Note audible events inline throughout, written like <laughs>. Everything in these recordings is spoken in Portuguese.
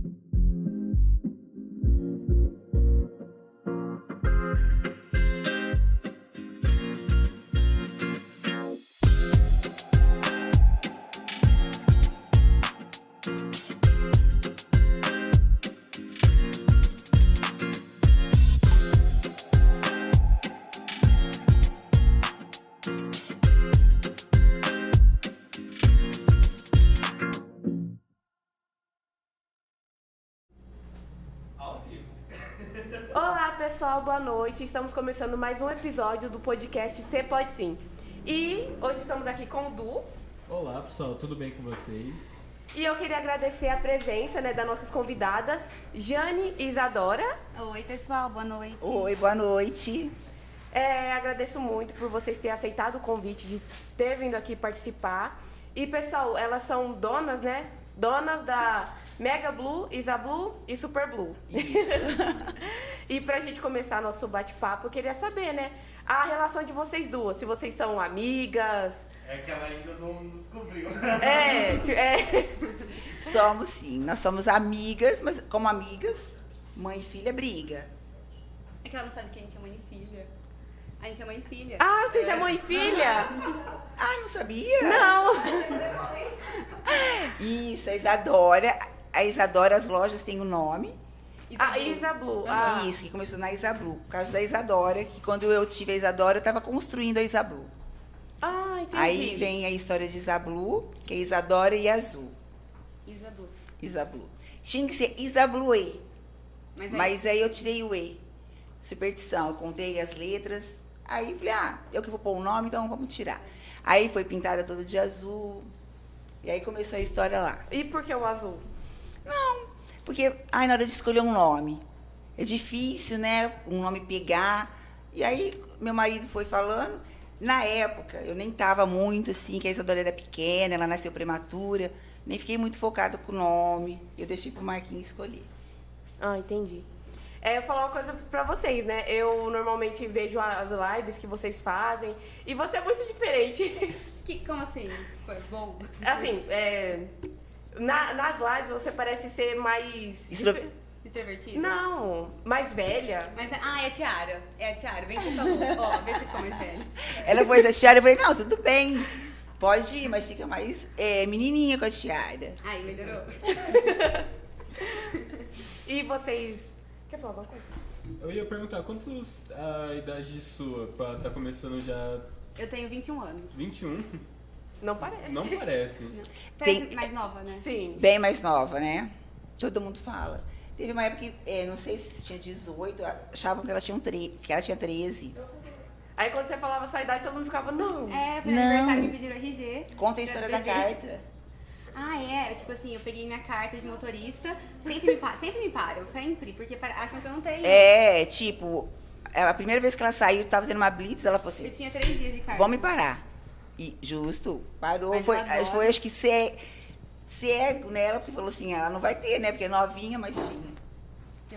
Thank you. Pessoal, boa noite. Estamos começando mais um episódio do podcast Você Pode Sim. E hoje estamos aqui com o Du. Olá pessoal, tudo bem com vocês? E eu queria agradecer a presença né, das nossas convidadas, Jane e Isadora. Oi, pessoal, boa noite. Oi, boa noite. É, agradeço muito por vocês terem aceitado o convite de ter vindo aqui participar. E pessoal, elas são donas, né? Donas da Mega Blue, Isa Blue e Super Blue. Isso. <laughs> e pra gente começar nosso bate-papo, eu queria saber, né? A relação de vocês duas, se vocês são amigas. É que ela ainda não descobriu. É, é. <laughs> Somos sim, nós somos amigas, mas como amigas, mãe e filha briga. É que ela não sabe que a gente é mãe e filha. A gente é mãe e filha. Ah, vocês é mãe e filha? Ai, <laughs> não sabia? Não. <laughs> Isso, a Isadora. A Isadora, as lojas têm o nome. A Isa Blue. Ah, Isso, que começou na Isablu. Por causa da Isadora, que quando eu tive a Isadora, eu estava construindo a Isablu. ah entendi. Aí vem a história de Isablu, que é Isadora e Azul. Isadu. Isablu. Tinha que ser Isabluê. Mas, aí, Mas aí eu tirei o E. Superstição. Eu contei as letras. Aí falei, ah, eu que vou pôr o nome, então vamos tirar. Aí foi pintada toda de azul. E aí começou a história lá. E por que o azul? Não, porque ai, na hora de escolher um nome, é difícil, né? Um nome pegar. E aí meu marido foi falando. Na época, eu nem tava muito assim, que a Isadora era pequena, ela nasceu prematura. Nem fiquei muito focada com o nome. Eu deixei pro Marquinhos escolher. Ah, entendi. É, eu vou falar uma coisa pra vocês, né? Eu normalmente vejo as lives que vocês fazem e você é muito diferente. que, como assim? Foi bom? assim, é, na- nas lives você parece ser mais. Extro- dife- Extrovertida? Não, mais velha. Mas, ah, é a Tiara. É a Tiara. Vem que você falou. Ó, vê se ficou mais velha. Ela pôs a tiara, eu falei, não, tudo bem. Pode ir, mas fica mais é, menininha com a tiara. Aí, melhorou. <laughs> E vocês. Quer falar alguma coisa? Eu ia perguntar, quantos a idade sua pra tá começando já Eu tenho 21 anos. 21? Não parece. Não parece. Parece Tem- mais nova, né? Sim. Bem mais nova, né? Todo mundo fala. Teve uma época que, é, não sei se tinha 18, achavam que ela tinha, um tre que ela tinha 13. Aí quando você falava sua idade, todo mundo ficava, não. É, pro Não. aniversário me pediram RG. Conta a história da carta. Ah, é? Tipo assim, eu peguei minha carta de motorista. Sempre me, pa- sempre me param, sempre. Porque acham que eu não tenho. É, tipo, a primeira vez que ela saiu, tava tendo uma blitz, ela falou Eu assim, tinha três dias de carta. vamos me parar. E justo, parou. Mas Foi, foi acho que cé- cego nela, porque falou assim, ela não vai ter, né? Porque é novinha, mas tinha.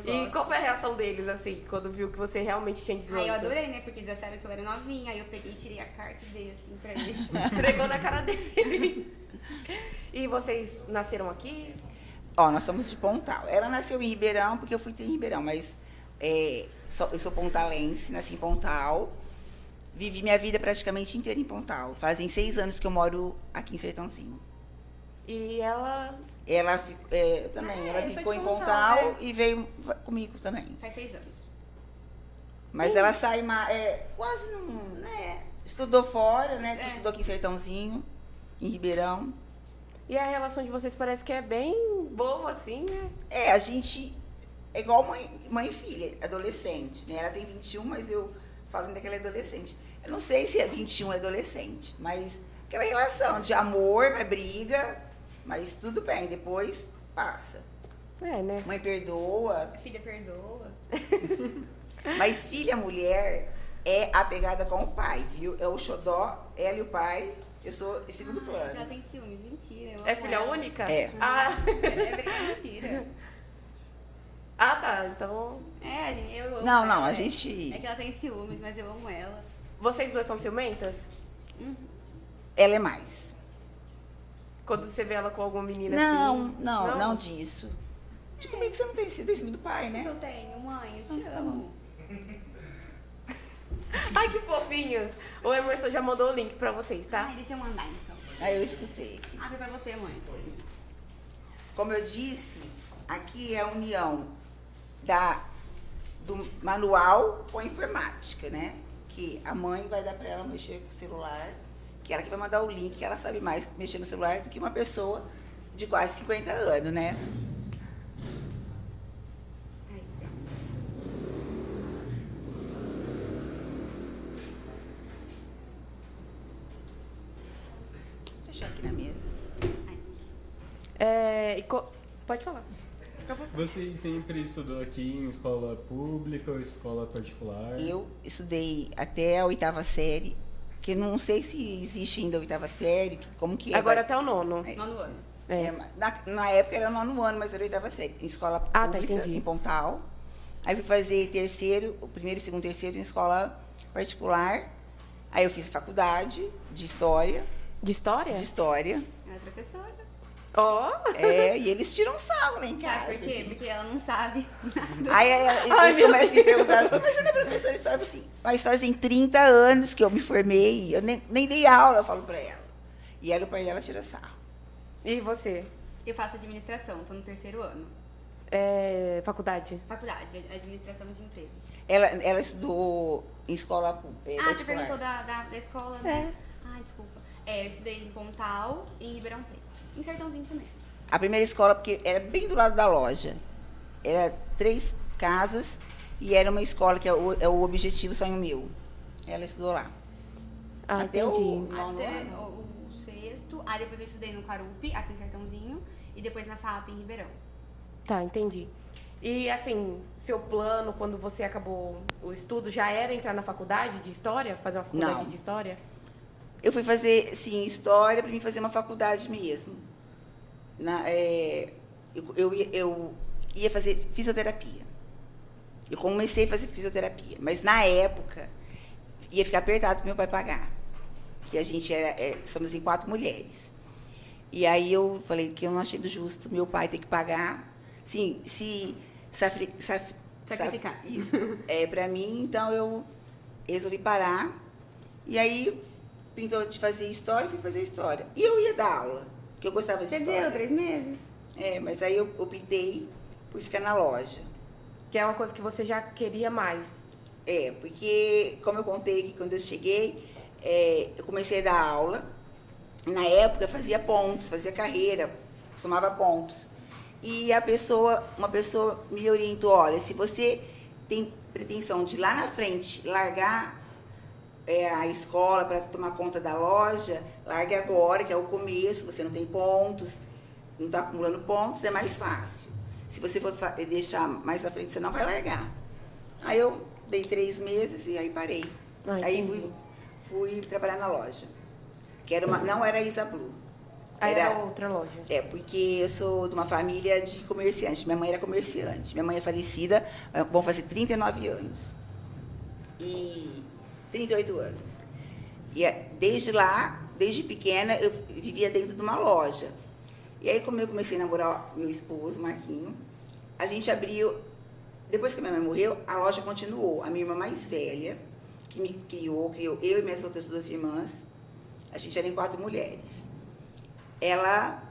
E qual foi a reação deles, assim, quando viu que você realmente tinha 18? Aí eu adorei, né? Porque eles acharam que eu era novinha. Aí eu peguei, tirei a carta e dei assim pra eles. <laughs> Esfregou na cara dele. <laughs> E vocês nasceram aqui? Ó, nós somos de Pontal. Ela nasceu em Ribeirão, porque eu fui ter em Ribeirão, mas é, só- eu sou pontalense, nasci em Pontal. Vivi minha vida praticamente inteira em Pontal. Fazem seis anos que eu moro aqui em Sertãozinho. E ela. Ela é, também, É, ela ficou em Pontal, Pontal né? e veio comigo também. Faz seis anos. Mas ela sai é, quase não. É. Estudou fora, né? É. Estudou aqui em Sertãozinho, em Ribeirão. E a relação de vocês parece que é bem boa, assim, né? É, a gente é igual mãe, mãe e filha, adolescente, né? Ela tem 21, mas eu falo ainda que ela é adolescente. Eu não sei se é 21 é adolescente, mas aquela relação de amor, mas briga, mas tudo bem, depois passa. É, né? Mãe perdoa, A filha perdoa. <laughs> mas filha mulher é apegada com o pai, viu? É o xodó, ela e o pai, eu sou em segundo Ela plano. tem ciúmes, mentira. É filha ela. única? É. Ah, É, é mentira. <laughs> ah tá. Então. É, a gente, eu amo Não, não, ela, a é. gente- É que ela tem ciúmes, mas eu amo ela. Vocês duas são ciumentas? Ela é mais. Quando você vê ela com alguma menina Não, assim? não, não disso. De comigo você não tem sido, tem sido do pai, Que né? eu tenho, mãe, eu te Ah, tá amo. <laughs> Ai, que fofinhos. O Emerson já mandou o link pra vocês, tá? Ai, deixa eu mandar então. Aí eu escutei aqui. Ah, foi pra você, mãe. Como eu disse, aqui é a união da, do manual com a informática, né? Que a mãe vai dar para ela mexer com o celular, que ela que vai mandar o link, ela sabe mais mexer no celular do que uma pessoa de quase 50 anos, né? Deixa aqui na mesa. É, Pode falar. Você sempre estudou aqui em escola pública ou escola particular? Eu estudei até a oitava série, que não sei se existe ainda a oitava série, como que é. Agora até o nono. Nono ano. É. É, na, na época era nono ano, mas era oitava série, em escola Ah, tá, pública, entendi. em Pontal. Aí fui fazer terceiro, o primeiro, segundo, terceiro em escola particular. Aí eu fiz faculdade de história, De história? de história. É professora. Ó. É, e eles tiram sarro lá em casa. Sabe por quê? Porque ela não sabe. Aí, aí, eles Ai, meu começam a me perguntar, mas você não é professora de história? Assim, mas fazem 30 anos que eu me formei, eu nem, nem dei aula, eu falo pra ela. E aí o pai dela tira sarro. E você? Eu faço administração, tô no terceiro ano. É, faculdade? Faculdade, administração de empresas. Ela, ela estudou em escola é, Ah, você perguntou da, da, da escola, né? Ai, desculpa. É, eu estudei em Pontal e em Ribeirão Preto. Em Sertãozinho também. A primeira escola, porque era bem do lado da loja. Era três casas e era uma escola que é o, é o objetivo sonho meu. Ela estudou lá. Ah, Até o- entendi. Nono Até ano. o, o sexto. Aí depois eu estudei no Carupi, aqui em Sertãozinho. E depois na FAP, em Ribeirão. Tá, entendi. E assim, seu plano quando você acabou o estudo já era entrar na faculdade de história? Fazer uma faculdade Não. de história? Eu fui fazer, sim, história para mim fazer uma faculdade mesmo. Na, é, eu, eu, ia- eu ia fazer fisioterapia. Eu comecei a fazer fisioterapia, mas na época ia ficar apertado para meu pai pagar. Que a gente era, é, somos em quatro mulheres. E aí eu falei que eu não achei do justo meu pai ter que pagar. Sim, se safri, saf- Sacrificar. saf- isso. <laughs> É para mim, então eu resolvi parar. E aí pintou de fazer história, fui fazer história. E eu ia dar aula, porque eu gostava de Você história. deu três meses? É, mas aí eu optei por ficar na loja. Que é uma coisa que você já queria mais. É, porque, como eu contei que quando eu cheguei, é, eu comecei a dar aula. Na época, fazia pontos, fazia carreira, somava pontos. E a pessoa, uma pessoa me orientou, olha, se você tem pretensão de lá na frente largar é, a escola para tomar conta da loja, largue agora, que é o começo, você não tem pontos, não está acumulando pontos, é mais fácil. Se você for deixar mais na frente, você não vai largar. Aí eu dei três meses e aí parei. Ah, aí fui, fui trabalhar na loja. Que era uma, não era Isa Blue. Aí era outra loja. É, porque eu sou de uma família de comerciantes. Minha mãe era comerciante. Minha mãe é falecida, vão fazer 39 anos. E 38 anos. E eh, desde lá, desde pequena, eu vivia dentro de uma loja. E aí, como eu comecei a namorar meu esposo, Marquinho, a gente abriu. Depois que minha mãe morreu, a loja continuou. A minha irmã mais velha, que me criou, criou eu e minhas outras duas irmãs. A gente era em quatro mulheres ela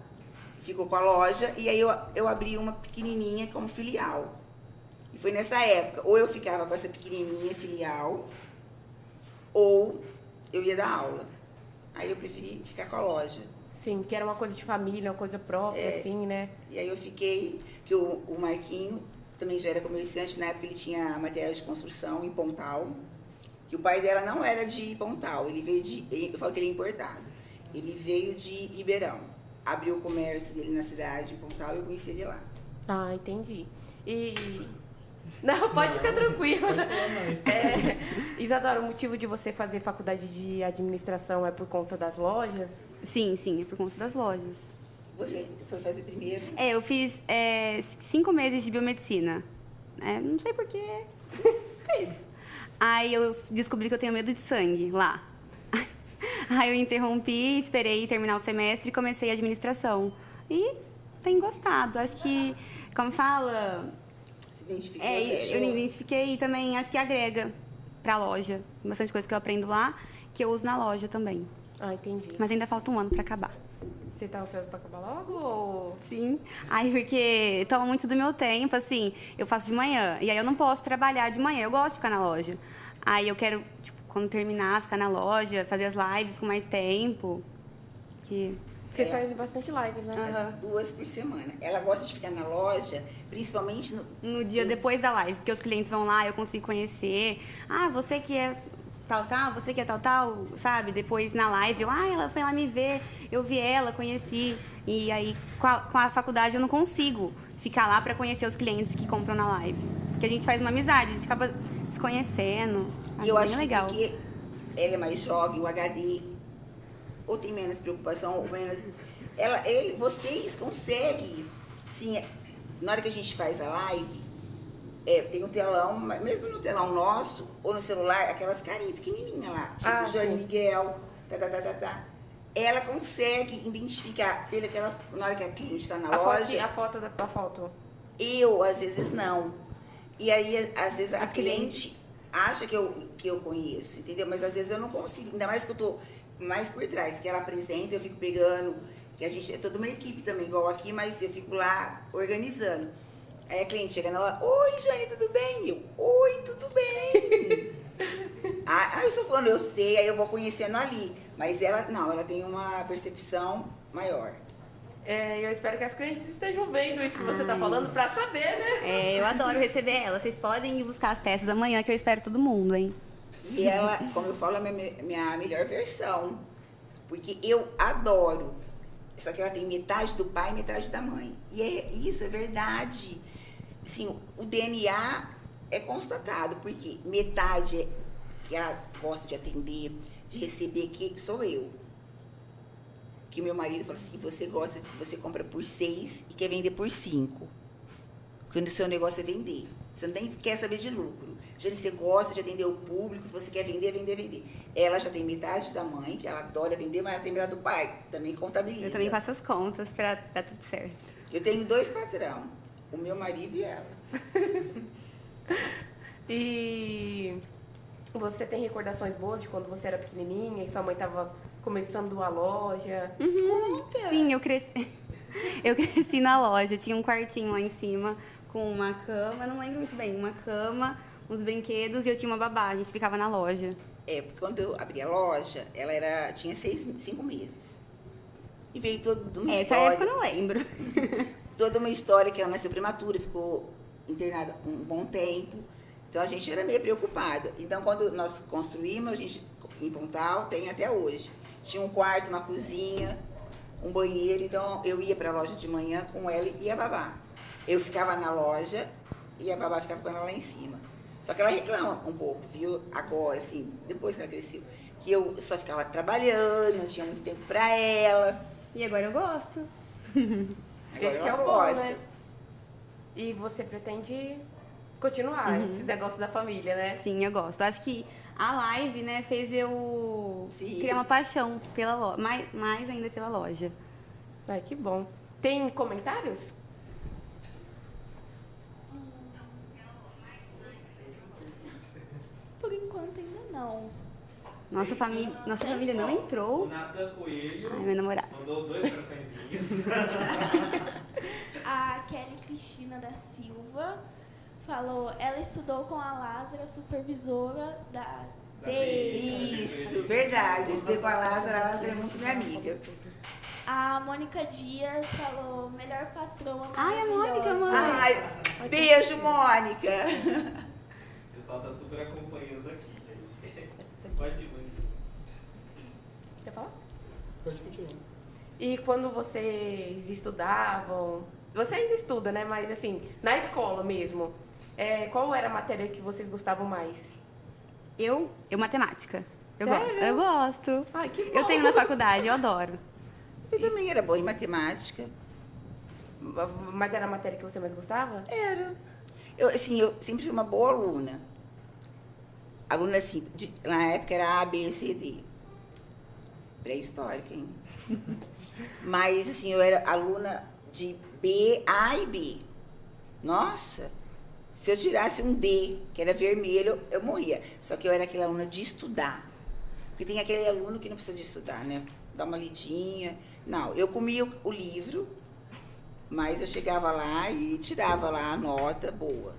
ficou com a loja e aí eu, eu abri uma pequenininha como filial. E foi nessa época, ou eu ficava com essa pequenininha filial, ou eu ia dar aula. Aí eu preferi ficar com a loja. Sim, que era uma coisa de família, uma coisa própria, É. assim, né? E aí eu fiquei, que o, o Marquinho também já era comerciante, na época ele tinha materiais de construção em Pontal. Que o pai dela não era de Pontal, ele veio de. Eu falo que ele é importado. Ele veio de Ribeirão. Abriu o comércio dele na cidade, em Pontal, e eu conheci ele lá. Ah, entendi. E. Não, pode ficar tranquila. Pode falar mais. <laughs> É, Isadora, o motivo de você fazer faculdade de administração é por conta das lojas? Sim, sim, é por conta das lojas. Você foi fazer primeiro? É, eu fiz é, cinco meses de biomedicina. É, não sei porquê. <laughs> Fiz. Aí eu descobri que eu tenho medo de sangue lá. <laughs> Aí eu interrompi, esperei terminar o semestre e comecei a administração. E tenho gostado. Acho que como fala? Se identificou, É, eu me identifiquei e também acho que agrega pra loja. Bastante coisa que eu aprendo lá, que eu uso na loja também. Ah, entendi. Mas ainda falta um ano pra acabar. Você tá ansioso pra acabar logo ou... Sim. Aí, porque toma muito do meu tempo, assim, eu faço de manhã. E aí eu não posso trabalhar de manhã. Eu gosto de ficar na loja. Aí eu quero, tipo, quando terminar, ficar na loja, fazer as lives com mais tempo. Que. Vocês fazem bastante live, né? Aham. Duas por semana. Ela gosta de ficar na loja, principalmente no, No dia depois da live, porque os clientes vão lá, eu consigo conhecer. Ah, você que é tal, tal, você que é tal, tal, sabe? Depois na live, eu, ah, ela foi lá me ver, eu vi ela, conheci. E aí, com a, com a faculdade, eu não consigo ficar lá pra conhecer os clientes que compram na live. Porque a gente faz uma amizade, a gente acaba se conhecendo. E eu bem acho legal. que porque ela é mais jovem, o HD, ou tem menos preocupação, ou menos. Ela, ele, vocês conseguem, sim, na hora que a gente faz a live, é, tem um telão, mesmo no telão nosso, ou no celular, aquelas carinhas pequenininhas lá, tipo Ah, Jane sim. Miguel, tá, tá, tá, tá, tá. Ela consegue identificar, pela aquela, na hora que a cliente está na A loja, foto, a foto da a foto. eu, às vezes, não. E aí, às vezes, a As clientes. cliente acha que eu, que eu conheço, entendeu? Mas às vezes eu não consigo. Ainda mais que eu tô mais por trás, que ela apresenta, eu fico pegando. Que a gente é toda uma equipe também, igual aqui, mas eu fico lá organizando. Aí a cliente chega nela, oi, Jane, tudo bem? Eu, oi, tudo bem? <laughs> ah, ah, eu estou falando, eu sei, aí eu vou conhecendo ali. Mas ela, não, ela tem uma percepção maior. É, eu espero que as clientes estejam vendo isso que você tá falando pra saber, né? É, eu adoro receber ela. Vocês podem ir buscar as peças amanhã, que eu espero todo mundo, hein? E ela, como eu falo, é minha, minha melhor versão. Porque eu adoro. Só que ela tem metade do pai e metade da mãe. E é isso, é verdade. Assim, o DNA é constatado, porque metade é que ela gosta de atender, de receber, que sou eu. Que meu marido fala assim, você gosta, você compra por seis e quer vender por cinco. Quando o seu negócio é vender. Você não tem, quer saber de lucro. Já você gosta de atender o público, você quer vender, vender, vender. Ela já tem metade da mãe, que ela adora vender, mas ela tem metade do pai, que também contabiliza. Eu também faço as contas pra dar tudo certo. Eu tenho dois patrão, o meu marido e ela. <laughs> E você tem recordações boas de quando você era pequenininha e sua mãe tava começando a loja? Sim, eu cresci. <laughs> Eu cresci na loja, tinha um quartinho lá em cima com uma cama, não lembro muito bem, uma cama, uns brinquedos e eu tinha uma babá, a gente ficava na loja. É, porque quando eu abri a loja, ela era, tinha seis, cinco meses. E veio toda uma Essa história. época eu não lembro. <laughs> toda uma história que ela nasceu prematura, ficou internada um bom tempo. Então a gente era meio preocupada. Então quando nós construímos, a gente em Pontal tem até hoje. Tinha um quarto, uma cozinha, um banheiro. Então eu ia para a loja de manhã com ela e a babá. Eu ficava na loja e a babá ficava com ela lá em cima. Só que ela reclama um pouco, viu? Agora, assim, depois que ela cresceu, que eu só ficava trabalhando, não tinha muito tempo para ela. E agora eu gosto. <laughs> Agora Esse que é ela o bom, gosta. né? E você pretende continuar Uhum. esse negócio da família, né? Sim, eu gosto. Acho que a live, né, fez eu Sim. criar uma paixão pela loja, mais, mais ainda pela loja. Ai, que bom. Tem comentários? Por enquanto ainda não. Nossa família, nossa família não entrou. O Natan Coelho Ai, meu namorado. mandou dois coraçõezinhos. <laughs> A Kelly Cristina da Silva falou, ela estudou com a Lázara, supervisora da Da DEI. Isso, verdade. Eu estudei com a Lázara, a Lázara é muito minha amiga. A Mônica Dias falou, melhor patroa. Ai, a Mônica, maravilhosa." mãe. Ai, beijo, Mônica. O pessoal tá super acompanhando aqui, gente. Pode ir, Mônica. Quer falar? Pode continuar. E quando vocês estudavam, você ainda estuda, né? Mas assim, na escola mesmo, é, qual era a matéria que vocês gostavam mais? Eu, eu matemática. Eu Sério? gosto. Eu gosto. Ai, que bom. Eu tenho na faculdade, eu adoro. Eu também era boa em matemática. Mas era a matéria que você mais gostava? Era. Eu, assim, eu sempre fui uma boa aluna. Aluna, assim, de- na época era A, B, C, D. Pré-histórica, hein? <laughs> Mas, assim, eu era aluna de B, A e B. Nossa, se eu tirasse um D, que era vermelho, eu morria. Só que eu era aquela aluna de estudar. Porque tem aquele aluno que não precisa de estudar, né? Dá uma lidinha. Não, eu comia o, o livro, mas eu chegava lá e tirava lá a nota boa.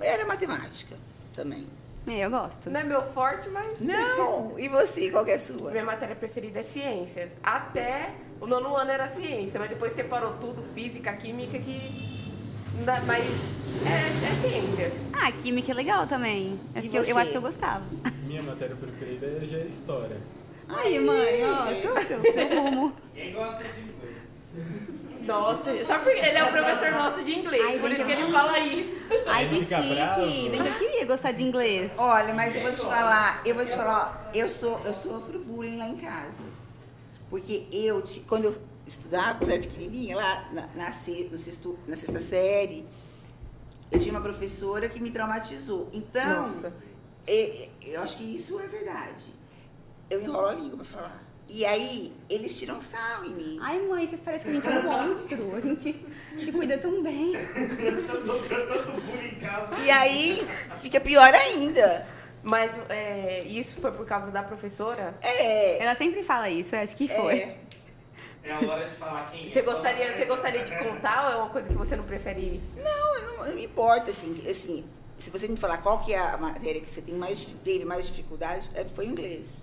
Era matemática também. É, eu gosto. Não é meu forte, mas. Não! <laughs> E você, qual que é a sua? Minha matéria preferida é ciências. Até o nono ano era ciência, mas depois separou tudo, física, química, que. Mas é, é ciências. Ah, química é legal também. Acho E que eu, eu acho que eu gostava. Minha matéria preferida já é história. Aí, mãe, ó, seu, seu, seu rumo. Quem gosta de inglês? Nossa, só porque ele é o professor nosso de inglês, Ai, por isso que ele fala isso. Ai, que chique. bravo. Bem que eu queria gostar de inglês. Olha, mas eu vou te falar, eu vou te falar, ó, eu sou, eu sofro bullying lá em casa. Porque eu, quando eu estudava, quando eu era pequenininha, lá na, na, sexto- na sexta série, eu tinha uma professora que me traumatizou. Então, Nossa. e- eu acho que isso é verdade. Eu enrolo a língua pra falar. E aí, eles tiram sarro em mim. Ai, mãe, você parece que a gente é um monstro. A gente te cuida tão bem. E aí, fica pior ainda. Mas é, isso foi por causa da professora? É, Ela sempre fala isso, eu acho que foi. é. É a hora de falar quem Você é. gostaria, você gostaria de contar ou é uma coisa que você não prefere? Não, eu não, não me importa, assim, assim, se você me falar qual que é a matéria que você tem mais, teve mais dificuldade, é, foi inglês.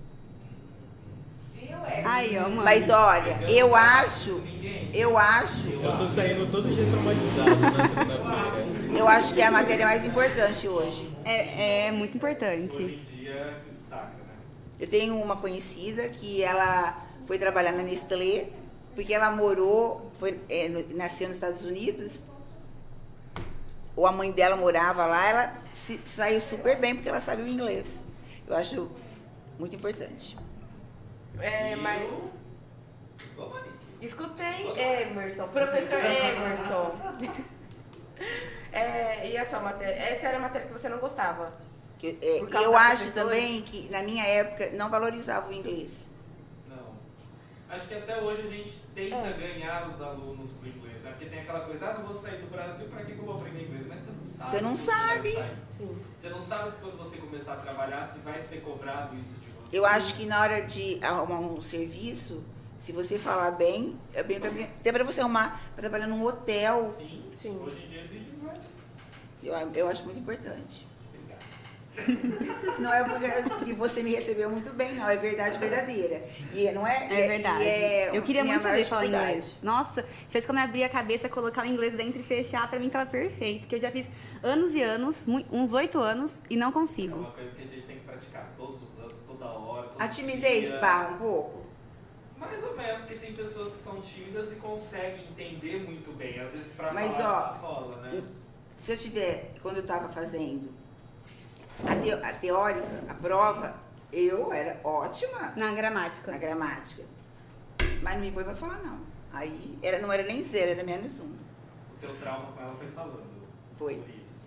Aí, ó, mãe. Mas olha, eu acho, eu acho, Eu tô saindo todo dia traumatizado <laughs> na segunda-feira. eu acho que é a matéria mais importante hoje. É, é muito importante. Hoje em dia se destaca, né? Eu tenho uma conhecida que ela foi trabalhar na Nestlé, porque ela morou, foi, é, nasceu nos Estados Unidos, ou a mãe dela morava lá, ela se, saiu super bem porque ela sabe o inglês. Eu acho muito importante. É, mas. Escutei, Emerson, professor Emerson. <laughs> É, e a sua matéria? Essa era a matéria que você não gostava? Que, é, eu acho também que na minha época não valorizava o inglês. Não. Acho que até hoje a gente tenta É. ganhar os alunos pro inglês, né? Porque tem aquela coisa, ah, não vou sair do Brasil, pra que que eu vou aprender inglês? Mas você não sabe. Você não sabe. sair. Sim. Você não sabe se quando você começar a trabalhar, se vai ser cobrado isso de você. Eu acho que na hora de arrumar um serviço, se você falar bem, é bem caminho. Até para você arrumar para trabalhar num hotel, Sim, Sim. hoje em dia exige mais. eu, eu acho muito importante. Obrigado. Não é porque, você me recebeu muito bem, não, é verdade verdadeira. E não é. É e verdade. é eu queria muito saber falar inglês. Nossa, se fosse como eu abrir a cabeça, colocar o inglês dentro e fechar, pra mim tava perfeito. Que eu já fiz anos e anos, uns oito anos, e não É consigo. uma coisa que a gente tem que praticar todos os anos, toda hora. todo A timidez dia. barra um pouco. Mais ou menos, porque tem pessoas que são tímidas e conseguem entender muito bem. Às vezes pra Mas, falar ó, isso rola, né? Se eu tiver, quando eu estava fazendo a, teo- a teórica, a prova, eu era ótima Na gramática. na gramática. Mas não me põe pra falar, não. Aí era, não era nem zero, era menos um. O seu trauma com ela foi falando. Foi. Isso.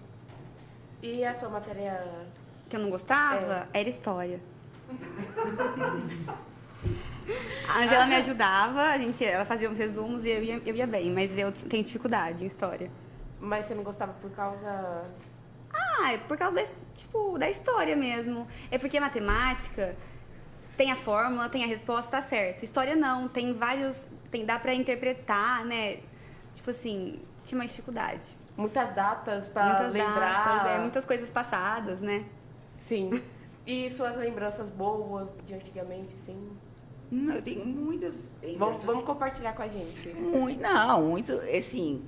E a sua matéria? Que eu não gostava era história. <laughs> A Angela me ajudava, a gente, ela fazia uns resumos e eu ia, eu ia bem, mas eu tenho dificuldade em história. Mas você não gostava por causa. Ah, é por causa da, tipo, da história mesmo. É porque matemática tem a fórmula, tem a resposta, tá certo. História não, tem vários. Tem, dá pra interpretar, né? Tipo assim, tinha mais dificuldade. Muitas datas pra muitas lembrar. datas, é, muitas coisas passadas, né? Sim. <laughs> E suas lembranças boas de antigamente, assim? Não, eu tenho muitas Vamos, lembranças. vamos compartilhar com a gente. Muito, não, muito, assim,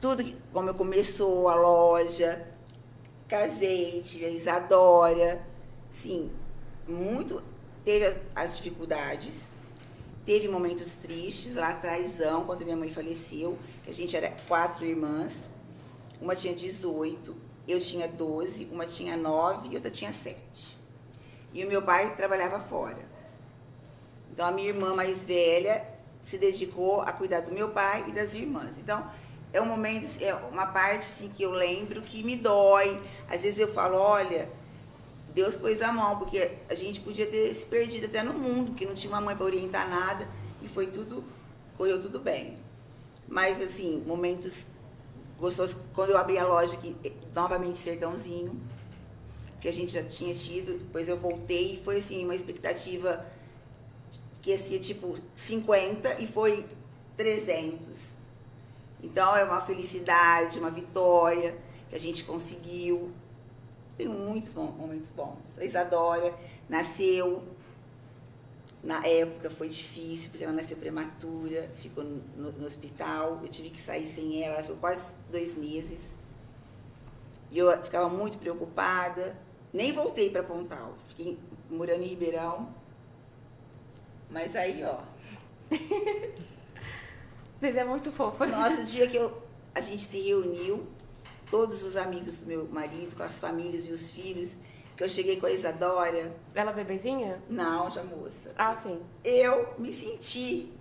tudo que, como eu começou a loja, casei, tive a Isadora, sim, muito, teve as, as dificuldades, teve momentos tristes lá atrás, quando minha mãe faleceu, que a gente era quatro irmãs, uma tinha 18, eu tinha 12, uma tinha 9 e outra tinha 7. E o meu pai trabalhava fora. Então, a minha irmã mais velha se dedicou a cuidar do meu pai e das irmãs. Então, é um momento, é uma parte assim, que eu lembro que me dói. Às vezes eu falo, olha, Deus pôs a mão, porque a gente podia ter se perdido até no mundo, porque não tinha uma mãe para orientar nada e foi tudo, correu tudo bem. Mas, assim, momentos gostoso quando eu abri a loja, que eh, novamente Sertãozinho, que a gente já tinha tido, depois eu voltei e foi assim, uma expectativa que ia ser tipo 50 e foi 300. Então é uma felicidade, uma vitória que a gente conseguiu. Tem muitos momentos bons. A Isadora nasceu, na época foi difícil, porque ela nasceu prematura, ficou no, no hospital. Eu tive que sair sem ela, ficou quase dois meses. E eu ficava muito preocupada. Nem voltei para Pontal, fiquei morando em Ribeirão. Mas aí, ó, <laughs> Vocês é muito fofas. nosso dia que eu, a gente se reuniu, todos os amigos do meu marido, com as famílias e os filhos, que eu cheguei com a Isadora. Ela bebezinha? Não, já moça. Ah, sim. Eu me senti.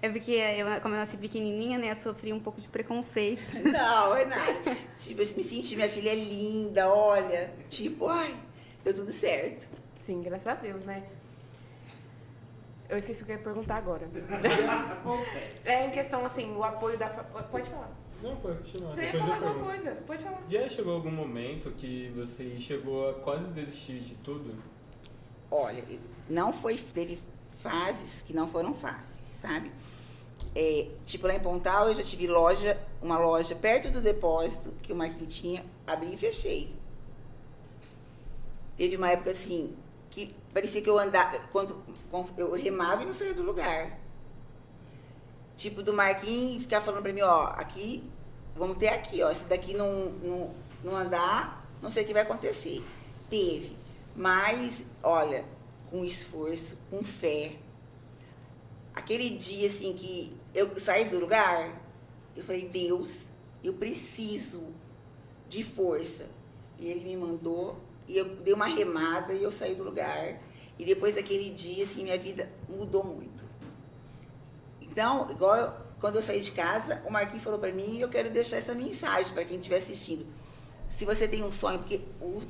É porque, eu, como eu nasci pequenininha, né, eu sofri um pouco de preconceito. <laughs> Não, é nada. Tipo, eu me senti, minha filha é linda, olha. Tipo, ai, deu tudo certo. Sim, graças a Deus, né? Eu esqueci o que eu ia perguntar agora. <laughs> é em questão, assim, o apoio da... Pode falar. Não, pode continuar. Você ia falar alguma coisa? Pode falar. Já chegou algum momento que você chegou a quase desistir de tudo? Olha, não foi. Teve fases que não foram fáceis, sabe? É, tipo, lá em Pontal eu já tive loja, uma loja perto do depósito, que o Marquinhos tinha, abri e fechei. Teve uma época assim, que parecia que eu andava, quando, quando eu remava e não saía do lugar. Tipo, do Marquinhos ficar falando pra mim, ó, aqui, vamos ter aqui, ó, se daqui não, não, não andar, não sei o que vai acontecer. Teve. Mas, olha, com esforço, com fé. Aquele dia, assim, que eu saí do lugar, eu falei, Deus, eu preciso de força. E ele me mandou, e eu dei uma remada e eu saí do lugar. E depois daquele dia, assim, minha vida mudou muito. Então, igual eu- quando eu saí de casa, o Marquinhos falou pra mim, e eu quero deixar essa mensagem para quem estiver assistindo. Se você tem um sonho, porque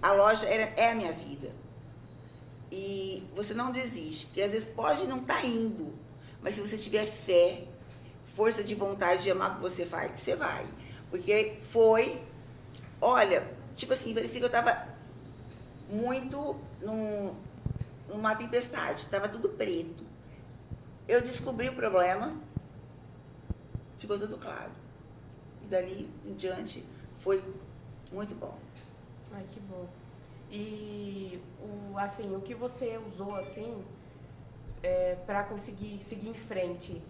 a loja era, é a minha vida. E você não desiste, porque às vezes pode não estar indo, mas se você tiver fé, força de vontade de amar o que você faz, você vai. Porque foi, olha, tipo assim, parecia que eu tava muito num, numa tempestade, tava tudo preto. Eu descobri o problema, ficou tudo claro. E dali em diante foi muito bom. Ai, que bom. E, o, assim, o que você usou, assim, é, pra conseguir seguir em frente?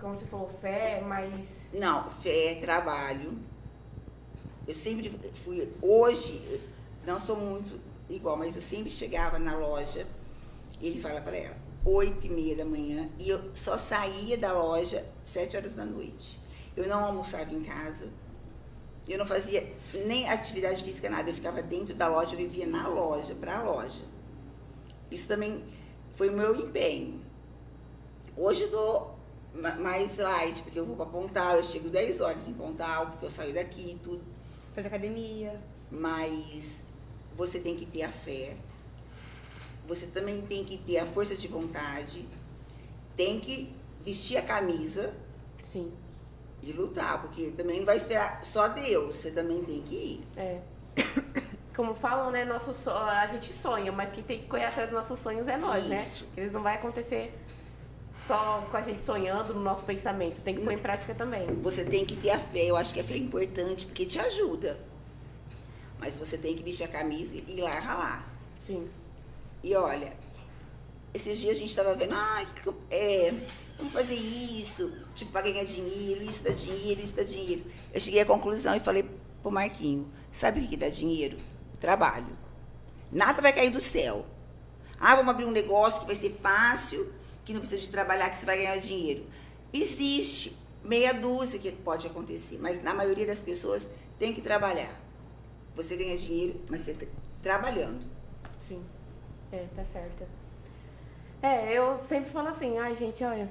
Como você falou, fé, mas... Não, fé, trabalho. Eu sempre fui. Hoje, não sou muito igual, mas eu sempre chegava na loja e ele fala para ela, oito e meia da manhã, e eu só saía da loja sete horas da noite. Eu não almoçava em casa. Eu não fazia nem atividade física, nada. Eu ficava dentro da loja, eu vivia na loja, para a loja. Isso também foi o meu empenho. Hoje eu tô ma- mais light, porque eu vou para Pontal, eu chego 10 horas em Pontal, porque eu saio daqui e tudo. Faz academia. Mas você tem que ter a fé, você também tem que ter a força de vontade, tem que vestir a camisa Sim, e lutar, porque também não vai esperar só Deus, você também tem que ir. é. <coughs> Como falam, né, nosso so- a gente sonha, mas quem tem que correr atrás dos nossos sonhos é nós, né? Isso. Eles não vai acontecer só com a gente sonhando no nosso pensamento, tem que pôr em prática também. Você tem que ter a fé, eu acho que a fé é importante, porque te ajuda. Mas você tem que vestir a camisa e ir lá ralar. Sim, E olha, esses dias a gente estava vendo, ah, é, vamos fazer isso, tipo, para ganhar dinheiro, isso dá dinheiro, isso dá dinheiro. Eu cheguei à conclusão e falei pro Marquinho, sabe o que, que dá dinheiro? Trabalho. Nada vai cair do céu. Ah, vamos abrir um negócio que vai ser fácil, que não precisa de trabalhar, que você vai ganhar dinheiro. Existe meia dúzia que pode acontecer, mas na maioria das pessoas tem que trabalhar. Você ganha dinheiro, mas você tá trabalhando. sim. É, tá certa. É, eu sempre falo assim, ai gente, olha,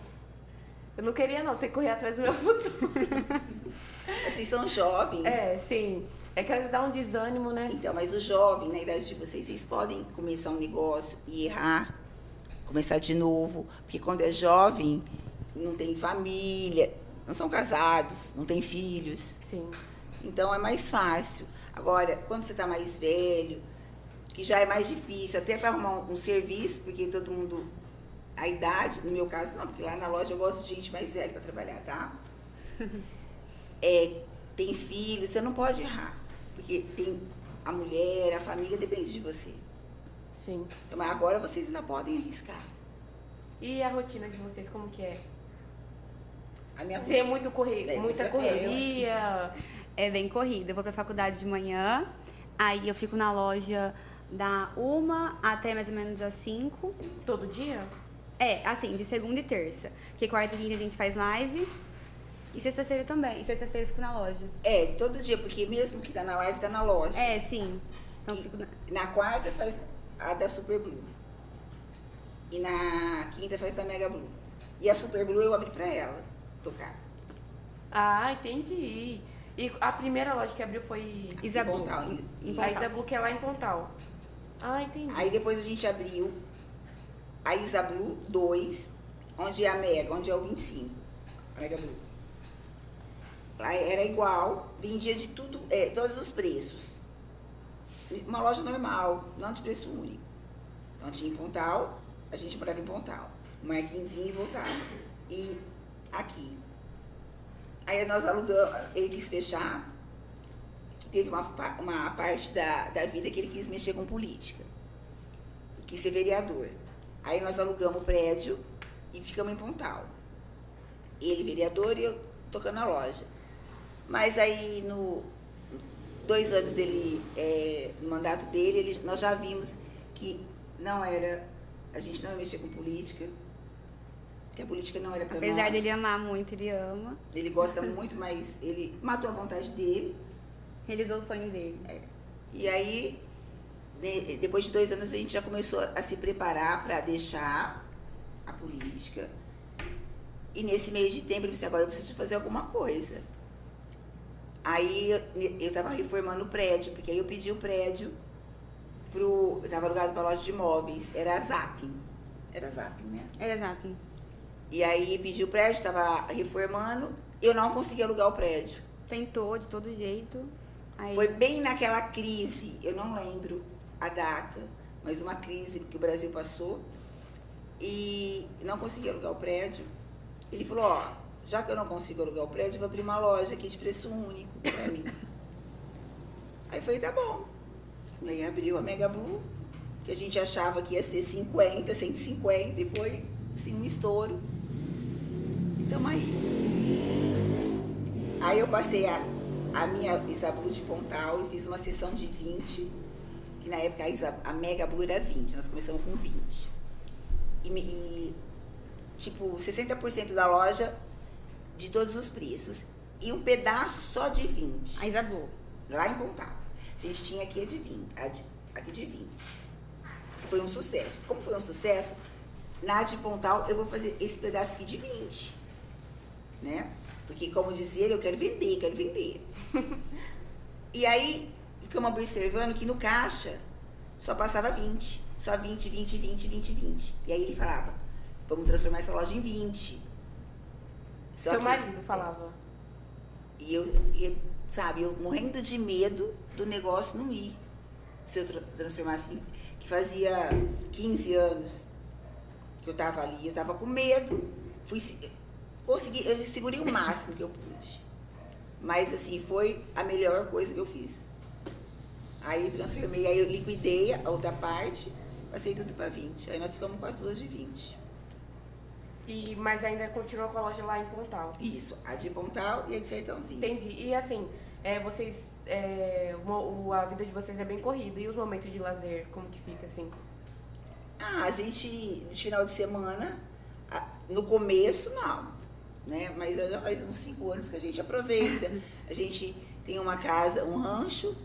eu não queria não ter que correr atrás do meu <laughs> futuro. Vocês são jovens. É, sim. É que às vezes dá um desânimo, né? Então, mas o jovem, na idade de vocês, vocês podem começar um negócio e errar, começar de novo. Porque quando é jovem, não tem família, não são casados, não têm filhos. Sim. Então é mais fácil. Agora, quando você está mais velho, que já é mais difícil, até para arrumar um, um serviço, porque todo mundo. A idade, no meu caso não, porque lá na loja eu gosto de gente mais velha para trabalhar, tá? <laughs> É, tem filho, você não pode errar. Porque tem a mulher, a família depende de você. Sim. Então, mas agora vocês ainda podem arriscar. E a rotina de vocês, como que é? A minha Você é muito corre... É, muita correria. É bem corrida. Eu vou pra faculdade de manhã, aí eu fico na loja da uma até mais ou menos às cinco. Todo dia? É, assim, de segunda e terça. Porque quarta e quinta a gente faz live. E sexta-feira também. E sexta-feira eu fico na loja. É, todo dia, porque mesmo que tá na live, tá na loja. É, sim. Então eu fico na... na quarta faz a da Super Blue. E na quinta faz da Mega Blue. E a Super Blue eu abri pra ela tocar. Ah, entendi. E a primeira loja que abriu foi Isabu. Pontal. Em a Pontal. Isablu, que é lá em Pontal. Ah, entendi. Aí depois a gente abriu a Isa Blue 2, onde é a Mega, onde é o 25. A Mega Blue. Era igual, vendia de tudo, é, todos os preços. Uma loja normal, não de preço único. Então tinha em Pontal, a gente morava em Pontal. O Marquinhos vinha e voltava. E aqui. Aí nós alugamos, ele quis fechar, teve uma, uma parte da, da vida que ele quis mexer com política. Quis ser vereador. Aí nós alugamos o prédio e ficamos em Pontal. Ele vereador e eu tocando a loja. Mas aí no dois anos dele, é, no mandato dele, ele- nós já vimos que não era, a gente não ia mexer com política, que a política não era para nós. Apesar dele amar muito, ele ama. Ele gosta muito, mas ele matou a vontade dele. Realizou o sonho dele. E aí, de- depois de dois anos, a gente já começou a se preparar para deixar a política. E nesse meio de tempo, ele disse, agora eu preciso fazer alguma coisa. Aí eu, eu tava reformando o prédio, porque aí eu pedi o prédio pro. Eu tava alugado para loja de imóveis, era a Zapping. Era a Zapping, né? Era Zapping. E aí pedi o prédio, estava reformando, eu não consegui alugar o prédio. Tentou de todo jeito. Aí Foi bem naquela crise, eu não lembro a data, mas uma crise que o Brasil passou e não consegui alugar o prédio. Ele falou, ó, já que eu não consigo alugar o prédio, vou abrir uma loja aqui de preço único pra mim. <laughs> Aí foi, tá bom. Aí abriu a Mega Blue, que a gente achava que ia ser 50, 150, e foi assim, um estouro. E tamo aí. Aí eu passei a, a minha Isablu de Pontal e fiz uma sessão de 20, que na época a, Isa, a Mega Blue era 20, nós começamos com 20. E, e tipo, 60% da loja de todos os preços. E um pedaço só de 20, a Isablu. lá em Pontal. A gente tinha aqui a de 20, a de- aqui de 20. Que foi um sucesso. Como foi um sucesso, na de Pontal eu vou fazer esse pedaço aqui de 20. Né? Porque, como dizia ele, eu quero vender, quero vender. <laughs> e aí, ficamos observando que no caixa só passava 20. Só 20, 20, 20, 20, 20. E aí ele falava, vamos transformar essa loja em 20. Só Seu que- marido falava. e eu, e, sabe, eu morrendo de medo do negócio não ir. Se eu tra- transformasse, em- que fazia 15 anos que eu tava ali, eu tava com medo. Fui, se- consegui, eu segurei o máximo que eu pude. Mas assim, foi a melhor coisa que eu fiz. Aí eu transformei, aí eu liquidei a outra parte, passei tudo para 20. Aí nós ficamos com as duas de 20. E, mas ainda continuou com a loja lá em Pontal. Isso, a de Pontal e a de Sertãozinho. Entendi. E assim, é, vocês. é, o- a vida de vocês é bem corrida. E os momentos de lazer, como que fica assim? Ah, a gente, de final de semana, no começo, não, né? Mas já faz uns cinco anos que a gente aproveita. <laughs> A gente tem uma casa, um rancho,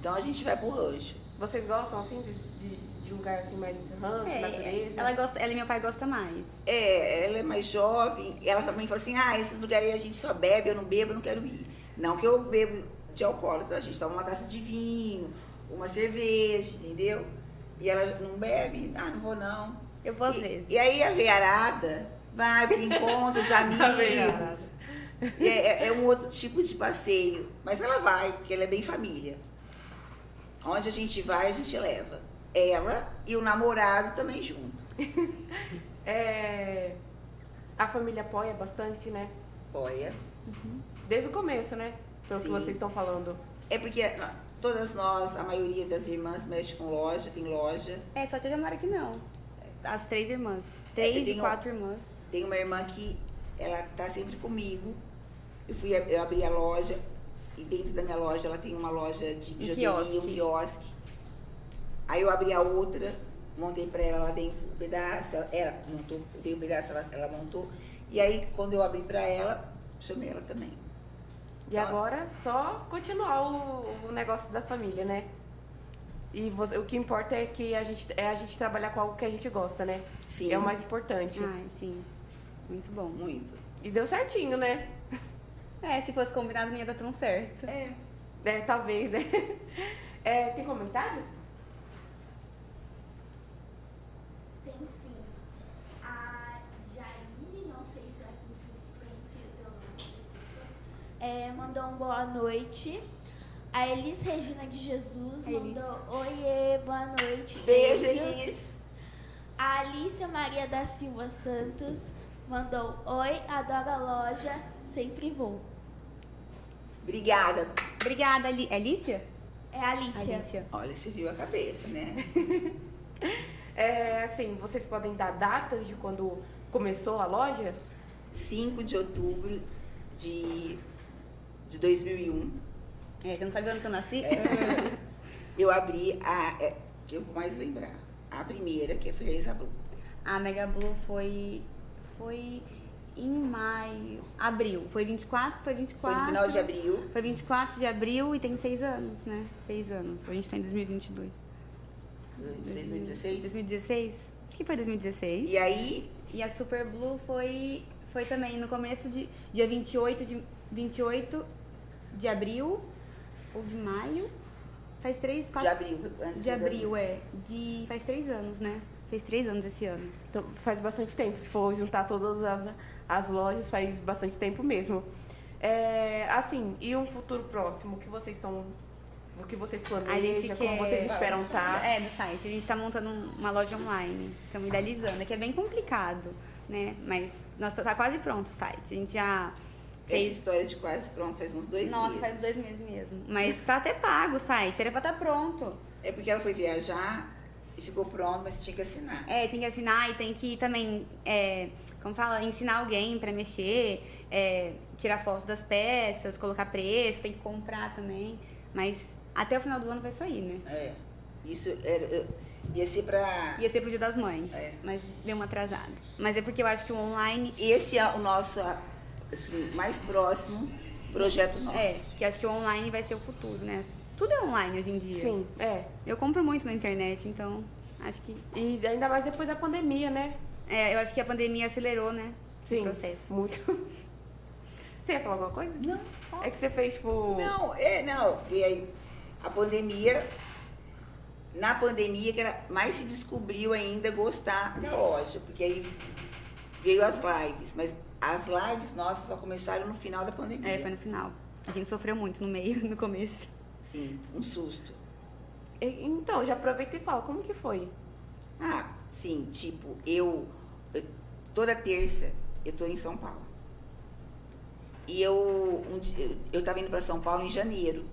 então a gente vai pro rancho. Vocês gostam assim de, de, de um lugar assim mais rancho, É, natureza? ela, gosta, ela e meu pai gostam mais. É, ela é mais jovem, ela também fala assim, ah, esses lugares aí a gente só bebe, eu não bebo, eu não quero ir. Não que eu bebo de alcoólatra, a gente toma uma taça de vinho, uma cerveja, entendeu? E ela não bebe, ah, não vou não. Eu vou às E- vezes. E aí a veiarada vai pro encontro, os <laughs> amigos. E é, é um outro tipo de passeio. Mas ela vai, porque ela é bem família. Onde a gente vai, a gente leva. Ela e o namorado também junto. <laughs> É, a família apoia bastante, né? Olha. Desde o começo, né? Pelo que Sim. vocês estão falando. É porque todas nós, a maioria das irmãs mexe com loja, tem loja. É, só a tia Mara que não. As três irmãs. Três eu e quatro irmãs. Tem uma irmã que ela tá sempre comigo. Eu fui eu abri a loja e dentro da minha loja ela tem uma loja de bijuteria, um quiosque. quiosque. Aí eu abri a outra, montei pra ela lá dentro um pedaço, ela, ela montou, eu dei um pedaço, ela, ela montou. E aí quando eu abri pra ela, chamei ela também. E Só- agora, só continuar o, o negócio da família, né? E você- o que importa é que a gente, é a gente trabalhar com algo que a gente gosta, né? Sim. É o mais importante. Ai, sim. Muito bom. Muito. E deu certinho, né? É, se fosse combinado não ia dar tão certo. É. É, talvez, né? <laughs> É, tem comentários? Tem sim. A Jaine, não sei se é assim desculpa, é, mandou um boa noite. A Elis Regina de Jesus Elis. mandou Oiê, boa noite. Beijo, beijos." Elis. A Alicia Maria da Silva Santos mandou Oi, adoro a loja, sempre vou. Obrigada. Obrigada, Ali... é Alicia? É a Alicia. Alicia. Olha, você viu a cabeça, né? <laughs> É, assim, vocês podem dar datas de quando começou a loja? 5 de outubro de, de 2001. É, você não sabe o ano que eu nasci? <laughs> Eu abri a. É, que eu vou mais lembrar. A primeira, que foi a Isabel. A Mega Blue foi. Foi em maio. Abril. Foi 24? Foi 24. Foi no final de abril. Foi 24 de abril e tem seis anos, né? Seis anos. A gente tá em 2022. de 2016. 2016? Acho que foi 2016. E aí, E a Super Blue foi, foi também no começo de dia 28 de, 28 de abril ou de maio. Faz três, de quatro. abril. Antes De abril, é. De, faz três anos, né? Fez três anos esse ano. Então, faz bastante tempo. Se for juntar todas as, as lojas, faz bastante tempo mesmo. É, assim, e um futuro próximo, o que vocês estão. O que vocês planejam, como vocês esperam tá? estar? É, do site. A gente tá montando uma loja online. Estamos idealizando. É que é bem complicado, né? Mas nós tá, tá quase pronto o site. A gente já Essa fez. história de quase pronto faz uns dois Nossa, meses. faz dois meses mesmo. Mas tá até pago o site. Era pra estar pronto. É porque ela foi viajar e ficou pronto, mas você tinha que assinar. É, tem que assinar e tem que também, é, como fala, ensinar alguém pra mexer, é, tirar foto das peças, colocar preço, tem que comprar também. Mas até o final do ano vai sair, né? É. Isso era, ia ser pra. Ia ser pro Dia das Mães, É. mas deu uma atrasada. Mas é porque eu acho que o online. Esse é o nosso assim, mais próximo projeto nosso. É, que acho que o online vai ser o futuro, né? Tudo é online hoje em dia. Sim, é. Eu compro muito na internet, então acho que. E ainda mais depois da pandemia, né? É, eu acho que a pandemia acelerou, né? Sim. O processo. Muito. <laughs> Você ia falar alguma coisa? Não. É que você fez, tipo. Não, é, não. E aí, a pandemia, na pandemia que ela mais se descobriu ainda gostar da loja, porque aí veio as lives, mas as lives nossas só começaram no final da pandemia. É, foi no final. A gente sofreu muito no meio, <laughs> no começo. Sim, um susto. Então, já aproveita e fala, como que foi? Ah, sim, tipo, eu, eu- toda terça eu tô em São Paulo. E eu um eu- eu tava indo para São Paulo em janeiro.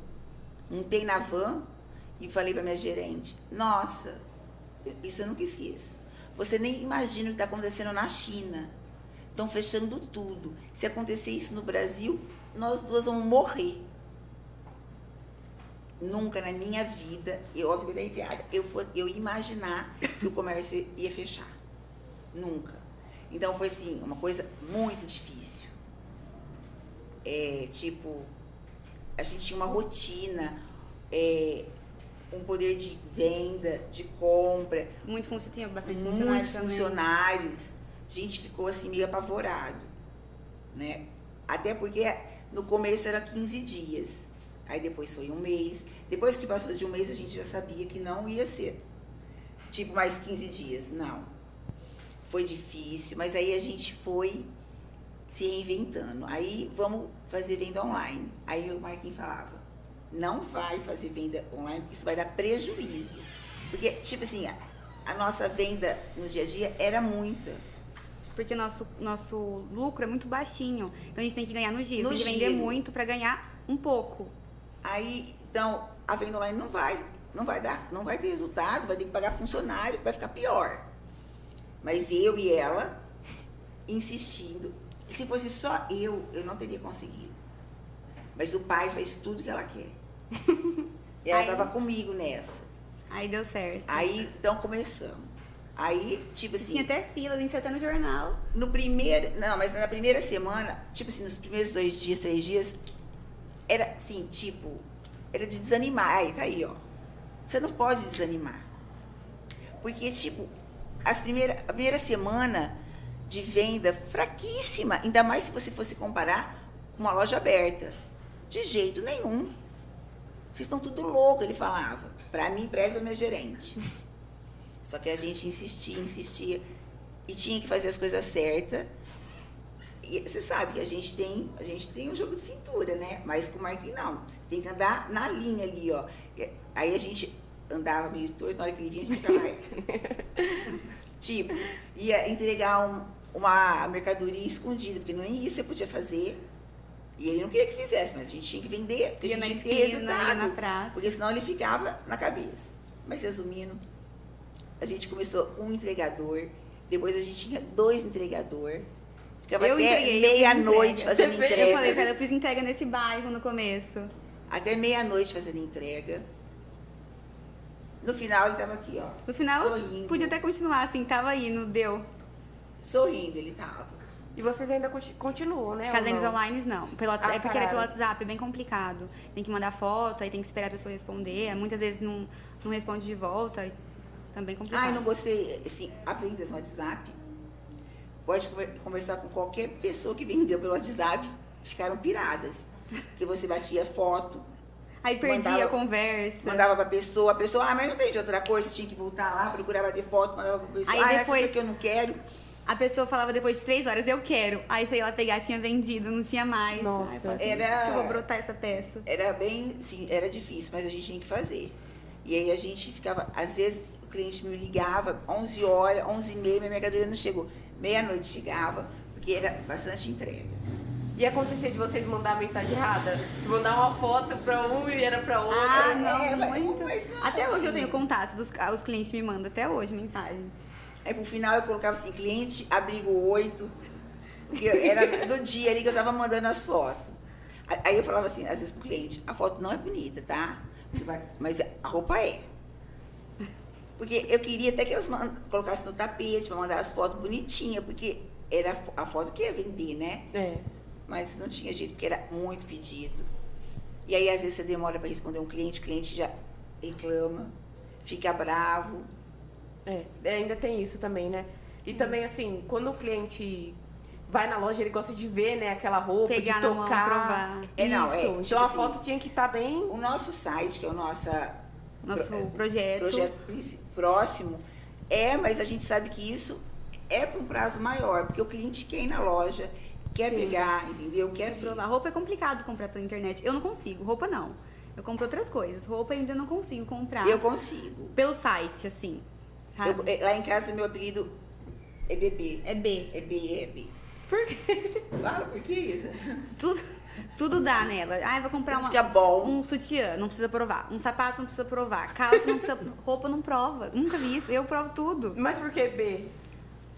Montei na van e falei para minha gerente: "Nossa, isso eu nunca esqueço. Você nem imagina o que está acontecendo na China. Estão fechando tudo. Se acontecer isso no Brasil, nós duas vamos morrer." Nunca na minha vida, eu óbvio que eu dei piada, eu, for, eu ia imaginar que o comércio ia fechar. Nunca. Então foi assim, uma coisa muito difícil. É, tipo, a gente tinha uma rotina, é, um poder de venda, de compra, Muito funcionário, tinha bastante funcionário muitos também. funcionários. A gente ficou assim meio apavorado, né? Até porque no começo era 15 dias, aí depois foi um mês. Depois que passou de um mês a gente já sabia que não ia ser tipo mais 15 dias, não. Foi difícil, mas aí a gente foi se reinventando. Aí vamos fazer venda online. Aí o Marquinhos falava, não vai fazer venda online, porque isso vai dar prejuízo. Porque, tipo assim, a, a nossa venda no dia a dia era muita. Porque nosso, nosso lucro é muito baixinho. Então a gente tem que ganhar no giro. No tem que vender muito para ganhar um pouco. Aí, então, a venda online não vai, não vai dar, não vai ter resultado, vai ter que pagar funcionário, vai ficar pior. Mas eu e ela insistindo. Se fosse só eu, eu não teria conseguido. Mas o pai faz tudo que ela quer. <laughs> E ela estava comigo nessa. Aí deu certo. Aí, então começamos. Aí, tipo assim, Tinha até fila, a gente até no jornal. no primeiro. Não, mas na primeira semana, tipo assim, nos primeiros dois dias, três dias, era assim, tipo, era de desanimar. Aí, tá aí, ó. Você não pode desanimar. Porque, tipo, as primeira, a primeira semana de venda fraquíssima, ainda mais se você fosse comparar com uma loja aberta. De jeito nenhum. Vocês estão tudo louco, ele falava. Pra mim, pra ele, pra minha gerente. <laughs> Só que a gente insistia, insistia. E tinha que fazer as coisas certas. E você sabe que a gente tem, a gente tem um jogo de cintura, né? Mas com o Marquinhos não. Você tem que andar na linha ali, ó. Aí a gente andava meio torto, na hora que ele vinha, a gente ficava <laughs> tipo, ia entregar um- uma mercadoria escondida, porque nem isso você podia fazer. E ele não queria que fizesse, mas a gente tinha que vender, porque Ia a na gente tinha que esquina, ia na praça. Porque senão ele ficava na cabeça. Mas resumindo, a gente começou com um entregador, depois a gente tinha dois entregadores. Ficava Eu até meia-noite fazendo Você fez? entrega. Eu falei, cara, eu fiz entrega nesse bairro no começo. Até meia-noite fazendo entrega. No final ele tava aqui, ó. No final, Sorrindo. podia até continuar assim, tava indo, deu. Sorrindo ele tava. E vocês ainda conti- continuam, né? não? online não. Pelo, Ah, é porque era pelo pararam. WhatsApp, é bem complicado. Tem que mandar foto, aí tem que esperar a pessoa responder. Muitas vezes não, não responde de volta. Também complicado. Ai, não gostei. Assim, a venda no WhatsApp. Pode conver- conversar com qualquer pessoa que vendeu pelo WhatsApp. Ficaram piradas. Porque você batia foto, Aí perdi mandava- a conversa. mandava pra pessoa, a pessoa, ah, mas não tem de outra coisa, você tinha que voltar lá, procurar bater foto, mandava pra pessoa, Aí ah, depois- essa que eu não quero. A pessoa falava depois de três horas, eu quero. Aí sei lá pegar, tinha vendido, não tinha mais. Nossa. Assim, Era- eu vou brotar essa peça. Era bem, sim, era difícil, mas a gente tinha que fazer. E aí a gente ficava, às vezes cliente me ligava, 11 horas, 11 e meia, minha mercadoria não chegou. Meia-noite chegava, porque era bastante entrega. E acontecia de vocês mandar mensagem errada? De mandar uma foto pra um e era pra outro? Ah, é, não, mas- muito. mas não, até hoje eu assim. tenho contato dos os clientes me mandam, até hoje, mensagem. Aí pro final eu colocava assim, cliente, abrigo 8, porque era do dia ali que eu tava mandando as fotos. Aí eu falava assim, às vezes pro cliente, a foto não é bonita, tá? Mas a roupa é. Porque eu queria até que elas colocassem no tapete pra mandar as fotos bonitinhas, porque era a fo- a foto que ia vender, né? É. Mas não tinha jeito, porque era muito pedido. E aí, às vezes, você demora para responder um cliente, o cliente já reclama, fica bravo. É, é, ainda tem isso também, né? E também, assim, quando o cliente vai na loja, ele gosta de ver, né, aquela roupa, Pegar de na mão, tocar. provar. É, não, é, tipo então a assim, foto tinha que estar bem. O nosso site, que é o nossa, Nosso pro- projeto. projeto princi- próximo, é, mas a gente sabe que isso é para um prazo maior, porque o cliente quer ir na loja, quer Sim. pegar, entendeu? Quer ver. Provar. Roupa é complicado comprar pela internet. Eu não consigo, roupa não. Eu compro outras coisas. Roupa eu ainda não consigo comprar. Eu consigo. Pelo site, assim. Sabe? Eu- é, lá em casa, meu apelido é bebê. É B. É B, é B. Por quê? Fala, por que isso? Tudo, tudo dá nela. Ah, eu vou comprar Tudo uma, fica bom. um sutiã, não precisa provar. Um sapato não precisa provar. Calça não precisa. <laughs> roupa não prova. Nunca vi isso. Eu provo tudo. Mas por que B?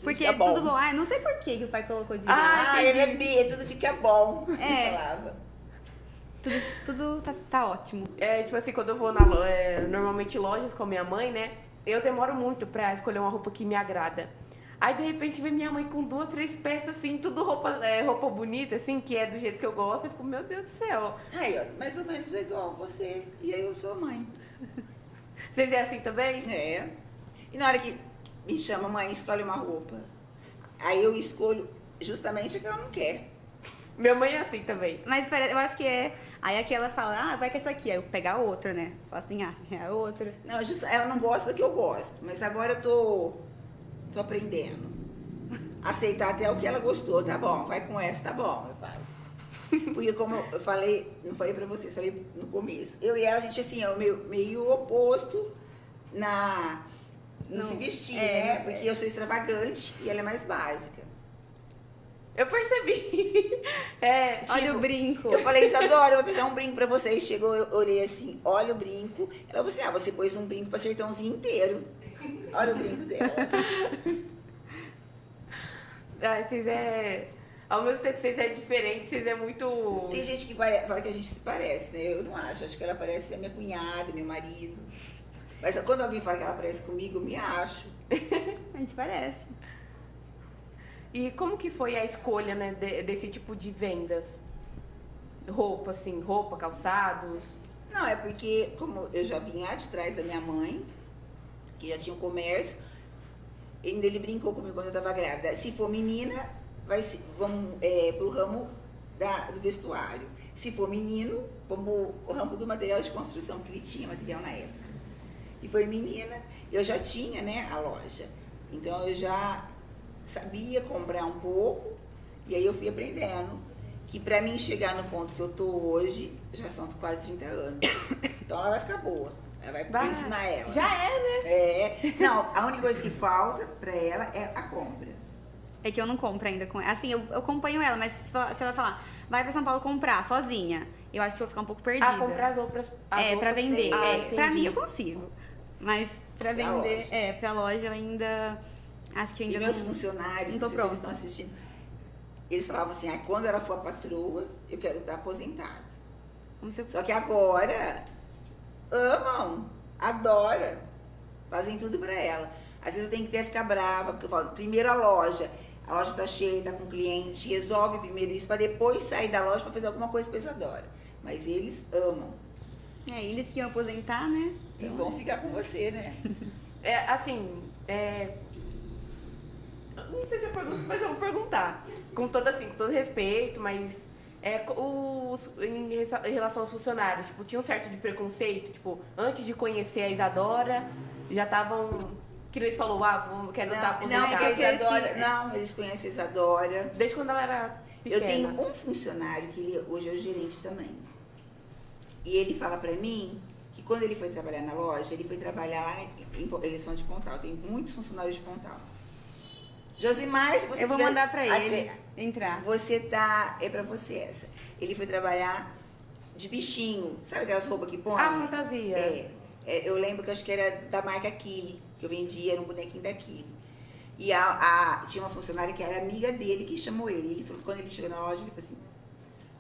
Porque fica é tudo bom. Ah, não sei por que que o pai colocou de Ah, Ah, ele é B, tudo fica bom. <laughs> É. Falava. Tudo, tudo tá, tá ótimo. É, tipo assim, quando eu vou na é, normalmente lojas com a minha mãe, né? Eu demoro muito pra escolher uma roupa que me agrada. Aí, de repente, vem minha mãe com duas, três peças, assim, tudo roupa, é, roupa bonita, assim, que é do jeito que eu gosto. Eu fico, meu Deus do céu. Aí, ó, mais ou menos igual você. E aí eu sou mãe. <laughs> Vocês é assim também? É. E na hora que me chama, mãe, escolhe uma roupa. Aí eu escolho justamente a que ela não quer. Minha mãe é assim também. Mas pare- eu acho que é. Aí aqui ela fala, ah, vai com essa aqui. Aí eu vou pegar a outra, né? Fala assim, ah, é a outra. Não, justa- ela não gosta da que eu gosto. Mas agora eu tô, tô aprendendo. aceitar até o que ela gostou, tá bom, vai com essa, tá bom, eu falo. Porque como eu falei, não falei pra vocês, falei no começo. Eu e ela, a gente assim, é o meio, meio oposto na, no Não, se vestir, é, né? não- Porque eu sou extravagante e ela é mais básica. Eu percebi. <laughs> É, Olha Tipo, o brinco. Eu falei, Isadora, eu vou pegar um brinco pra você. E chegou, eu olhei assim, olha o brinco. Ela falou assim, ah, você pôs um brinco pra sertãozinho inteiro. Olha o brinco dela. <laughs> ah, vocês é. Ao mesmo tempo que vocês é diferente, vocês é muito. Tem gente que vai- fala que a gente se parece, né? Eu não acho. Acho que ela parece a minha cunhada, meu marido. Mas quando alguém fala que ela parece comigo, eu me acho. <laughs> A gente parece. E como que foi a escolha, né, de- desse tipo de vendas? Roupa, assim, roupa, calçados. Não, é porque, como eu já vim lá de trás da minha mãe, que já tinha um comércio, ainda ele brincou comigo quando eu estava grávida. Se for menina, vai ser, vamos é, pro ramo da- do vestuário. Se for menino, vamos pro ramo do material de construção, porque ele tinha material na época. E foi menina, eu já tinha, né, a loja. Então eu já sabia comprar um pouco, e aí eu fui aprendendo que pra mim chegar no ponto que eu tô hoje, já são quase 30 anos. <coughs> Então ela vai ficar boa. Ela vai Bah, ensinar ela. Já é, né? É. Não, a única coisa que falta pra ela é a compra. É que eu não compro ainda com Assim, eu, eu acompanho ela, mas se ela se ela falar, vai pra São Paulo comprar sozinha, eu acho que eu vou ficar um pouco perdida. Ah, comprar as roupas. as é, pra vender. Ah, é, pra mim eu consigo. Mas pra Pra vender, loja. é, pra loja eu ainda. Acho que eu E ainda meus não. funcionários, não tô sei se eles pronta. estão assistindo, eles falavam assim, ah, quando ela for a patroa, eu quero estar aposentado. Como se eu Só que agora amam, adoram, fazem tudo pra ela. Às vezes eu tenho que até ficar brava, porque eu falo, primeiro a loja, a loja tá cheia, tá com cliente, resolve primeiro isso pra depois sair da loja pra fazer alguma coisa pra Isadora. Mas eles amam É, eles que iam aposentar, né? e vão ficar com você, né? <laughs> É, assim, é... eu Não sei se eu pergunto, mas eu vou perguntar. Com todo assim, com todo respeito, mas... É, os, em, em relação aos funcionários, tipo, tinha um certo de preconceito, tipo, antes de conhecer a Isadora, já estavam... Que eles falou, ah, vamos, quero estar Não, não, aposentada. porque Isadora, assim, não, eles conhecem a Isadora. Desde quando ela era pequena. Eu tenho um funcionário que ele hoje é o gerente também. E ele fala pra mim que quando ele foi trabalhar na loja, ele foi trabalhar lá em, eles são de Pontal, tem muitos funcionários de Pontal. Josimar, se você eu vou tiver- mandar pra Até- ele entrar. Você tá, é pra você essa. Ele foi trabalhar de bichinho, sabe aquelas roupas que põe? Ah, fantasia. É, é, eu lembro que acho que era da marca Kili, que eu vendia, era um bonequinho da Kili. E a, a- tinha uma funcionária que era amiga dele que chamou ele. Ele falou, quando ele chegou na loja, ele falou assim,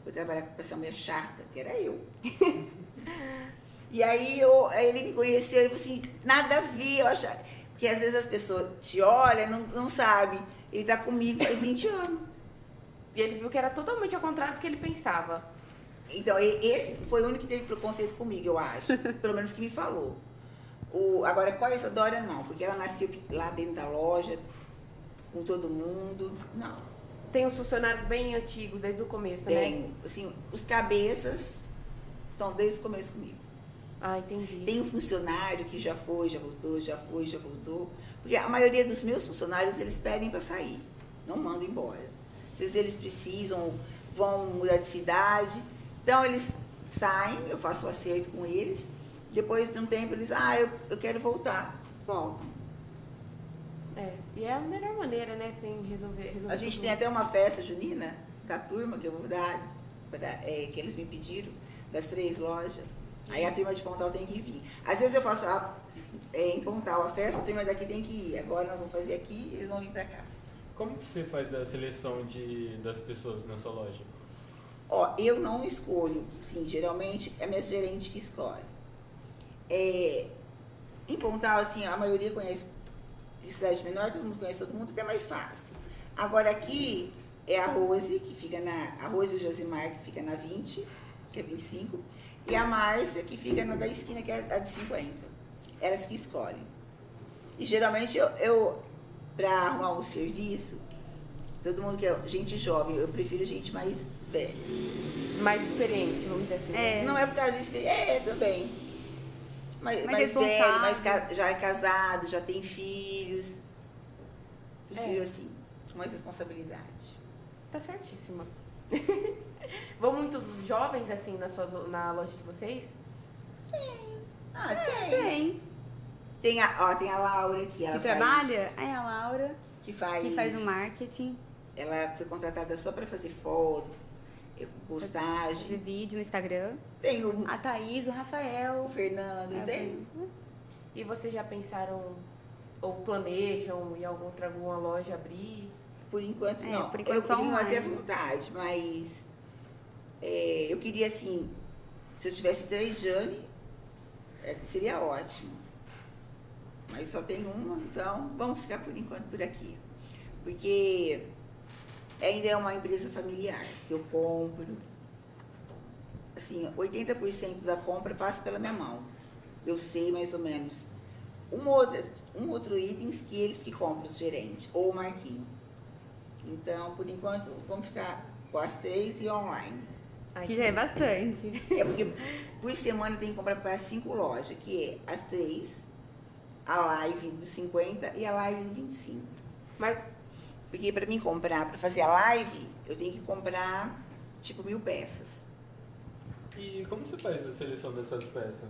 vou trabalhar com essa mulher chata, que era eu. <laughs> e aí, eu, ele me conheceu e falou assim, nada a ver, eu achava. Porque às vezes as pessoas te olham, não, não sabem. Ele tá comigo faz <laughs> 20 anos. E ele viu que era totalmente ao contrário do que ele pensava. Então, esse foi o único que teve preconceito comigo, eu acho. <laughs> Pelo menos que me falou. O, agora, com a Isadora, não. Porque ela nasceu lá dentro da loja, com todo mundo. Não. Tem os funcionários bem antigos, desde o começo, né? Tem, assim, os cabeças estão desde o começo comigo. Ah, entendi. Tem um funcionário que já foi, já voltou, já foi, já voltou. Porque a maioria dos meus funcionários, eles pedem para sair. Não mandam embora. Às vezes eles precisam, vão mudar de cidade. Então eles saem, eu faço o acerto com eles. Depois de um tempo eles, ah, eu, eu quero voltar. Voltam. É, e é a melhor maneira, né, assim, resolver, resolver A gente tem até uma festa junina da turma que eu vou dar, pra, é, que eles me pediram, das três lojas. Aí a turma de Pontal tem que vir. Às vezes eu faço a, é, em Pontal a festa, a turma daqui tem que ir. Agora nós vamos fazer aqui eles vão vir pra cá. Como você faz a seleção de, das pessoas na sua loja? Ó, eu não escolho, sim, geralmente é minha gerente que escolhe. É, em Pontal, assim, a maioria conhece cidade menor, todo mundo conhece todo mundo, até mais fácil. Agora aqui é a Rose, que fica na. A Rose e o Josimar, que fica na 20, que é 25, e a Márcia, que fica na da esquina, que é a de 50. Elas que escolhem. E geralmente eu, eu para arrumar um serviço, todo mundo que é gente jovem, eu prefiro gente mais velha. Mais experiente, vamos dizer assim. É. Não é por causa disso, é, também. Mais, Mais mais velho, mais já é casado, já tem filhos. Prefiro É. assim. com mais responsabilidade. Tá certíssima. <laughs> Vão muitos jovens assim na, sua, na loja de vocês? Ah, tem. Tem. Tem a, ó, tem a Laura que ela Que faz, trabalha? É a Laura, que faz, que faz o marketing, Ela foi contratada só para fazer foto, eh, fazer postagem. vídeo no Instagram. Tem o, A Thaís, o Rafael. o Fernando, É, tem. E vocês já pensaram ou planejam em alguma outra alguma loja abrir? Por enquanto É, não. por enquanto eu só tenho online. até vontade, mas é, eu queria assim, se eu tivesse três Jane, é, seria ótimo. Mas só tem uma, então vamos ficar por enquanto por aqui. Porque ainda é uma empresa familiar, que eu compro. Assim, 80% da compra passa pela minha mão. Eu sei mais ou menos um outro, um outro itens que eles que compram, os gerentes, ou o Marquinho. Então, por enquanto, vamos ficar com as três e online. Ai, Que já é bastante. É porque por semana tem que comprar para cinco lojas, que é as três, a live dos 50 e a live dos 25. Mas Porque para mim comprar, para fazer a live, eu tenho que comprar tipo mil peças. E como você faz a seleção dessas peças?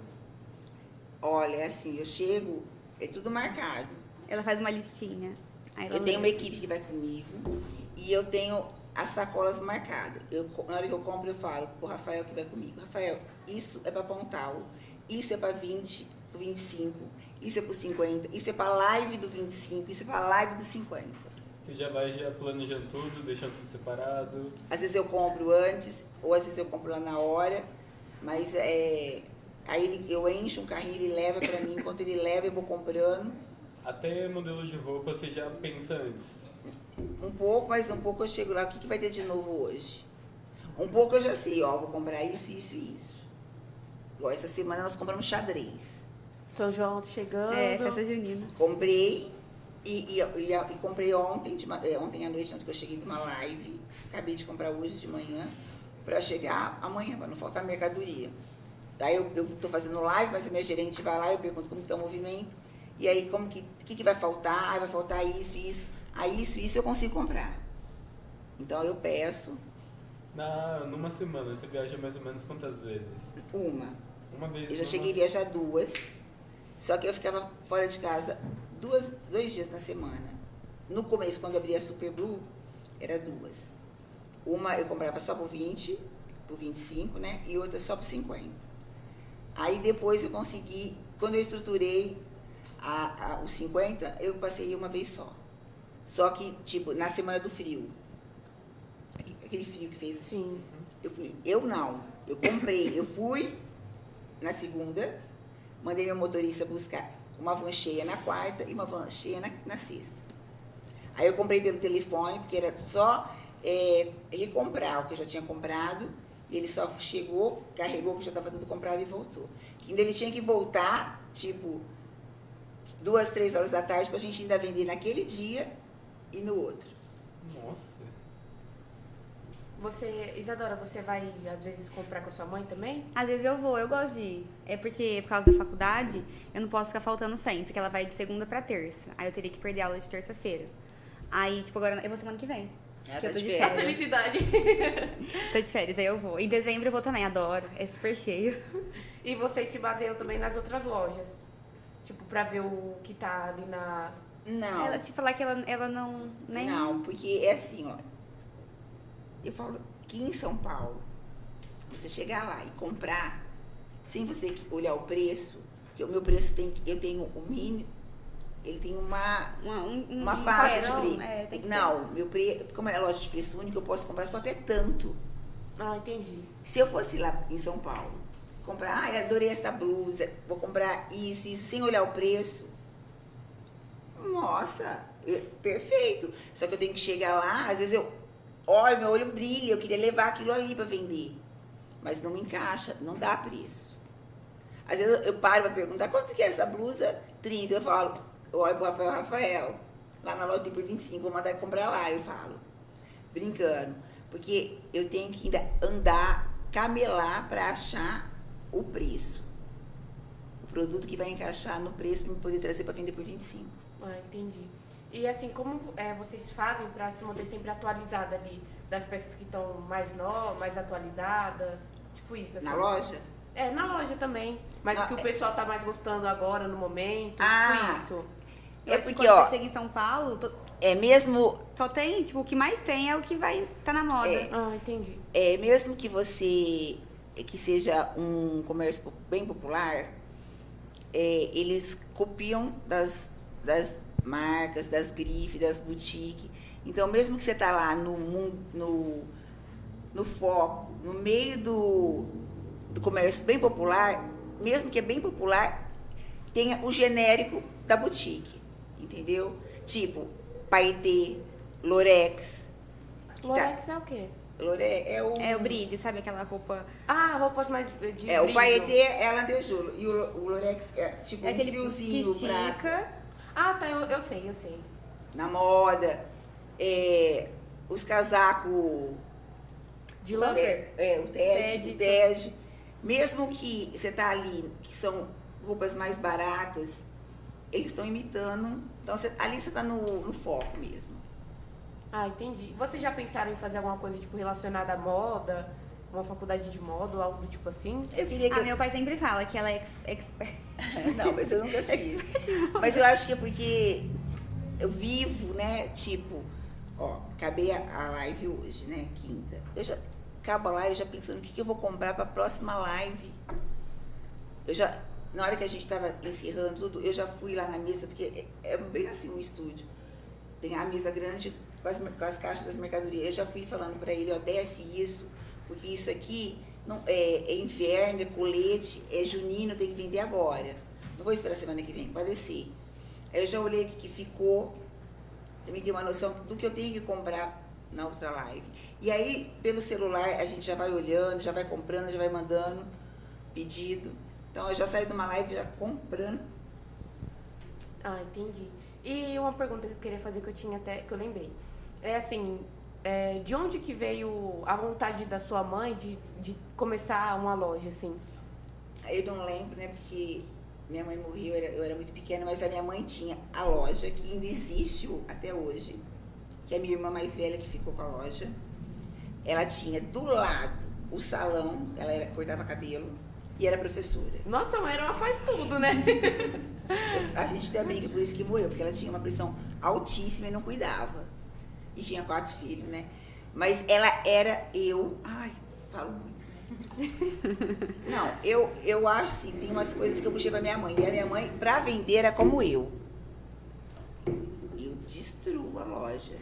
Olha, é assim, eu chego, é tudo marcado. Ela faz uma listinha. Aí Eu tenho uma equipe que vai comigo e eu tenho as sacolas marcadas. Eu, na hora que eu compro, eu falo pro Rafael que vai comigo. Rafael, isso é para Pontal, isso é para 20, 25, isso é para 50, isso é para live do 25, isso é para live do 50. Você já vai já planejando tudo, deixando tudo separado? Às vezes eu compro antes, ou às vezes eu compro lá na hora, mas é. Aí ele- eu encho um carrinho, ele leva para mim, enquanto ele leva, eu vou comprando. Até modelo de roupa você já pensa antes. Um pouco, mas um pouco eu chego lá, o que, que vai ter de novo hoje? Um pouco eu já sei, ó, vou comprar isso, isso e isso. Igual essa semana nós compramos xadrez. São João tá chegando. É, festa junina. Comprei e, e, e- e comprei ontem, de é, ontem à noite, antes que eu cheguei de uma live. Acabei de comprar hoje de manhã, para chegar amanhã, para não faltar mercadoria. Daí eu, eu tô fazendo live, mas a minha gerente vai lá, eu pergunto como está o movimento. E aí, como que, que, que vai faltar? Ah, vai faltar isso, isso. Aí, isso, isso eu consigo comprar. Então, eu peço Na, numa semana você viaja mais ou menos quantas vezes? uma. Uma vez Eu já cheguei a viajar duas, só que eu ficava fora de casa duas, dois dias na semana. No começo, quando eu abria a Super Blue, era duas. Uma eu comprava só por 20, por 25, né? E outra só por 50. Aí depois eu consegui, quando eu estruturei a, a, os 50, eu passei uma vez só. Só que, tipo, na semana do frio. Aque- Aquele frio que fez Sim. eu fui, eu não. Eu comprei, eu fui na segunda, mandei meu motorista buscar uma van cheia na quarta e uma van cheia na, na sexta. Aí eu comprei pelo telefone, porque era só é, recomprar o que eu já tinha comprado. E ele só chegou, carregou o que já estava tudo comprado e voltou. Que ainda ele tinha que voltar, tipo, duas, três horas da tarde, para a gente ainda vender naquele dia e no outro. Nossa. Você, Isadora, você vai às vezes comprar com a sua mãe também? Às vezes eu vou, eu gosto de ir. É porque, por causa da faculdade, eu não posso ficar faltando sempre, porque ela vai de segunda pra terça. Aí eu teria que perder a aula de terça-feira. Aí, tipo, agora eu vou semana que vem. Ela que tá eu tô de de férias. férias. Felicidade. <laughs> Tô de férias, aí eu vou. Em dezembro eu vou também, adoro. É super cheio. E vocês se baseiam também nas outras lojas? Tipo, pra ver o que tá ali na. Não. Ela te falar que ela, ela não. Nem... Não, porque é assim, ó. Eu falo que em São Paulo, você chegar lá e comprar, sem você olhar o preço, porque o meu preço tem que. Eu tenho o mínimo, ele tem uma, Uma, um, um- uma um faixa de preço. É, tem que Não, meu preço, como é loja de preço único, eu posso comprar só até tanto. Ah, entendi. Se eu fosse lá em São Paulo, comprar, ah, adorei essa blusa, vou comprar isso, isso, sem olhar o preço. Nossa, perfeito. Só que eu tenho que chegar lá, às vezes eu olho, meu olho brilha, eu queria levar aquilo ali para vender. Mas não encaixa, não dá preço. Às vezes eu, eu paro para perguntar, quanto que é essa blusa? 30. Eu falo, eu olho pro Rafael, Rafael, lá na loja tem por 25, vou mandar comprar lá, eu falo. Brincando. Porque eu tenho que ainda andar, camelar para achar o preço. O produto que vai encaixar no preço para poder trazer para vender por 25. Ah, entendi. E assim, como é, vocês fazem para se manter sempre atualizada ali? Das peças que estão mais novas, mais atualizadas? Tipo isso, assim. Na loja? É, na loja também. Mas Não, o que o é- pessoal tá mais gostando agora, no momento. Ah. Tipo isso. É porque, quando ó, você chega em São Paulo, to- é mesmo, só tem, tipo, o que mais tem é o que vai tá na moda. É. Ah, entendi. é mesmo que você, que seja um comércio bem popular, é, eles copiam das, das marcas, das grifes, das boutiques. Então, mesmo que você tá lá no, no, no foco, no meio do, do comércio bem popular, mesmo que é bem popular, tenha o genérico da boutique, entendeu? Tipo, Paetê, Lorex. tá- Lorex é o quê? Lorex é o... É o brilho, sabe aquela roupa. Ah, roupas mais de É, o brilho. Paetê é landejulo e o, o Lorex é tipo É um fiozinho estica. Ah, tá, eu, eu sei, eu sei. na moda. É, os casacos... De lã? É, é, o TED, TED. o TED. Mesmo que você tá ali, que são roupas mais baratas, eles estão imitando. Então, você- ali você tá no, no foco mesmo. Ah, entendi. Vocês já pensaram em fazer alguma coisa, tipo, relacionada à moda? Uma faculdade de moda ou algo do tipo assim? Eu queria que... Ah, meu pai sempre fala que ela é ex- expert. <laughs> Não, mas eu nunca <laughs> fiz. Mas eu acho que é porque eu vivo, né? Tipo, ó, acabei a, a live hoje, né? Quinta. Eu já acabo a live já pensando o que, que eu vou comprar pra próxima live. Eu já, na hora que a gente tava encerrando tudo, eu já fui lá na mesa, porque é, é bem assim um estúdio. Tem a mesa grande com as, com as caixas das mercadorias. Eu já fui falando pra ele, ó, desce isso, porque isso aqui não, é, é inverno, é colete, é junino, tem que vender agora. Não vou esperar semana que vem, pode descer. Aí eu já olhei o que ficou, também tenho uma noção do que eu tenho que comprar na outra live. E aí, pelo celular, a gente já vai olhando, já vai comprando, já vai mandando pedido. Então, eu já saio de uma live já comprando. Ah, entendi. E uma pergunta que eu queria fazer que eu tinha até, que eu lembrei. É assim, é, de onde que veio a vontade da sua mãe de, de começar uma loja, assim? Eu não lembro, né? Porque minha mãe morreu, eu era, eu era muito pequena, mas a minha mãe tinha a loja, que ainda existe até hoje, que é a minha irmã mais velha que ficou com a loja. Ela tinha do lado o salão, ela era, cortava cabelo e era professora. Nossa, mãe era uma faz tudo, né? <laughs> A gente tem a briga por isso que morreu, porque ela tinha uma pressão altíssima e não cuidava. E tinha quatro filhos, né? Mas ela era eu. Ai, falo muito, né? <laughs> Não, eu, eu acho assim, tem umas coisas que eu puxei pra minha mãe. E a minha mãe, pra vender, era como eu. Eu destruo a loja.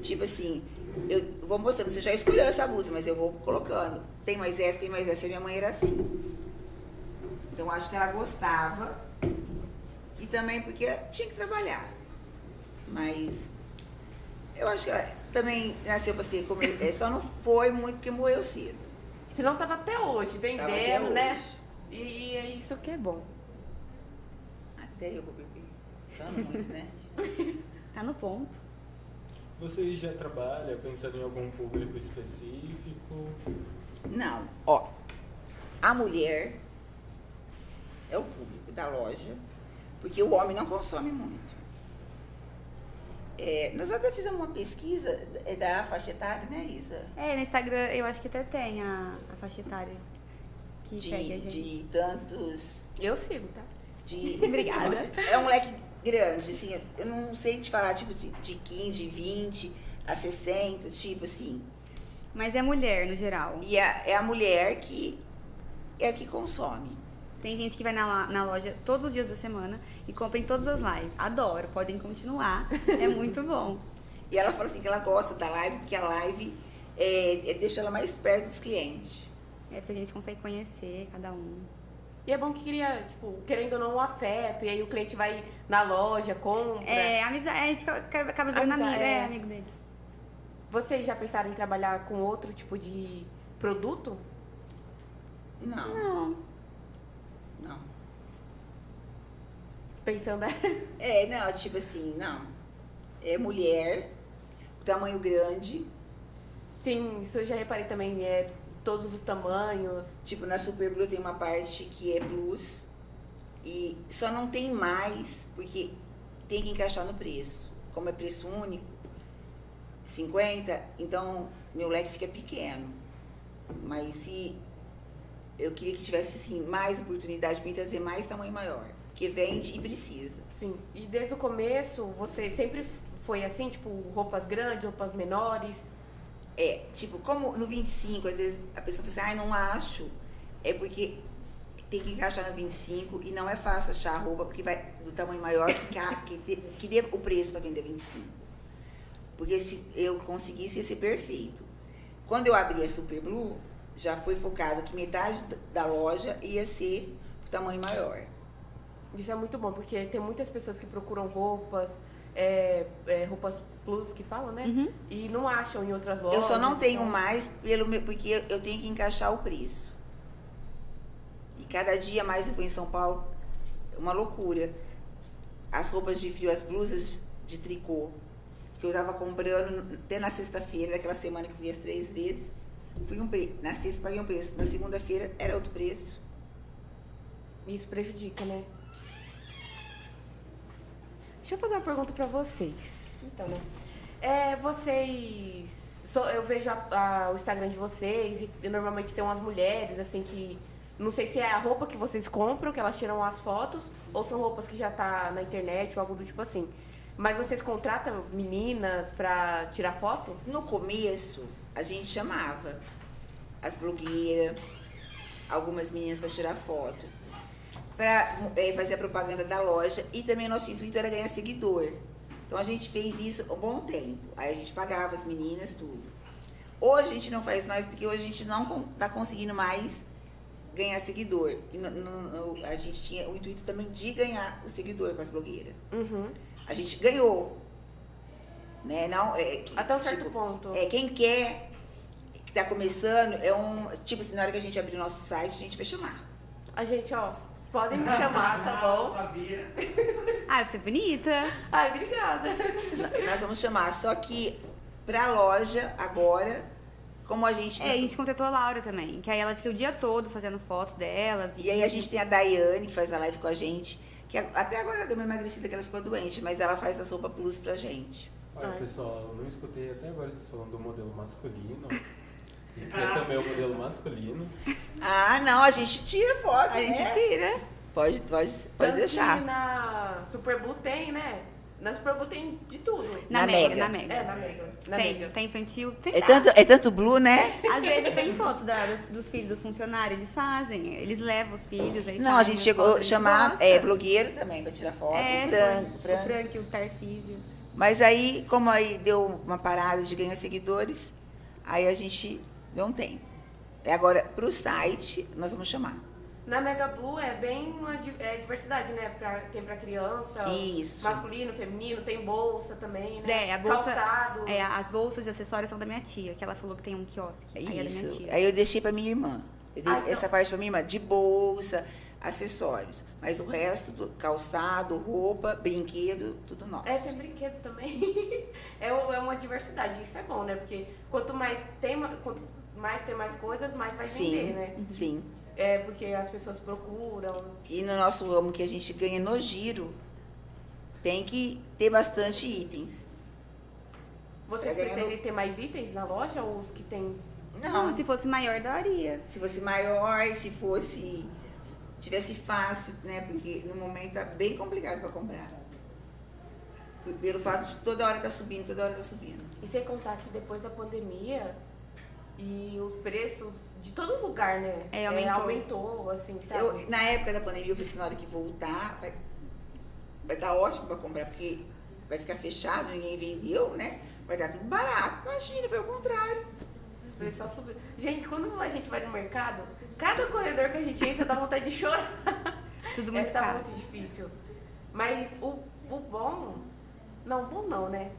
Tipo assim, eu vou mostrando, você já escolheu essa blusa, mas eu vou colocando. Tem mais essa, tem mais essa. E minha mãe era assim. Então acho que ela gostava. E também porque tinha que trabalhar. Mas eu acho que ela também nasceu pra ser comer. é, Só não foi muito porque morreu cedo. Senão tava até hoje, vendendo, né? E é isso que é bom. Até eu vou beber. Só não, <laughs> né? Tá no ponto. Você já trabalha pensando em algum público específico? Não, ó. A mulher é o público da loja, porque o homem não consome muito. É, nós até fizemos uma pesquisa é da faixa etária, né, Isa? É, no Instagram eu acho que até tem a, a faixa etária que segue a De, gente. de tantos. Eu sigo, tá? De, <laughs> Obrigada. É um leque grande, assim, eu não sei te falar, tipo, de 15, 20 a 60, tipo assim. Mas é mulher no geral. E é, é a mulher que é a que consome. Tem gente que vai na, na loja todos os dias da semana e compra em todas as lives. Adoro, podem continuar. É muito bom. E ela fala assim que ela gosta da live, porque a live é, é- deixa ela mais perto dos clientes. É porque a gente consegue conhecer cada um. E é bom que cria, tipo, querendo ou não, um afeto. E aí o cliente vai na loja, compra. É, amizade, a gente acaba virando amigo, é. é. amigo deles. Vocês já pensaram em trabalhar com outro tipo de produto? Não, Não. Não. Pensando. <laughs> É, não, tipo assim, não. É mulher, tamanho grande, Sim, isso eu já reparei também. É todos os tamanhos. Tipo, na Super Blue tem uma parte que é blues. E só não tem mais, porque tem que encaixar no preço. Como é preço único, 50, então meu leque fica pequeno. Mas se eu queria que tivesse assim, mais oportunidade para trazer mais tamanho maior. Porque vende e precisa. Sim. E desde o começo, você sempre foi assim, tipo, roupas grandes, roupas menores? É, tipo, como no 25, às vezes a pessoa fala assim, ah, não acho. É porque tem que encaixar no 25 e não é fácil achar a roupa porque vai do tamanho maior que, que, dê, que dê o preço para vender 25. Porque se eu conseguisse ia ser perfeito. Quando eu abri a Super Blue, já foi focado que metade da- loja ia ser o tamanho maior. Isso é muito bom, porque tem muitas pessoas que procuram roupas, é, é, roupas plus que falam, né? Uhum. E não acham em outras lojas. Eu só não tenho então- mais pelo meu, porque eu tenho que encaixar o preço. E cada dia mais eu vou em São Paulo, uma loucura. As roupas de frio, as blusas de tricô, que eu tava comprando até na sexta-feira, daquela semana que eu fui as três vezes, fui um preço. Na sexta paguei um preço, na segunda-feira era outro preço. Isso prejudica, né? Deixa eu fazer uma pergunta pra vocês. Então, né? É, vocês. so- eu vejo a- a- o Instagram de vocês e, e normalmente tem umas mulheres, assim, que. Não sei se é a roupa que vocês compram, que elas tiram as fotos, ou são roupas que já tá na internet ou algo do tipo assim. Mas vocês contratam meninas pra tirar foto? No começo, a gente chamava as blogueiras, algumas meninas para tirar foto, para fazer a propaganda da loja e também nosso intuito era ganhar seguidor. Então a gente fez isso um bom tempo. Aí a gente pagava as meninas, tudo. Hoje a gente não faz mais porque hoje a gente não está conseguindo mais ganhar seguidor. No- no- no- a gente tinha o intuito também de ganhar o seguidor com as blogueiras. Uhum. A gente ganhou. Né? Não, é, que, Até um certo tipo, ponto. é, quem quer, que tá começando, é um. Tipo assim, na hora que a gente abrir o nosso site, a gente vai chamar. A gente, ó, podem me chamar, tá <laughs> bom? Sabia. <laughs> Ah, você é bonita. Ai, obrigada. Nós vamos chamar. Só que pra loja, agora, como a gente. É, a gente contratou a Laura também, que aí ela fica o dia todo fazendo foto dela. E aí a gente tem a Daiane, que faz a live com a gente, que até agora deu uma emagrecida que ela ficou doente, mas ela faz a sopa plus pra gente. Olha, pessoal, eu não escutei até agora vocês falando do modelo masculino. Se quiser também o modelo masculino. Ah, não, a gente tira foto, A gente né? tira. Pode, pode, Tanto pode que deixar. na Superbu tem, né? Na Superbu tem de tudo. Na, Na Mega, Mega. na Mega. É, na Mega. Na tem, Mega. tem infantil, tem. É tanto, é tanto blue, né? Às vezes tem foto da- dos, dos filhos dos funcionários, eles fazem, eles levam os filhos. Aí Não, a fazem gente as chegou fotos, a gente chamar gosta. é, blogueiro também pra tirar foto, É, o foi Frank, o Frank. Frank, o Tarcísio. Mas aí, como aí deu uma parada de ganhar seguidores, aí a gente deu um tempo. E agora, pro site, nós vamos chamar. Na Mega Blue é bem uma é, diversidade, né? Pra, tem pra criança, Isso. masculino, feminino, tem bolsa também, né? É, a bolsa. Calçado. É, as bolsas e acessórios são da minha tia, que ela falou que tem um quiosque. Aí é da minha Isso. tia. Aí eu deixei pra minha irmã. Ah, então- essa parte pra minha irmã, de bolsa, acessórios. Mas o resto, do- calçado, roupa, brinquedo, tudo nosso. É, tem brinquedo também. <laughs> é, é uma diversidade, isso é bom, né? Porque quanto mais tem, quanto mais tem mais coisas, mais vai sim, vender, né? sim. É porque as pessoas procuram. E no nosso ramo que a gente ganha no giro, tem que ter bastante itens. Vocês Tá pretendem ter mais itens na loja ou os que tem? Não, se fosse maior, daria. se fosse maior, se fosse tivesse fácil, né? Porque no momento tá bem complicado para comprar. Pelo fato de toda hora tá subindo, toda hora tá subindo. E sem contar que depois da pandemia e os preços de todo lugar, né? É, aumentou. aumentou, assim, sabe? Eu, na época da pandemia, eu falei assim, na hora que voltar, vai, vai dar ótimo para comprar, porque vai ficar fechado, ninguém vendeu, né? Vai dar tudo barato. Imagina, foi o contrário. Os preços só subiram. Gente, quando a gente vai no mercado, cada corredor que a gente entra dá vontade de chorar. Tudo é muito que tá caro. muito difícil. Mas o, o bom. Não, bom não, né?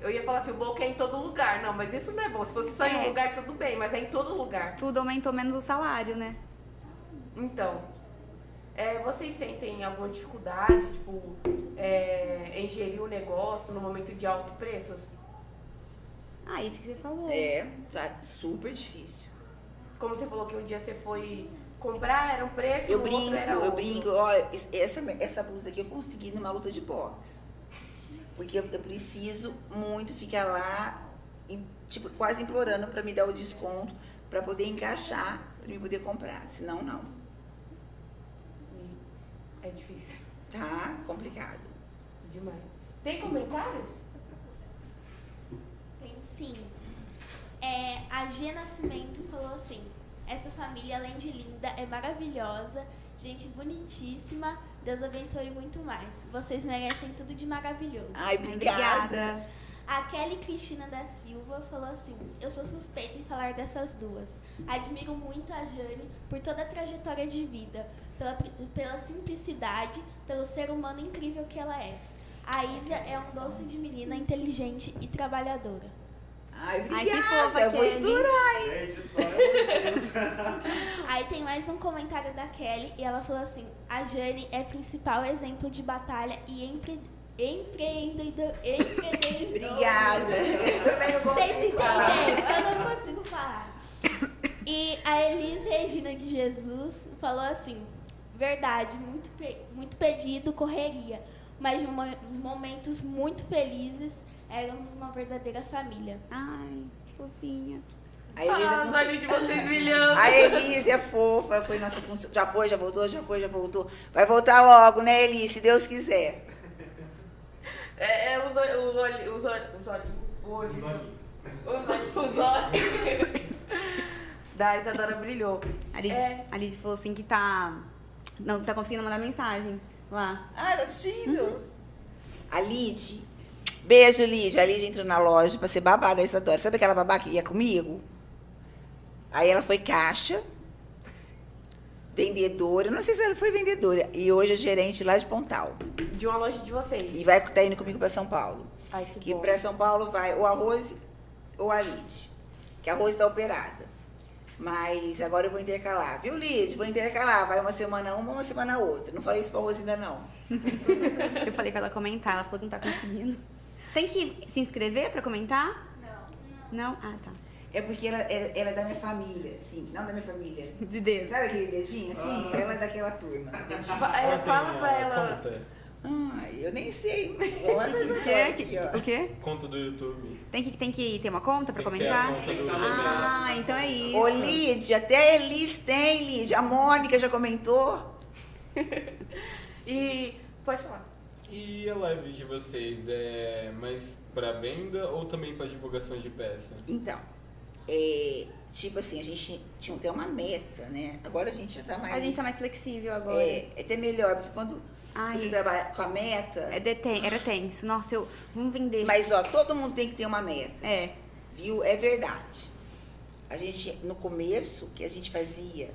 Eu ia falar assim, o bom é que é em todo lugar. Não, mas isso não é bom. Se fosse só em um É. lugar, tudo bem, mas é em todo lugar. Tudo aumentou menos o salário, né? Então, é, vocês sentem alguma dificuldade, tipo, é, em gerir o negócio no momento de alto preços? Ah, isso que você falou. É, tá super difícil. Como você falou que um dia você foi comprar, era um preço, Eu brinco, outro era eu outro. brinco, olha, isso- essa, essa blusa aqui eu consegui numa luta de boxe. Porque eu, eu preciso muito ficar lá, em- tipo, quase implorando para me dar o desconto, para poder encaixar, para me poder comprar. Senão, não. É difícil. Tá complicado. Demais. Tem comentários? Tem sim. É, a G Nascimento falou assim: essa família, além de linda, é maravilhosa, gente bonitíssima. Deus abençoe muito mais. Vocês merecem tudo de maravilhoso. Ai, obrigada. Obrigada. A Kelly Cristina da Silva falou assim: Eu sou suspeita em falar dessas duas. Admiro muito a Jane por toda a trajetória de vida, pela, pela simplicidade, pelo ser humano incrível que ela é. A Isa é um doce de menina inteligente e trabalhadora. Ai, Ai, que obrigada. fofa, eu vou estourar, hein? <laughs> Aí tem mais um comentário da Kelly e ela falou assim: A Jane é principal exemplo de batalha e empre... empreendedor. <laughs> empreendedor. Obrigada. Eu também não consigo falar. Eu não consigo falar. E a Elis Regina de Jesus falou assim: verdade, muito, pe- muito pedido, correria, mas momentos muito felizes, éramos uma verdadeira família. Ai, que fofinha. A Elisa, Ah, os olhos de vocês brilhando. a Elise é fofa, foi nossa função. Já foi, já voltou, já foi, já voltou. Vai voltar logo, né, Elise? Se Deus quiser. É, é os olhos. Os olhos. Os olhos. Os olhos. Os olhos. <laughs> da Isadora brilhou. A Lidy, É. a falou assim que tá. Não tá conseguindo mandar mensagem lá. Ah, tá assistindo? A Lid. Beijo, Lid. A Lid entrou na loja pra ser babá da Isadora. Sabe aquela babá que ia comigo? Aí ela foi caixa, vendedora. Não sei se ela foi vendedora. E hoje é gerente lá de Pontal. De uma loja de vocês. E vai tá indo comigo pra São Paulo. Ai, que, Que bom. pra São Paulo vai o arroz ou a Lid. Que a arroz tá operada. Mas agora eu vou intercalar. Viu, Lid? Vou intercalar. Vai uma semana uma, uma semana outra. Não falei isso pra arroz ainda não. <laughs> Eu falei pra ela comentar, ela falou que não tá conseguindo. Tem que se inscrever pra comentar? Não. Não? Ah, tá. É porque ela, é- ela é da minha família, assim. Não da minha família. De Deus. Sabe aquele dedinho, assim? Ela é daquela turma. dedinho. É, Ela fala a pra ela. Conta, Ai, eu nem sei. <laughs> O quê? aqui, ó. O quê? conta do YouTube. Tem que, tem que ter uma conta pra Tem que ter a comentar? conta do Ah, então é isso. Ô, Lídia, até a Elis tem, Lídia. A Mônica já comentou. <laughs> E. Pode falar. E a live de vocês é mais pra venda ou também pra divulgação de peça? Então, é, tipo assim, a gente tinha até uma meta, né? Agora a gente já tá mais... A gente tá mais flexível agora. É, é até melhor, porque quando Ai. você trabalha com a meta... É deten- era tenso. Nossa, eu. Vamos vender. Mas, ó, todo mundo tem que ter uma meta. É. Viu? É verdade. A gente, no começo, que a gente fazia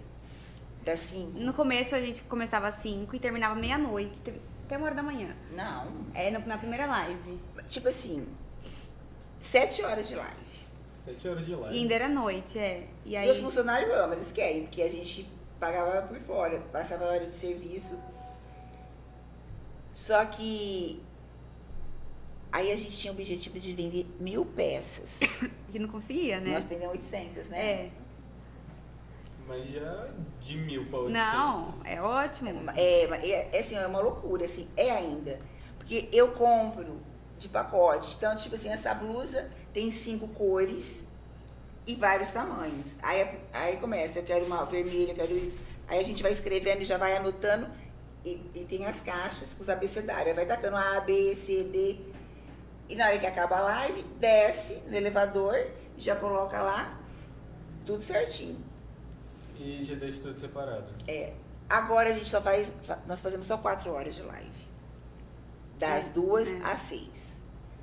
das 5. No começo a gente começava às 5 e terminava meia-noite, até uma hora da manhã. Não. É, no- na primeira live. Tipo assim, 7 horas de live. Sete horas de live. E ainda era noite, é. E aí. E os funcionários amam, eles querem, porque a gente pagava por fora, passava a hora de serviço. Só que aí a gente tinha o objetivo de vender mil peças. Que <coughs> não conseguia, né? Nós vendemos 800, né? É. Mas já de mil 800. Não, é ótimo. É, é, é assim, é uma loucura, assim, é ainda. Porque eu compro de pacote. Então, tipo assim, essa blusa tem cinco cores e vários tamanhos. Aí, aí começa, eu quero uma vermelha, eu quero isso. Aí a gente vai escrevendo e já vai anotando. E, e tem as caixas com os abecedários. Aí vai tacando A, B, C, D. E na hora que acaba a live, desce no elevador já coloca lá tudo certinho. E já deixa tudo separado. É, agora a gente só faz. fa- Nós fazemos só quatro horas de live. Das É, duas é. às seis.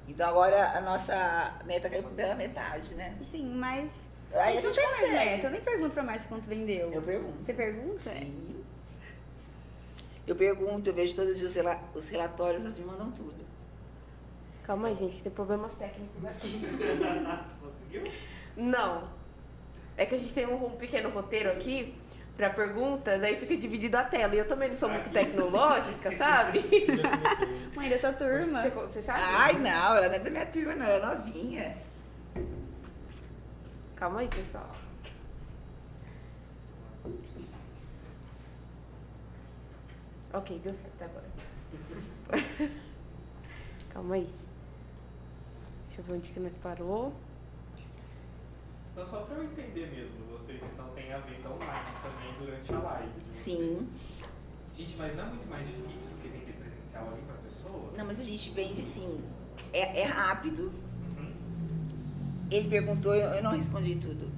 Então agora a nossa meta caiu pela metade, né? Sim, mas. Aí a a gente não tem mais meta. Eu nem pergunto pra Márcia quanto vendeu. Eu pergunto. Você pergunta? Sim. Eu pergunto, eu vejo todos os, rela- os relatórios, elas me mandam tudo. Calma aí, gente, que tem problemas técnicos aqui. <laughs> Conseguiu? Não. É que a gente tem um, um pequeno roteiro aqui pra perguntas, aí fica dividido a tela. E eu também não sou muito tecnológica, sabe? <laughs> Mãe dessa turma. Você, você sabe? Ai, não, ela não é da minha turma, não, ela é novinha. Calma aí, pessoal. Ok, deu certo agora. <laughs> Calma aí. Deixa eu ver onde que nós parou. Então, só para eu entender mesmo, vocês então têm a venda online também durante a live. vocês. Sim. Gente, mas não é muito mais difícil do que vender presencial ali para pessoa? Não, mas a gente vende sim. É, é rápido. Uhum. Ele perguntou, eu não respondi tudo.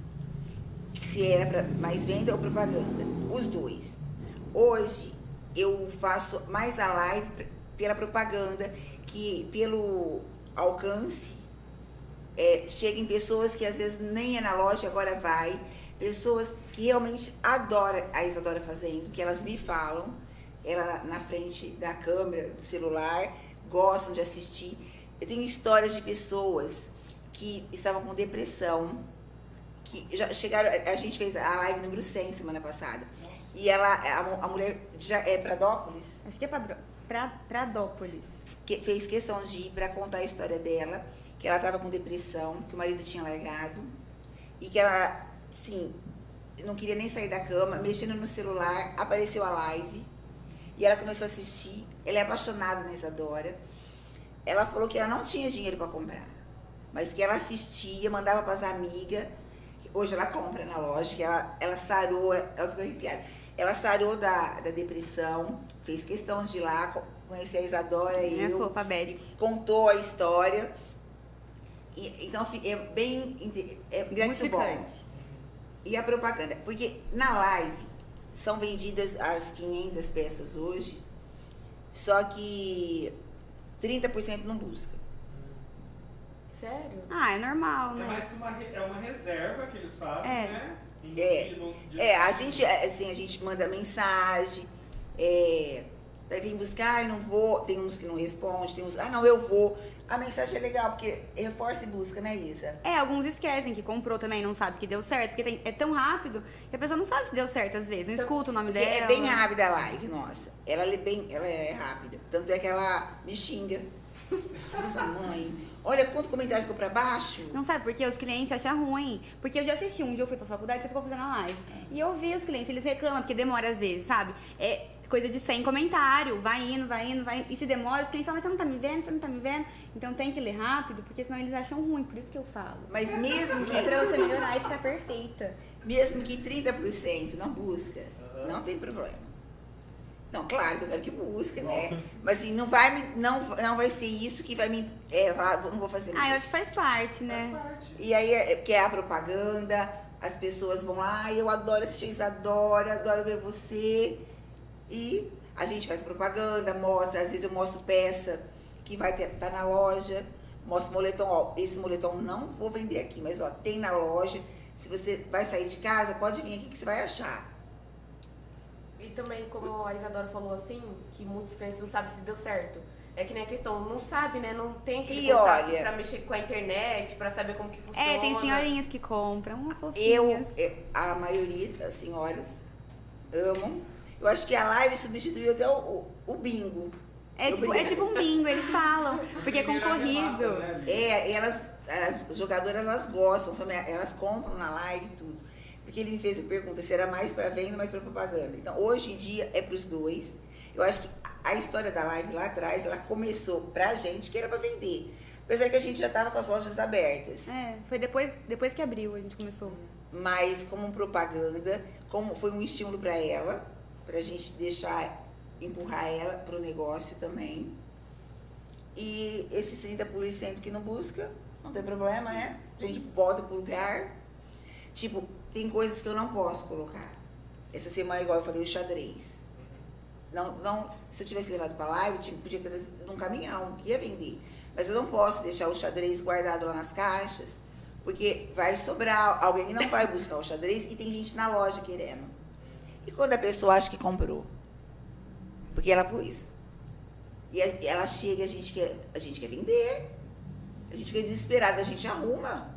Se era mais venda ou propaganda. Os dois. Hoje eu faço mais a live pela propaganda, que pelo alcance é, chega em pessoas que às vezes nem é na loja, agora vai. Pessoas que realmente adoram a Isadora fazendo, que elas me falam, ela na- frente da câmera, do celular, gostam de assistir. Eu tenho histórias de pessoas que estavam com depressão, que já chegaram, a gente fez a live número 100 semana passada. E ela, a, a mulher já é Pradópolis, Acho que é. Pradópolis. que fez questão de ir para contar a história dela, que ela estava com depressão, que o marido tinha largado e que ela, sim, não queria nem sair da cama, mexendo no celular, apareceu a live e ela começou a assistir. Ela é apaixonada na Isadora. Ela falou que ela não tinha dinheiro para comprar, mas que ela assistia, mandava para as amigas. Hoje ela compra na loja, que ela, ela sarou, ela ficou arrepiada. Ela sarou da, da depressão, fez questão de ir lá co- conhecer a Isadora e É eu fofa, Beth. contou a história. E, então é bem é muito bom. E a propaganda, porque na live são vendidas as 500 peças hoje, só que 30% não busca. Sério? Ah, é normal, É né? mais que uma, é uma reserva que eles fazem, É. né? Em- É. de- É, a gente, é, assim, a gente manda mensagem, é, vai vir buscar, eu não vou, tem uns que não respondem, tem uns, ah não, eu vou. A mensagem é legal, porque reforça e busca, né, Isa? É, alguns esquecem que comprou também, não sabe que deu certo, porque tem- é tão rápido que a pesa não sabe se deu certo às vezes, não escuta o nome Porque dela. é bem rápida a live, nossa. Ela é bem, ela é rápida. Tanto é que ela me xinga. Nossa, mãe. Olha quanto comentário ficou pra baixo. Não sabe porque os clientes acham ruim. Porque eu já assisti um dia, eu fui pra faculdade, você ficou fazendo a live. E eu vi os clientes, eles reclamam, porque demora às vezes, sabe? É coisa de 100 comentário, vai indo, vai indo, vai indo. E se demora, os clientes falam, mas você não tá me vendo, você não tá me vendo. Então tem que ler rápido, porque senão eles acham ruim, por isso que eu falo. Mas mesmo É pra que, você melhorar e ficar perfeita. mesmo que 30% não busca, não tem problema. Não, claro que eu quero que busque, né? Mas assim, não vai, me, não, não vai ser isso que vai me é, falar, "Vou- não vou fazer Ah, eu mais. acho que faz parte, Faz né? parte. E aí, é porque é a propaganda, as pessoas vão lá, "Ai, eu adoro assistir Isadora, adoro ver você. E a gente faz propaganda, mostra, às vezes eu mostro peça que vai estar tá na loja, mostro moletom, ó, esse moletom não vou vender aqui, mas ó, tem na loja. Se você vai sair de casa, pode vir aqui que você vai achar. E também, como a Isadora falou assim, que muitos clientes não sabem se deu certo. É que nem a questão, não sabe, né? Não tem aquele E contato olha- pra mexer com a internet, pra saber como que funciona. É, tem senhorinhas que compram, uma Eu, fofinhas. é, a maioria das senhoras amam. Eu acho que a live substituiu até o, o, o bingo. É tipo, é tipo um bingo, eles falam, porque é concorrido. né. É, e elas, as jogadoras, elas gostam, elas compram na live e tudo. Porque ele me fez a pergunta se era mais para venda ou mais para propaganda. Então, hoje em dia, é para os dois. Eu acho que a história da live lá atrás, ela começou pra gente que era para vender. Apesar que a gente já estava com as lojas abertas. É, foi depois, depois que abriu, a gente começou. Mas como propaganda, como foi um estímulo para ela, pra gente deixar, empurrar ela pro negócio também. E esses 30% que não busca, não tem problema, né? A gente volta pro lugar. Tipo, tem coisas que eu não posso colocar. Essa semana, igual eu falei, o xadrez. Não, não, se eu tivesse levado pra live, eu tinha- podia ter num caminhão, que ia vender. Mas eu não posso deixar o xadrez guardado lá nas caixas, porque vai sobrar, alguém não vai buscar o xadrez e tem gente na loja querendo. E quando a pessoa acha que comprou? Porque ela pôs. E ela chega, a gente quer, a gente quer vender. A gente fica desesperada, a gente arruma.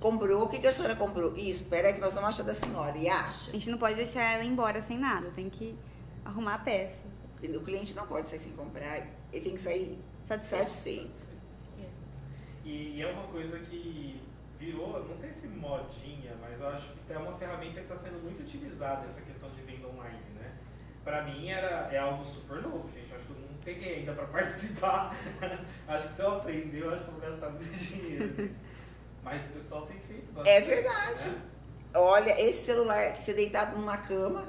Comprou, o que, que a senhora comprou? Isso, peraí que nós vamos achar da senhora. E acha. A gente não pode deixar ela embora sem nada, tem que arrumar a peça. O cliente não pode sair sem comprar, ele tem que sair Satisfeito. satisfeito. E é uma coisa que virou, não sei se modinha, mas eu acho que é uma ferramenta que está sendo muito utilizada essa questão de venda online, né? Pra mim era, é algo super novo, gente. Eu acho que eu não peguei ainda pra <laughs> participar. acho que se eu aprender, eu acho que eu vou gastar muito <laughs> dinheiro. Mas o pessoal tem feito bastante. É verdade. né? Olha, esse celular que você deitado numa cama,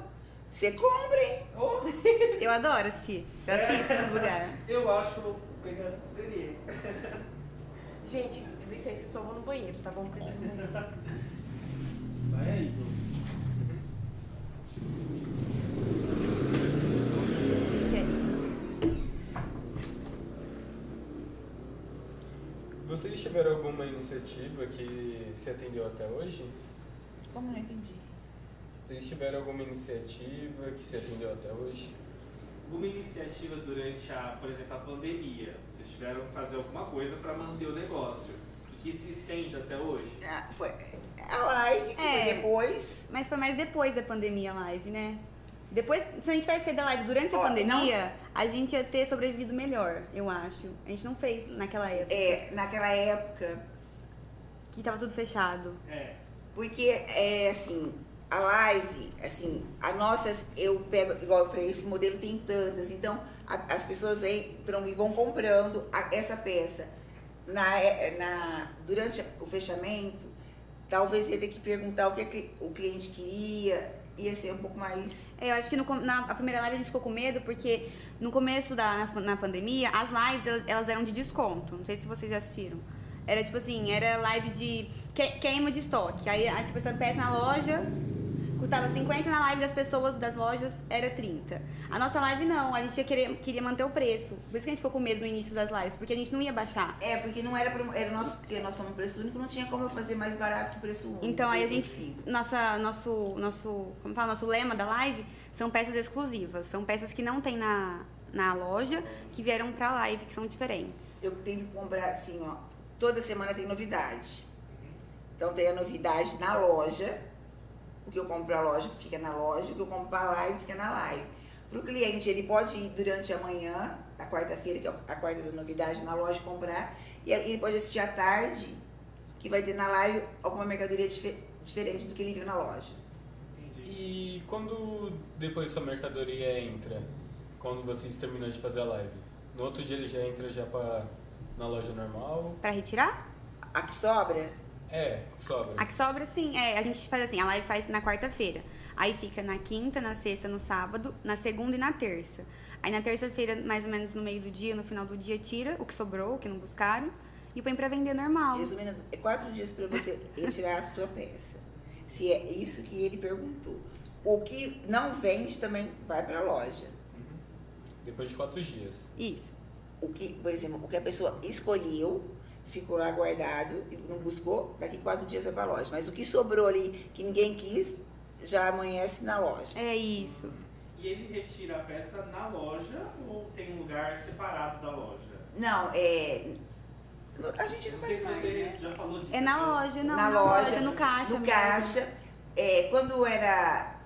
você compra, hein? Oh, Eu adoro assistir. Eu assisto nos lugares. eu acho que eu vou pegar essa experiência. Gente, licença, eu só vou no banheiro, tá bom? Preciso ir no banheiro. Vai aí, Bruno. Vocês tiveram alguma iniciativa que se atendeu até hoje? Como não entendi? Vocês tiveram alguma iniciativa que se atendeu até hoje? Uma iniciativa durante a, por exemplo, a pandemia. Vocês tiveram que fazer alguma coisa para manter o negócio. Que se estende até hoje. Ah, foi a live, que É. foi depois. Mas foi mais depois da pandemia a live, né? Depois, se a gente tivesse feito a live durante a Ó, pandemia, a gente ia ter sobrevivido melhor, eu acho. A gente não fez naquela época, É, naquela época, que tava tudo fechado. É. porque é assim, a live, assim, a nossas, eu pego, igual eu falei, esse modelo tem tantas, então a- as pessoas entram e vão comprando a- essa peça. Na, é, na, durante o fechamento, talvez ia ter que perguntar o que a cli- o cliente queria, ia ser um pouco mais. É, eu acho que no na primeira live a gente ficou com medo, porque no começo da na, na pandemia, as lives elas, elas eram de desconto. Não sei se vocês já assistiram. Era tipo assim, era live de que- queima de estoque. Aí, tipo, essa peça na loja custava 50, na live das pessoas das lojas era 30. A nossa live não, a gente ia querer, queria manter o preço. Por isso que a gente ficou com medo no início das lives, porque a gente não ia baixar. É, porque não era, pro- era nosso, porque nós somos preço único, não tinha como eu fazer mais barato que o preço único. Então aí a gente, 25. nossa, nosso, nosso, como fala, nosso lema da live são peças exclusivas, são peças que não tem na, na loja, que vieram pra live, que são diferentes. Eu tenho que comprar assim, ó. Toda semana tem novidade. Então tem a novidade na loja. O que eu compro pra loja fica na loja, o que eu compro pra live fica na live. Pro cliente, ele pode ir durante a manhã, a quarta-feira, que é a quarta da novidade, na loja comprar. E ele pode assistir à tarde, que vai ter na live alguma mercadoria dife- diferente do que ele viu na loja. Entendi. E quando depois sua mercadoria entra, quando vocês terminam de fazer a live, no outro dia ele já entra já pra, na loja normal? Pra retirar? A que sobra, É, sobra. A que sobra, sim. É, a gente faz assim, a live faz na quarta-feira. Aí fica na quinta, na sexta, no sábado, na segunda e na terça. Aí na terça-feira, mais ou menos no meio do dia, no final do dia, tira o que sobrou, o que não buscaram, e põe pra vender normal. resumindo, é quatro dias para você retirar a sua peça. Se é isso que ele perguntou. O que não vende também vai para a loja. Depois de quatro dias. Isso. O que, por exemplo, o que a pessoa escolheu, ficou lá guardado e não buscou, daqui quatro dias vai para a loja. Mas o que sobrou ali, que ninguém quis, já amanhece na loja. É isso. E ele retira a peça na loja ou tem um lugar separado da loja? Não, é. A gente não faz mais, você né? já falou disso. É na loja, não. na, loja, no caixa. No mesmo. caixa. É, quando era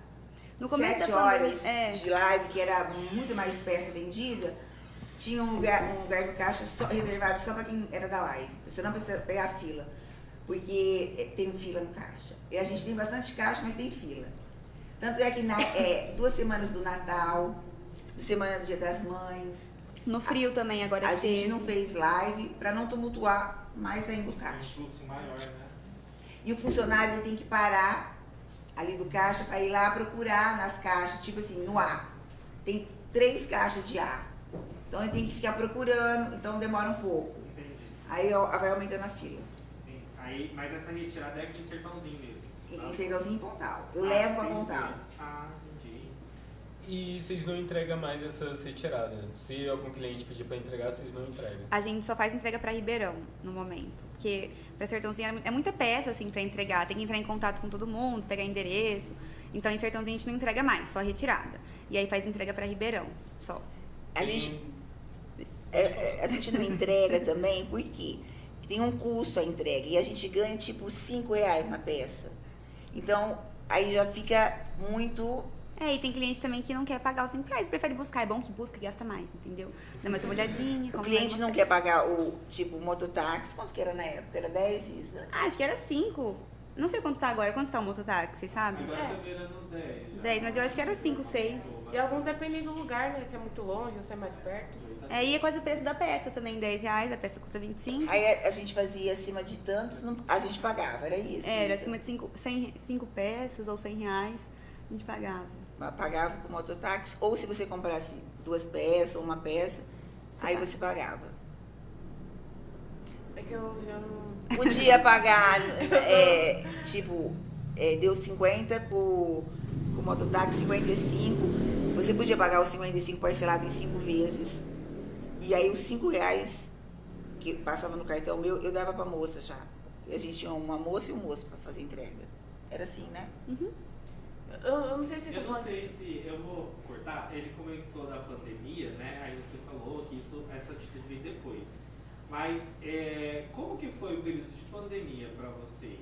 No começo sete horas É. de live, que era muito mais peça vendida, tinha um lugar, um lugar no caixa só- reservado só para quem era da live. Você não precisa pegar fila, porque tem fila no caixa. E a gente tem bastante caixa, mas tem fila. Tanto é que na, <laughs> é, duas semanas do Natal, semana do Dia das Mães, No frio também, agora a que gente teve. não fez live para não tumultuar mais ainda o Um caixa. fluxo maior, né? E o funcionário ele tem que parar ali do caixa para ir lá procurar nas caixas, tipo assim, no A. Tem três caixas de A. Então ele tem que ficar procurando, então demora um pouco. Entendi. Aí ó, vai aumentando a fila. Entendi. Aí, mas essa retirada é aqui em Sertãozinho mesmo. E tá? em Sertãozinho em Pontal. Eu Ah, levo para os Pontal. Ah, entendi. E vocês não entregam mais essas retiradas? Se algum cliente pedir pra entregar, vocês não entregam? A gente só faz entrega pra Ribeirão no momento. Porque pra Sertãozinho é muita peça, assim, pra entregar. Tem que entrar em contato com todo mundo, pegar endereço. Então em Sertãozinho a gente não entrega mais, só retirada. E aí faz entrega pra Ribeirão, só. A gente, é, é, a gente não entrega também porque tem um custo a entrega. E a gente ganha tipo 5 reais na peça. Então aí já fica muito É, e tem cliente também que não quer pagar os 5 reais, prefere buscar. É bom que busca e gasta mais, entendeu? Dá mais uma olhadinha. O cliente não quer pagar o tipo mototáxi. Quanto que era na época? Era 10, Isa? Ah, acho que era 5. Não sei quanto tá agora. Quanto tá o mototáxi, vocês sabem? Agora É. tá virando uns 10. já. 10, mas eu acho que era 5, 6. E alguns dependem do lugar, né? Se é muito longe ou se é mais perto. É, e é quase o preço da peça também, 10 reais. A peça custa 25. Aí a, a gente fazia acima de tantos, não- a gente pagava, era isso. É, era isso. acima de 5 cinco peças ou 100 reais. A gente pagava. Pagava com mototáxi, ou se você comprasse duas peças ou uma peça, aí você pagava. É que eu já não. Podia pagar, é, tipo, é, deu 50 com, com o mototáxi, 55. Você podia pagar os 55 parcelado em cinco vezes. E aí os 5 reais que passava no cartão meu, eu dava pra moça já. A gente tinha uma moça e um moço pra fazer entrega. Era assim, né? Eu, eu não sei se Eu você não pode. sei se eu vou cortar. Ele comentou da pandemia, né? Aí você falou que isso, essa atitude veio depois. Mas é, como que foi o período de pandemia para vocês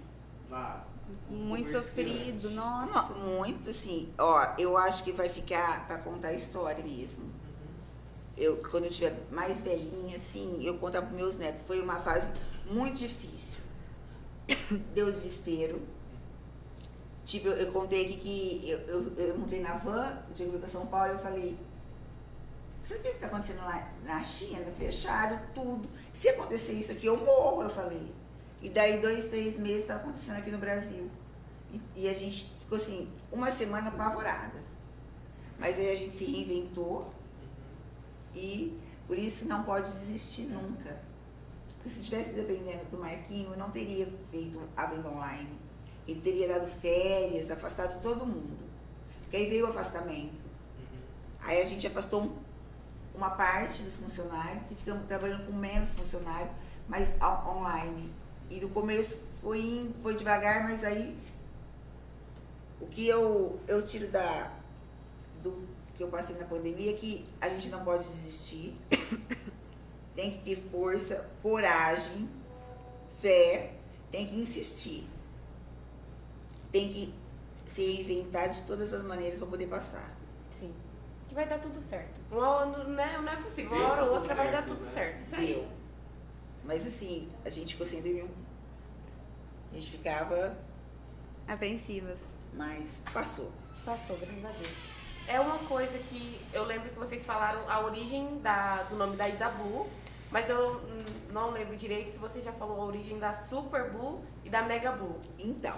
lá? Muito sofrido, nossa. Não, muito assim. Ó, eu acho que vai ficar pra contar a história mesmo. Eu, quando eu tiver mais velhinha, assim, eu contar pros meus netos. Foi uma fase muito difícil. <coughs> Deu desespero. Tipo, eu, eu contei aqui que eu, eu, eu montei na van, o dia que eu fui pra São Paulo, eu falei, você viu o que tá acontecendo lá na China? Fecharam tudo. Se acontecer isso aqui, eu morro, eu falei. E daí, dois, três meses, tá acontecendo aqui no Brasil. E, e a gente ficou assim, uma semana apavorada. Mas aí a gente se reinventou e por isso não pode desistir nunca. Porque se tivesse dependendo do Marquinho, eu não teria feito a venda online. Ele teria dado férias, afastado todo mundo. Porque aí veio o afastamento. Aí a gente afastou um- uma parte dos funcionários e ficamos trabalhando com menos funcionários, mas online. E no começo foi, indo, foi devagar, mas aí o que eu, eu tiro da, do que eu passei na pandemia é que a gente não pode desistir. <coughs> Tem que ter força, coragem, fé, tem que insistir. Tem que se reinventar de todas as maneiras para poder passar. Que vai dar tudo certo. Uma hora, né, não é possível. Uma hora ou outra vai dar certo, tudo né? certo. Isso aí. Deu. Mas assim, a gente ficou sem dormir. A gente ficava, Apreensivas. mas passou. Passou, graças a Deus. É uma coisa que eu lembro que vocês falaram a origem da, do nome da Isabu, mas eu não lembro direito se você já falou a origem da Super Blue e da Mega Blue. Então,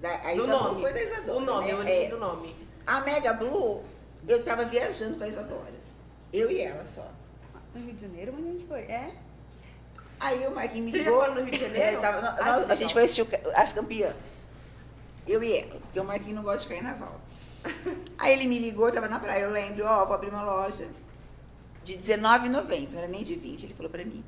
da, a Do Isadora nome. foi da Isadora. O nome, né? a origem É, do nome. A Mega Blue, eu tava viajando com a Isadora. Eu e ela só. No Rio de Janeiro, onde a gente foi? É? Aí o Marquinhos me Você ligou. foi no Rio de Janeiro? Tava- nós- que a gente foi assistir as campeãs. Eu e ela, porque o Marquinhos não gosta de carnaval. <laughs> Aí ele me ligou, eu tava na praia, eu lembro, ó, vou abrir uma loja de R$19,90, não era nem de 20, ele falou pra mim.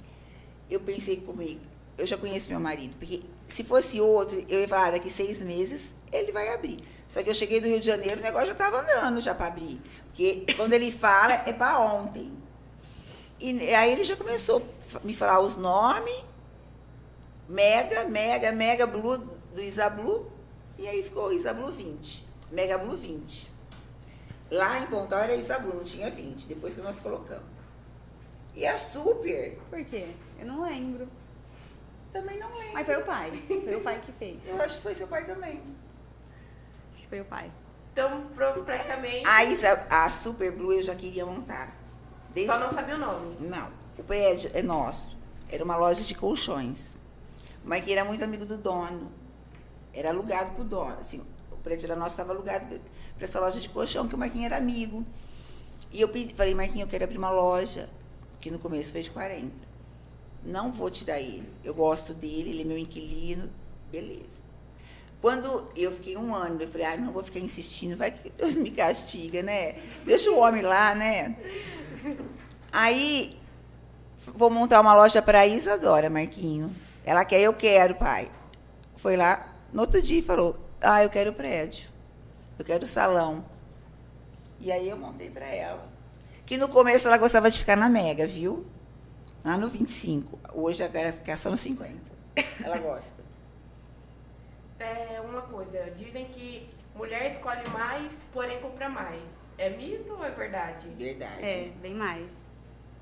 Eu pensei comigo, eu já conheço meu marido, porque se fosse outro, eu ia falar, ah, daqui seis meses ele vai abrir. Só que eu cheguei do Rio de Janeiro, o negócio já tava andando já pra abrir. Porque quando ele fala, é pra ontem. E aí ele já começou a me falar os nomes, Mega, Mega, Mega Blue do Isablu, e aí ficou Isablu 20, Mega Blue 20. Lá em Pontal era Isablu, não tinha 20, depois que nós colocamos. E a Super, Por quê? Eu não lembro. Também não lembro. Mas foi o pai. Foi o pai que fez. Eu acho que foi seu pai também. Acho que foi o pai. Então, pro- praticamente, A, Isa, a Super Blue eu já queria montar. Desde só não sabia o nome. Não, o prédio é nosso. Era uma loja de colchões. O Marquinhos era muito amigo do dono. Era alugado pro dono. Assim, o prédio era nosso, estava alugado para essa loja de colchão, que o Marquinhos era amigo. E eu pedi, falei, Marquinhos, eu quero abrir uma loja, que no começo foi de 40. Não vou tirar ele. Eu gosto dele, ele é meu inquilino. Beleza. Quando eu fiquei um ano, eu falei, ah, não vou ficar insistindo, vai que Deus me castiga, né? Deixa o homem lá, né? Aí, vou montar uma loja para Isadora, Marquinho. Ela quer, eu quero, pai. Foi lá, no outro dia, falou, ah, eu quero o prédio. Eu quero o salão. E aí eu montei para ela. Que no começo ela gostava de ficar na Mega, viu? Lá no 25. Hoje quer ficar só no 50. Ela gosta. <laughs> É uma coisa, dizem que mulher escolhe mais, porém compra mais. É mito ou é verdade? Verdade. É, bem mais.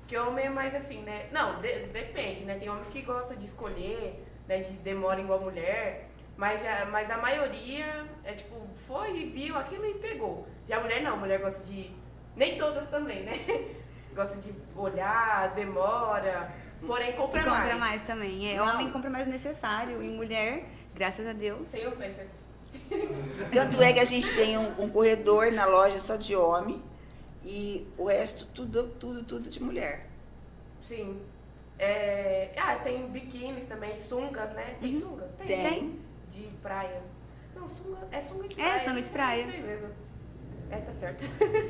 Que homem é mais assim, né? Não, de- depende, né? Tem homens que gostam de escolher, né? De demora igual mulher. Mas, já, mas a maioria é tipo, foi, viu aquilo e pegou. Já a mulher não, a mulher gosta de. Nem todas também, né? <laughs> gosta de olhar, demora. Porém, compra, e compra mais. mais também. É, Não. homem compra mais o necessário. E mulher, graças a Deus. Sem ofensas. Tanto é que a gente tem um, um corredor na loja só de homem e o resto tudo, tudo, tudo de mulher. Sim. É, Ah, tem biquínis também, sungas, né? Tem sungas? Tem. Tem. De praia. Não, sunga. É sunga de É, praia. sunga de praia. É isso mesmo. É, tá certo.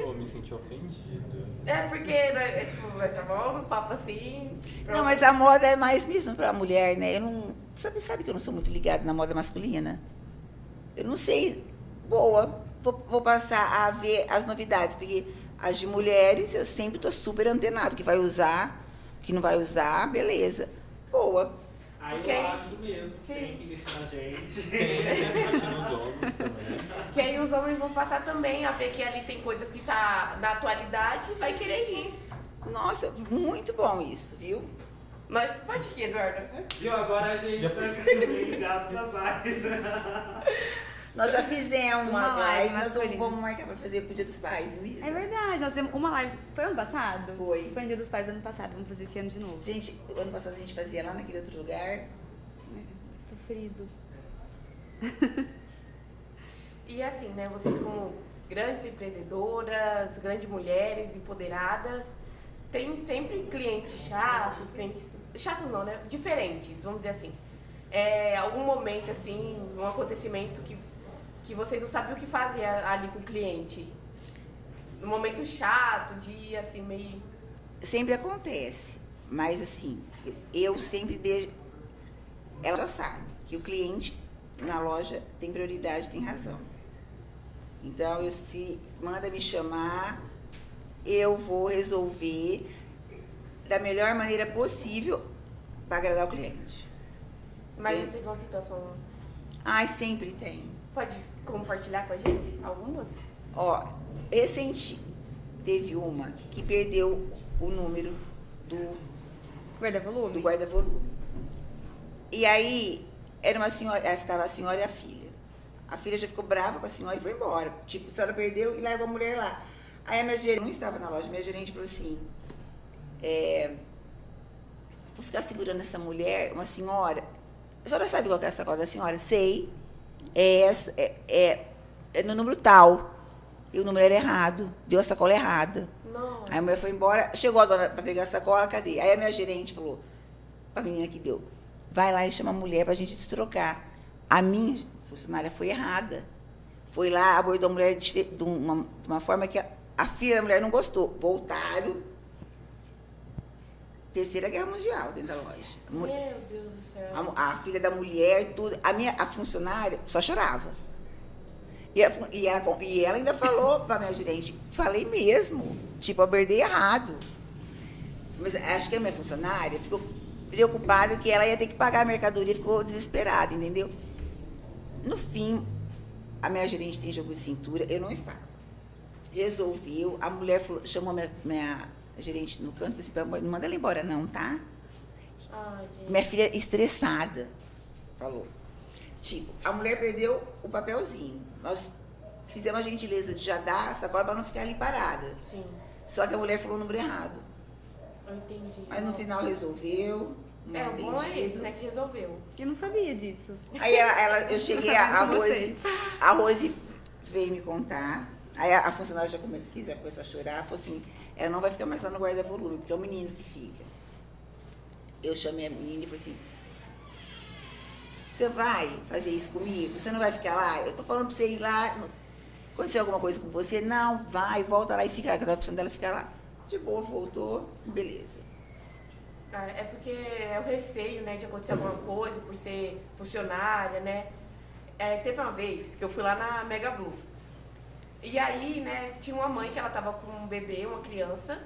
Pô, me senti ofendido. É porque, né, é, tipo, nós estávamos num papo assim. Não, mas a moda é mais mesmo pra mulher, né? Eu não. Sabe, sabe que eu não sou muito ligada na moda masculina? Eu não sei. Boa. Vou, vou passar a ver as novidades, porque as de mulheres eu sempre tô super antenado. Que vai usar, que não vai usar, beleza. Boa. Aí Ok. eu acho mesmo que Sim. tem que investir na gente. Tem reflete nos ombros também. Que aí os homens vão passar também a ver que ali tem coisas que tá na atualidade e vai querer ir. Nossa, muito bom isso, viu? Mas pode ir, Eduardo. Viu? Agora a gente tá ficando ligado nas lives. Nós já fizemos uma, Uma live nós masculina. vamos marcar pra fazer pro Dia dos Pais, viu, Isa? É verdade. Nós fizemos uma live. Foi ano passado? Foi. Foi no Dia dos Pais ano passado. Vamos fazer esse ano de novo. Gente, o ano passado a gente fazia lá naquele outro lugar. Tô ferido. E assim, né, vocês como grandes empreendedoras, grandes mulheres empoderadas, tem sempre clientes chatos, clientes. Chatos não, né? Diferentes, vamos dizer assim. É, algum momento, assim, um acontecimento que, que vocês não sabiam o que fazer ali com o cliente. Um momento chato, de assim, meio. Sempre acontece, mas assim, eu sempre deixo. Ela já sabe que o cliente na loja tem prioridade, tem razão. Então, eu, se manda me chamar, eu vou resolver da melhor maneira possível para agradar o cliente. Mas Sim. não teve uma situação. Ai, sempre tem. Pode compartilhar com a gente? Algumas? Ó, recente teve uma que perdeu o número do Guarda-volume? do guarda-volume. E aí, era uma senhora, estava a senhora e a filha. A filha já ficou brava com a senhora e foi embora. Tipo, a senhora perdeu e largou a mulher lá. Aí a minha gerente, não estava na loja, a minha gerente falou assim, é, vou ficar segurando essa mulher, uma senhora. A senhora sabe qual que é a sacola da senhora? Sei. É, é, é, é no número tal. E o número era errado. Deu a sacola errada. Não. Aí a mulher foi embora, chegou a dona pra pegar a sacola, cadê? Aí a minha gerente falou, pra menina que deu, vai lá e chama a mulher pra gente destrocar. A minha funcionária foi errada. Foi lá, abordou a mulher de uma, de uma forma que a, a filha da mulher não gostou. Voltaram. Terceira Guerra Mundial dentro da loja. Meu Deus do céu. a, a filha da mulher, tudo. A minha a funcionária só chorava. E, a e ela, e ela ainda falou pra minha gerente, falei mesmo, tipo, abordei errado. Mas acho que a minha funcionária ficou preocupada que ela ia ter que pagar a mercadoria, ficou desesperada, entendeu? No fim, a minha gerente tem jogo de cintura, eu não estava. Resolveu, a mulher falou- chamou a minha, minha gerente no canto falou assim, não manda ela embora não, tá? Ai, gente. Minha filha estressada falou. Tipo, a mulher perdeu o papelzinho. Nós fizemos a gentileza de já dar a sacola para não ficar ali parada. Sim, Só que a mulher falou o número errado. eu entendi. Mas no final resolveu, É, mal o bom é entendido. né? Que resolveu. Eu não sabia disso. Aí ela, ela- eu cheguei, a, a, Rose, a Rose veio me contar. Aí a, a funcionária já, come, quis, já começou a chorar. Falou assim, ela não vai ficar mais lá no guarda-volume, porque é o menino que fica. Eu chamei a menina e falei assim, você vai fazer isso comigo? Você não vai ficar lá? Eu tô falando pra você ir lá. Aconteceu alguma coisa com você? Não, vai, volta lá e fica lá, que eu tava precisando dela ficar lá. De boa, voltou, beleza. Ah, É porque é o receio, né, de acontecer alguma coisa por ser funcionária, né? É, teve uma vez que eu fui lá na Mega Blue. E aí, né, tinha uma mãe que ela tava com um bebê, uma criança.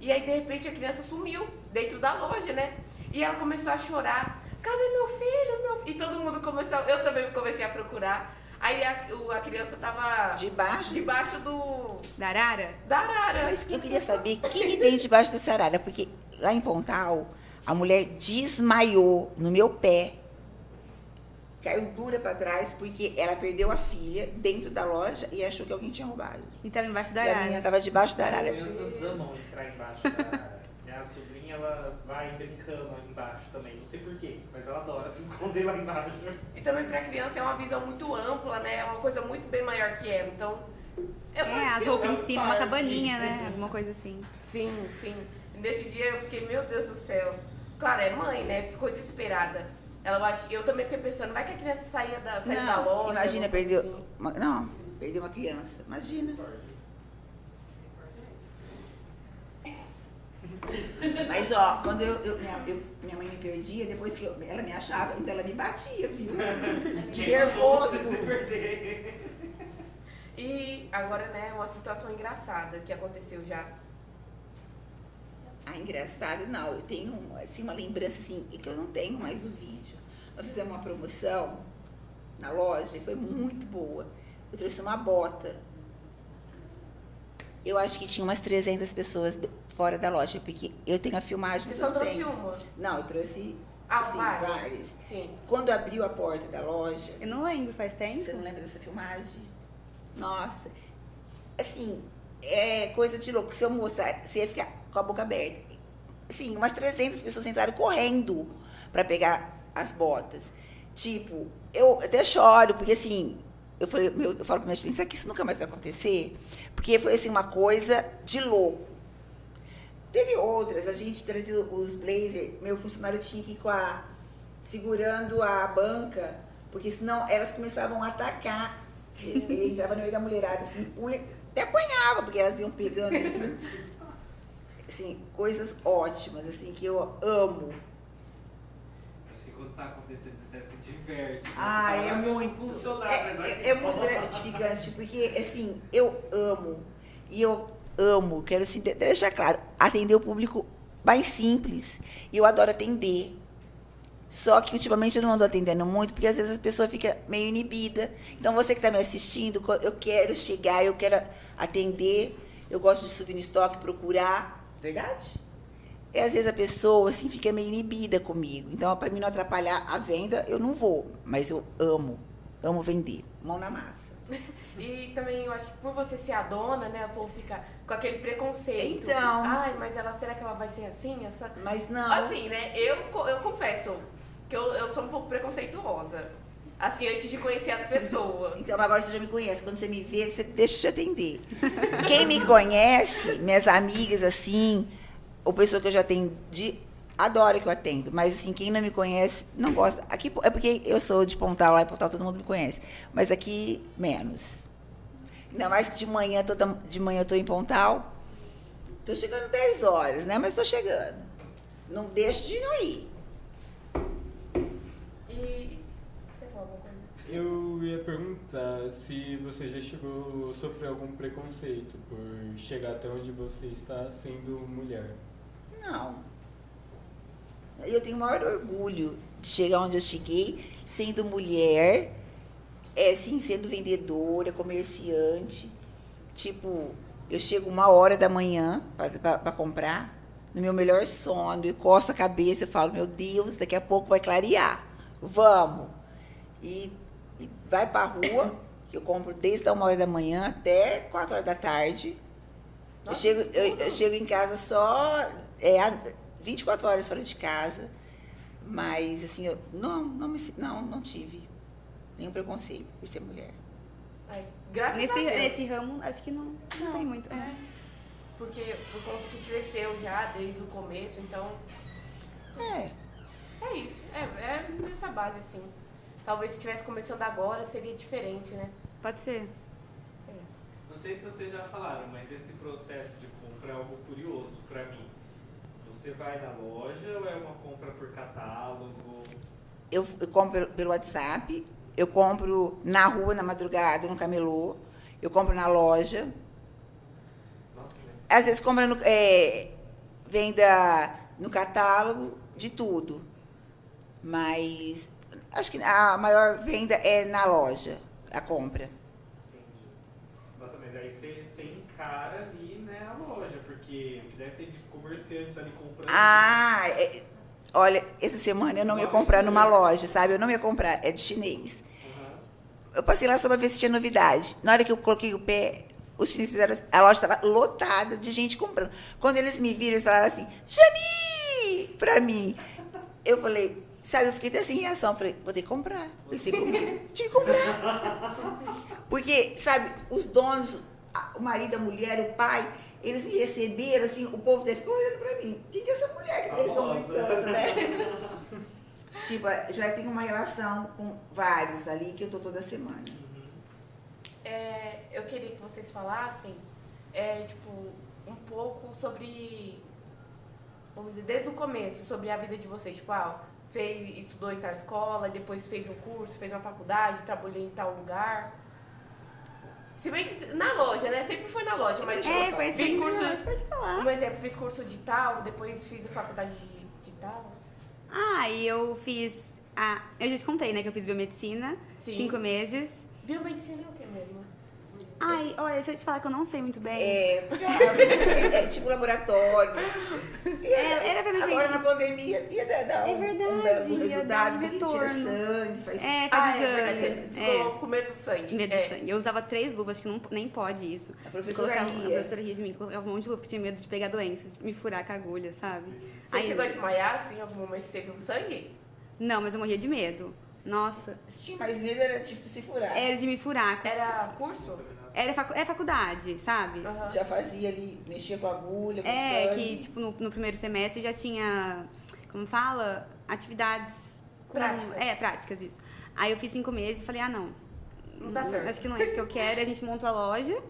E aí, de repente, a criança sumiu dentro da loja, né? E ela começou a chorar. Cadê meu filho? Meu filho? E todo mundo começou... Eu também comecei a procurar. Aí a, a criança tava Debaixo? debaixo do... Da Arara? Da arara. Mas eu queria saber o que, que tem debaixo dessa arara, porque lá em Pontal, a mulher desmaiou no meu pé. Caiu dura para trás porque ela perdeu a filha dentro da loja e achou que alguém tinha roubado. E tava embaixo da E a menina arara. estava debaixo da As arara. crianças amam entrar embaixo da arara. <laughs> Minha sobrinha, ela vai brincando lá embaixo também. Não sei porquê, mas ela adora se <laughs> esconder lá embaixo. E também pra criança é uma visão muito ampla, né? É uma coisa muito bem maior que ela. Então. Eu É, as roupas em cima, uma cabaninha, né? Alguma coisa assim. Sim, sim. Nesse dia eu fiquei, meu Deus do céu. Claro, é mãe, né? Ficou desesperada. Ela, eu acho- eu também fiquei pensando, vai que a criança saía da, saía da Não, loja. imagina, perdeu. assim. uma- não, perdeu uma criança. Imagina. Mas ó, quando eu, eu- minha, eu- minha mãe me perdia, depois que eu- ela me achava, ainda ela me batia, viu? De nervoso. Se perder. E agora, né, uma situação engraçada que aconteceu já. Ah, engraçado, não. Eu tenho assim, uma lembrança assim, que eu não tenho mais o vídeo. Nós fizemos uma promoção na loja e foi muito boa. Eu trouxe uma bota. Eu acho que tinha umas 300 pessoas de- fora da loja, porque eu tenho a filmagem. Você só trouxe tenho. uma? Não, eu trouxe Ah, assim, várias? várias. Sim. Quando abriu a porta da loja, Eu não lembro, faz tempo? você não lembra dessa filmagem? Nossa, assim, é coisa de louco. Se eu mostrar, você ia ficar com a boca aberta. Assim, umas 300 pessoas entraram correndo para pegar as botas. Tipo, eu até choro, porque assim, eu, falei, meu, eu falo pra minha será que isso nunca mais vai acontecer? Porque foi assim, uma coisa de louco. Teve outras, a gente trazia os blazer, meu funcionário tinha que ir com a. segurando a banca, porque senão elas começavam a atacar. Ele entrava no meio da mulherada, assim, punha, até apanhava, porque elas iam pegando assim. Assim, coisas ótimas, assim, que eu amo. Acho que quando tá acontecendo, você até se diverte. né? Ah, é "Ah, muito. É, é- aqui é muito <laughs> gratificante, porque assim, eu amo. E eu amo, quero assim, de- deixar claro, atender o público mais simples. E eu adoro atender. Só que ultimamente eu não ando atendendo muito, porque às vezes a pessoa fica meio inibida. Então você que está me assistindo, eu quero chegar, eu quero atender, eu gosto de subir no estoque, procurar. Verdade? E às vezes a pessoa assim fica meio inibida comigo. Então, para mim não atrapalhar a venda, eu não vou. Mas eu amo, amo vender. Mão na massa. <laughs> E também eu acho que por você ser a dona, né, o povo fica com aquele preconceito. Então. Ai, mas ela, será que ela vai ser assim? Essa... Mas não. Assim, né, eu, eu confesso que eu, eu sou um pouco preconceituosa. Assim, antes de conhecer as pessoas. Então agora você já me conhece. Quando você me vê, você deixa eu te atender. Quem me conhece, minhas amigas assim, ou pessoa que eu já atendi, adora que eu atendo. Mas assim, quem não me conhece, não gosta. Aqui é porque eu sou de Pontal, lá em Pontal todo mundo me conhece. Mas aqui, menos. Ainda mais que de manhã, toda, de manhã eu tô em Pontal. Tô chegando 10 horas, né? Mas tô chegando. Não deixo de não ir. E. Você falou alguma coisa? Eu ia perguntar se você já chegou a sofrer algum preconceito por chegar até onde você está sendo mulher. Não. Eu tenho o maior orgulho de chegar onde eu cheguei, sendo mulher, é, sim, sendo vendedora, comerciante. Tipo, eu chego uma hora da manhã para comprar, no meu melhor sono, eu costo a cabeça e falo, meu Deus, daqui a pouco vai clarear. Vamos. E vai para rua, que eu compro desde a uma hora da manhã até quatro horas da tarde. Eu Nossa, chego, isso eu, eu chego em casa só é, a- 24 horas fora de casa. Mas, assim, eu não, não, me, não, não tive nenhum preconceito por ser mulher. Ai, graças Nesse, a Deus. nesse ramo, acho que não, não, tem muito. É. Porque por conta que cresceu já desde o começo, então. É. É isso. É, é nessa base, assim. Talvez se estivesse começando agora seria diferente, né? Pode ser. Não sei se vocês já falaram, mas esse processo de compra é algo curioso pra mim. Você vai na loja ou é uma compra por catálogo? Eu, eu compro pelo WhatsApp, eu compro na rua, na madrugada, no camelô, eu compro na loja. Nossa, mas Às vezes compra no, é, venda no catálogo, de tudo. Mas acho que a maior venda é na loja, a compra. entendi. Nossa, mas aí você, você encara ali, né, a loja, porque deve ter de comerciantes ali comprando. Ah, é- Olha, essa semana eu não ia comprar numa loja, sabe? Eu não ia comprar, é de chinês. Eu passei lá só pra ver se tinha novidade. Na hora que eu coloquei o pé, os chineses fizeram. A loja estava lotada de gente comprando. Quando eles me viram, eles falaram assim: Jani! Pra mim. Eu falei, sabe, eu fiquei até sem reação. Eu falei, vou ter que comprar. Pensei comigo, <laughs> tive que comprar. Porque, sabe, os donos, o marido, a mulher, o pai, eles me receberam, assim, o povo deve ficar olhando pra mim. Quem que é essa mulher que eles estão gritando, né? <laughs> tipo, já tenho uma relação com vários ali que eu tô toda semana. É, eu queria que vocês falassem, é, tipo, um pouco sobre, vamos dizer, desde o começo, sobre a vida de vocês. Tipo, ah, fez, estudou em tal escola, depois fez um curso, fez uma faculdade, trabalhou em tal lugar. Se bem que na loja, né? Sempre foi na loja, mas É, tipo, foi fiz curso. pode falar. Um exemplo, fiz curso de tal, depois fiz a faculdade de, de tal. Ah, e eu fiz. Ah, eu já te contei, né, que eu fiz biomedicina, Sim. cinco meses. Biomedicina é o que mesmo? Ai, olha, se eu te falar que eu não sei muito bem. É, porque é, é tipo laboratório. É, era pra mim, Agora na pandemia ia dar, dar um, É verdade, um ia resultado, um porque tira sangue, faz. É, Ah, faz é. Você exame. ficou É. com medo do sangue. Medo é. de sangue. Eu usava três luvas, que não, nem pode isso. A professora colocava, ria. A professora ria de mim, colocava um monte de luva, porque tinha medo de pegar doenças, de me furar com a agulha, sabe? Você Aí- chegou a desmaiar, assim, em algum momento que você viu sangue? Não, mas eu morria de medo. Nossa. Mais medo era tipo se furar. Era de me furar. com- Era curso? Era facu... é faculdade, sabe? Aham. Já fazia ali, mexia com agulha, com É, sangue. que tipo, no, no primeiro semestre já tinha, como fala? Atividades. com- Práticas. É, práticas, isso. Aí eu fiz cinco meses e falei, ah, não. Não dá certo. Acho que não é isso que eu quero. A gente montou a loja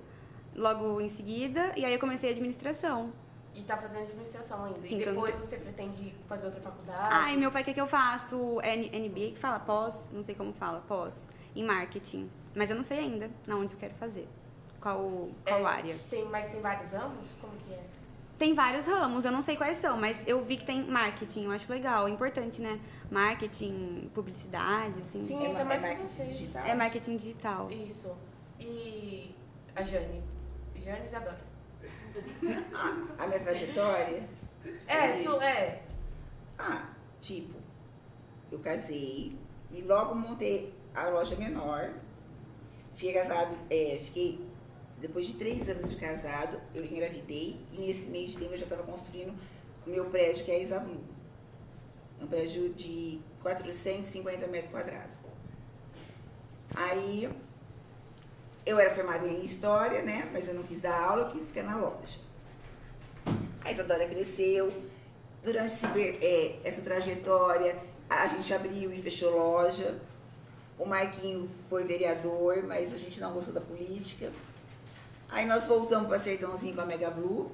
logo em seguida. E aí eu comecei a administração. E tá fazendo administração ainda. Sim, e depois você pretende fazer outra faculdade? Ai, meu pai quer que eu faça o N- NBA, que fala pós, não sei como fala, pós, em marketing. Mas eu não sei ainda na onde eu quero fazer. Qual, qual É, área. Tem, mas tem vários ramos? Como que é? Tem vários ramos, eu não sei quais são, mas eu vi que tem marketing, eu acho legal, é importante, né? Marketing, publicidade, assim. Sim, É, é marketing digital. É marketing digital. Isso. E a Jane? Jane Isadora. <laughs> A minha trajetória. É, Isso. isso. é. Ah, tipo, eu casei e logo montei a loja menor. Fiquei casado, é, fiquei. Depois de três anos de casado, eu engravidei e nesse meio de tempo eu já estava construindo o meu prédio, que é a Isablu. É um prédio de 450 metros quadrados. Aí eu era formada em história, né? Mas eu não quis dar aula, eu quis ficar na loja. A Isadora cresceu. Durante esse é, essa trajetória, a gente abriu e fechou loja. O Marquinho foi vereador, mas a gente não gostou da política. Aí nós voltamos para Sertãozinho com a Mega Blue.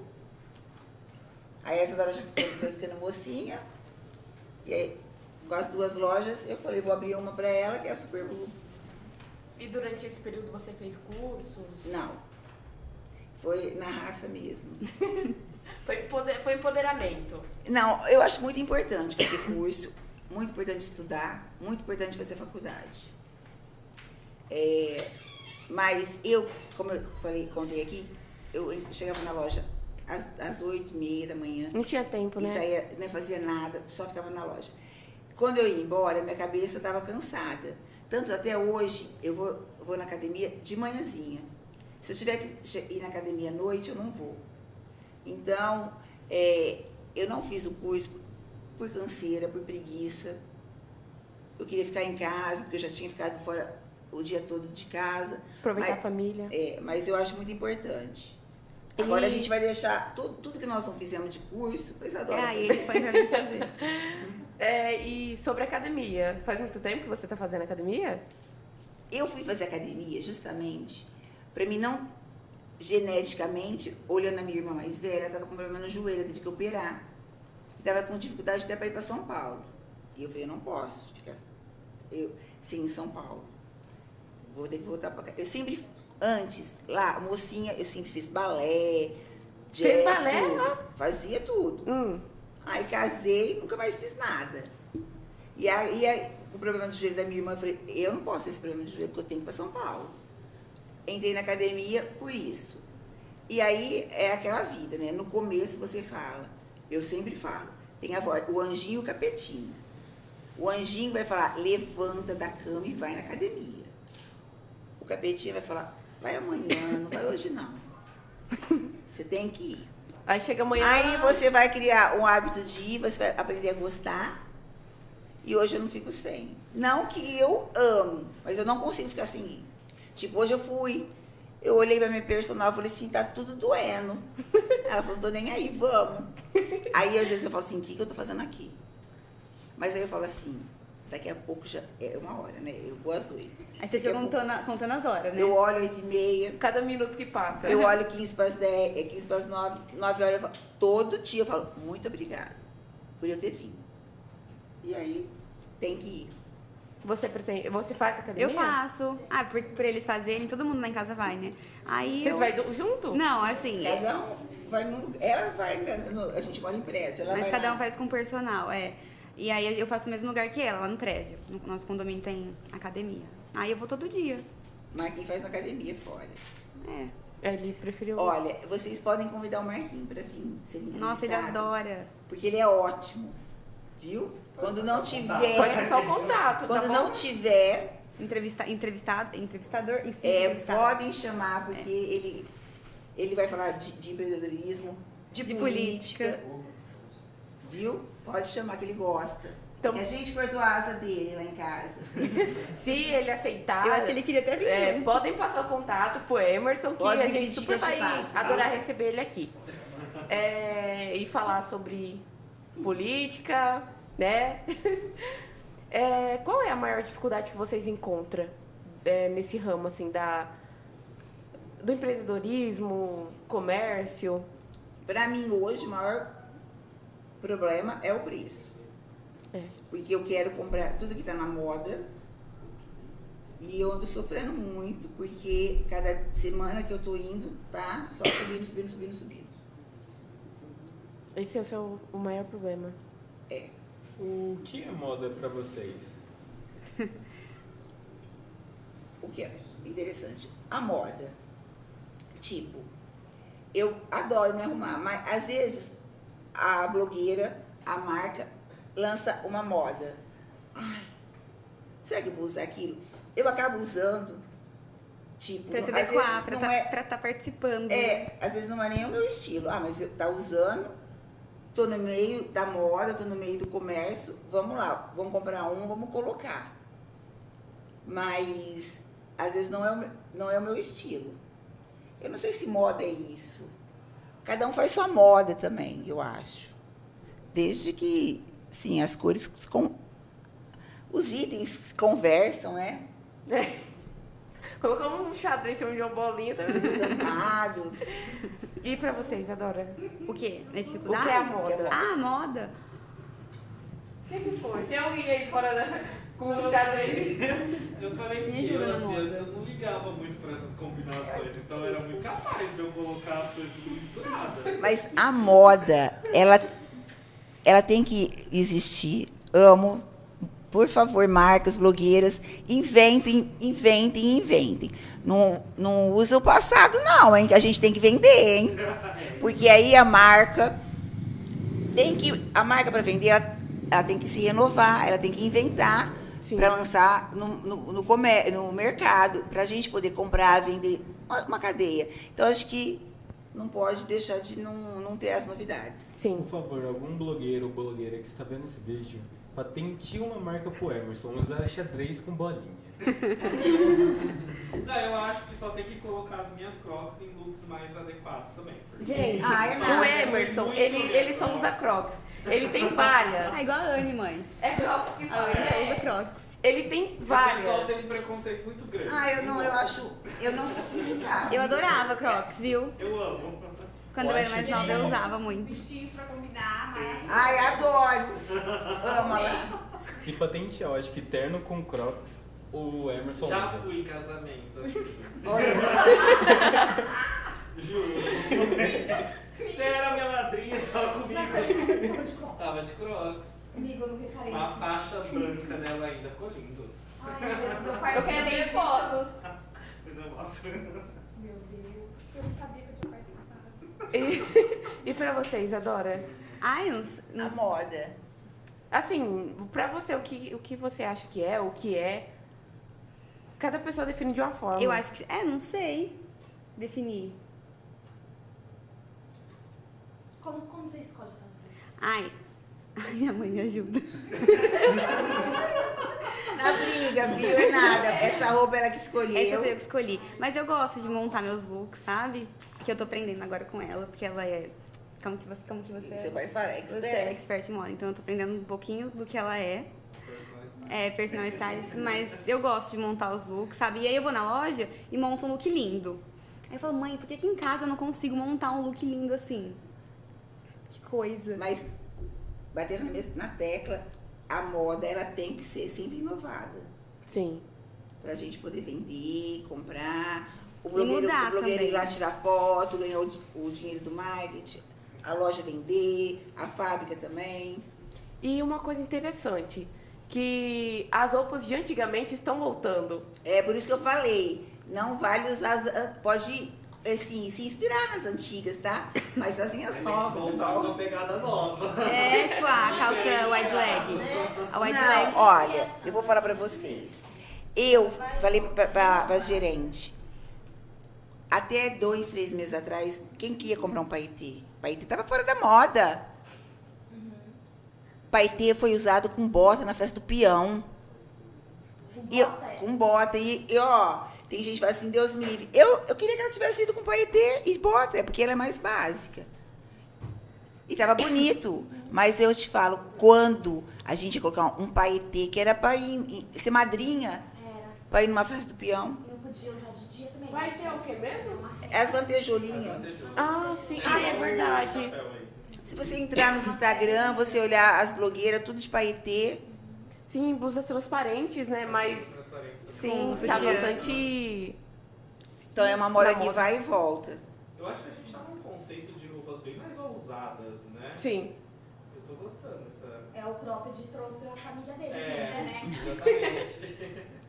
Aí a Isadora já ficou, foi ficando mocinha. E aí, com as duas lojas, eu falei, vou abrir uma para ela, que é a Super Blue. E durante esse período você fez cursos? Não. Foi na raça mesmo. <laughs> Foi, empoder- foi empoderamento. Não, eu acho muito importante fazer curso, muito importante estudar, muito importante fazer faculdade. É, mas eu, como eu falei, contei aqui, eu chegava na loja às, às 8 e meia da manhã Não tinha tempo, e né? saía, não fazia nada, só ficava na loja. Quando eu ia embora, minha cabeça estava cansada. Tanto até hoje, eu vou, vou na academia de manhãzinha. Se eu tiver que ir na academia à noite, eu não vou. Então, é, eu não fiz o curso por canseira, por preguiça. Eu queria ficar em casa, porque eu já tinha ficado fora o dia todo de casa. Aproveitar Mas- a família. É, mas eu acho muito importante. Agora a E- gente vai deixar tudo, tudo que nós não fizemos de curso, pois adoro. É, eles mim fazer. <laughs> É, e sobre academia, faz muito tempo que você tá fazendo academia? Eu fui fazer academia justamente para mim não geneticamente, olhando a minha irmã mais velha, ela estava com problema no joelho, eu tive que operar. Estava com dificuldade até para ir para São Paulo. E eu falei, eu não posso ficar eu, sem em São Paulo. Vou ter que voltar para cá. Eu sempre, antes, lá, mocinha, eu sempre fiz balé, jazz, balé? tudo. Fazia tudo. Hum. Aí casei, nunca mais fiz nada. E aí, aí, com o problema do joelho da minha irmã, eu falei, eu não posso ter esse problema de joelho, porque eu tenho que ir para São Paulo. Entrei na academia por isso. E aí é aquela vida, né? No começo você fala, eu sempre falo, Tem a voz, o anjinho e o anjinho vai falar, levanta da cama e vai na academia. O capetinho vai falar, vai amanhã, não vai hoje não. Você tem que ir. Aí chega amanhã. Aí você vai criar um hábito de ir, você vai aprender a gostar. E hoje eu não fico sem. Não que eu amo, mas eu não consigo ficar sem ir. Tipo, hoje eu fui, eu olhei pra minha personal e falei assim, tá tudo doendo. <laughs> Ela falou, não tô nem aí, vamos. Aí às vezes eu falo assim, o que, que eu tô fazendo aqui? Mas aí eu falo assim, daqui a pouco já é uma hora, né? Eu vou às oito. Aí você fica a contando, contando as horas, né? Eu olho oito e meia, Cada minuto que passa. eu olho 15 para as 10, é 15 para as 9, 9 horas, eu falo, todo dia eu falo, muito obrigada por eu ter vindo. E aí, tem que ir. Você pretende. Você faz academia? Eu faço. Ah, por, por eles fazerem, todo mundo lá em casa vai, né? Aí Vocês eu... vai do- junto? Não, assim, Cada um vai num lugar, ela vai, né, no- a gente mora em prédio, ela mas vai cada lá. um faz com personal, é. E aí eu faço no mesmo lugar que ela, lá no prédio. No nosso condomínio tem academia. Aí eu vou todo dia. Marquinhos faz na academia fora. É. Ele preferiu. Olha, vocês podem convidar o Marquinhos para vir. Se ele Nossa, ele adora. Porque ele é ótimo, viu? Quando não Pode tiver, só o contato. quando tá não tiver, Entrevista, entrevistado, entrevistador, É, podem chamar, porque ele, ele vai falar de, de empreendedorismo, de, De política, política. Viu? Pode chamar que ele gosta. Então- Porque a gente cortou a asa dele lá em casa. <laughs> Se ele aceitar. Eu acho que ele queria até vir. é, podem passar o contato pro Emerson, que Pode a gente super que vai passo, tá? adorar receber ele aqui. É, e falar sobre política, né? <laughs> É, qual é a maior dificuldade que vocês encontram é, nesse ramo, assim, da, do empreendedorismo, comércio? Pra mim, hoje, o maior problema é o preço. É. Porque eu quero comprar tudo que tá na moda. E eu ando sofrendo muito, porque cada semana que eu tô indo, tá só subindo, subindo, subindo, subindo. Esse é o seu o maior problema. É. O que é moda pra vocês? <laughs> o que é interessante, a moda. Tipo, eu adoro me arrumar, mas às vezes a blogueira, a marca, lança uma moda. Ai, será que eu vou usar aquilo? Eu acabo usando, tipo, Pra se às adequar, vezes pra não tá, é, tá participando. né? é, às vezes não é nem o meu estilo. Ah, mas eu tá usando, tô no meio da moda, tô no meio do comércio, vamos lá, vamos comprar um, vamos colocar. Mas às vezes não é, o meu- não é o meu estilo. Eu não sei se moda é isso. Cada um faz sua moda também, eu acho. Desde que, sim, as cores, com, os itens conversam, né? <laughs> Colocamos um xadrez em cima de uma bolinha. Tá? Estampado. <laughs> e pra vocês, Adora? O quê? Na O dificuldade? que é a moda? Ah, moda. O que, que foi? Tem alguém aí fora da... com o? Eu falei Me que eu, ajuda na assim, moda. antes eu não ligava muito pra essas combinações, então era muito capaz de eu colocar as coisas tudo misturadas. Mas a moda, ela, ela tem que existir. Amo. Por favor, marcas, blogueiras, inventem, inventem, inventem. Não, não usa o passado, não, hein? Que a gente tem que vender, hein? Porque aí a marca tem que. A marca para vender, ela, ela tem que se renovar, ela tem que inventar para lançar no, no, no, comer, no mercado, para a gente poder comprar, vender uma, uma cadeia. Então, acho que não pode deixar de não, não ter as novidades. Sim. Por favor, algum blogueiro ou blogueira que está vendo esse vídeo, patenteie uma marca pro Emerson, usar xadrez com bolinha. Não, eu acho que só tem que colocar as minhas crocs em looks mais adequados também. porque Gente, Ai, o nada. Emerson, Muito ele, ele só usa crocs. Ele tem <laughs> várias. Ah, igual a Anne, mãe. É crocs que A fala. Anne só usa É. crocs. Ele tem O pessoal tem várias. um preconceito muito grande. Ah, eu não, eu acho. Eu não consigo usar. Eu adorava crocs, viu? Eu amo. Quando eu era mais nova, eu usava muito. Vestidos pra combinar, mas... Ai, adoro. Amo ela. Se patentear, eu acho que terno com crocs, o Emerson Já usa. fui em casamento, assim. Olha, <laughs> Juro. Você era minha madrinha, tava comigo. Tava de crocs. Amigo, eu não reparei. Uma faixa branca nela ainda, ficou lindo. Ai, Jesus, eu Eu quero ver fotos. Eu mostro. Meu Deus, eu não sabia que eu tinha participado. E, <laughs> e pra vocês, Adora? Ai, não, s- não A moda. Assim, pra você, o que, o que você acha que é, o que é? Cada pessoa define de uma forma. Eu acho que. É, não sei definir. Como, como você escolhe suas roupas? Ai, <laughs> ai, minha mãe me ajuda. <laughs> Na briga, viu? É nada. Essa roupa ela que Essa escolheu. foi eu que escolhi. Mas eu gosto de montar meus looks, sabe? Que eu tô aprendendo agora com ela, porque ela é. Como que você, como que você Você é? vai falar, Você é expert. expert em moda, então eu tô aprendendo um pouquinho do que ela é. É, personal stylist, mas eu gosto de montar os looks, sabe? E aí eu vou na loja e monto um look lindo. Aí eu falo, mãe, por que aqui em casa eu não consigo montar um look lindo assim? Que coisa. Mas, batendo na, na tecla, a moda ela tem que ser sempre inovada. Sim. Pra gente poder vender, comprar. O E blogueiro, mudar o blogueiro ir lá tirar foto, ganhar o, o dinheiro do marketing, a loja vender, a fábrica também. E uma coisa interessante, que as roupas de antigamente estão voltando. É por isso que eu falei, não vale usar pode assim, se inspirar nas antigas, tá? Mas fazem as novas, né? Voltar uma pegada nova. É, tipo, a calça wide leg. A wide Não, leg. olha, eu vou falar pra vocês. Eu falei pra, pra, pra gerente, até dois, três meses atrás, quem queria comprar um paetê? Paetê tava fora da moda. Paetê foi usado com bota na festa do peão. E eu- bota, é? com bota. E, e, ó, tem gente que fala assim, Deus me livre. Eu, eu queria que ela tivesse ido com paetê e bota, é porque ela é mais básica. E tava bonito. Mas eu te falo, quando a gente ia colocar um paetê, que era pra ir, ser madrinha, Era. pra ir numa festa do peão, Eu não podia usar de dia também. Vai ter o quê mesmo? As lantejoulinhas. Ah, sim. Ah, é verdade. Se você entrar nos Instagram, você olhar as blogueiras, tudo de paetê. Sim, blusas transparentes, né? Mas, sim, tá bastante... Então é uma moda que vai e volta. Eu acho que a gente tá num conceito de roupas bem mais ousadas, né? Sim. Eu tô gostando dessa. É o cropped trouxe a família dele, É, né? exatamente. <laughs>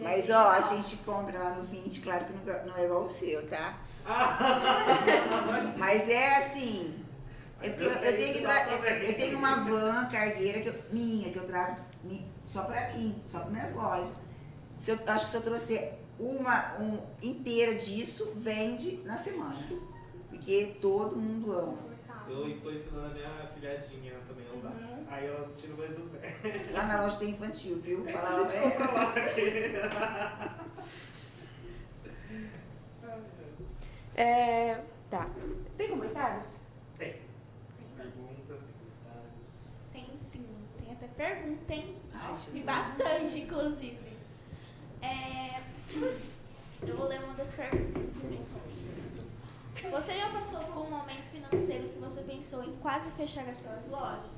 Mas ó, a gente compra lá no 20, claro que não é igual o seu, tá? <laughs> Mas é assim. é porque Eu, eu tenho que tra- eu, eu tenho uma van cargueira que eu- minha, que eu trago só pra mim, só para minhas lojas. Se eu, acho que se eu trouxer uma um, inteira disso, vende na semana. Porque todo mundo ama. Eu tô ensinando a minha filhadinha também a usar. Aí ela não tira mais do pé. Lá na loja tem infantil, viu? <laughs> Fala lá pra ela. <laughs> É... Tá. Tem comentários? Tem. Perguntas, comentários. Tem sim, tem até pergunta, hein? Ai. E bastante, inclusive. É, Eu vou ler uma das perguntas também. Você já passou por um momento financeiro que você pensou em quase fechar as suas lojas?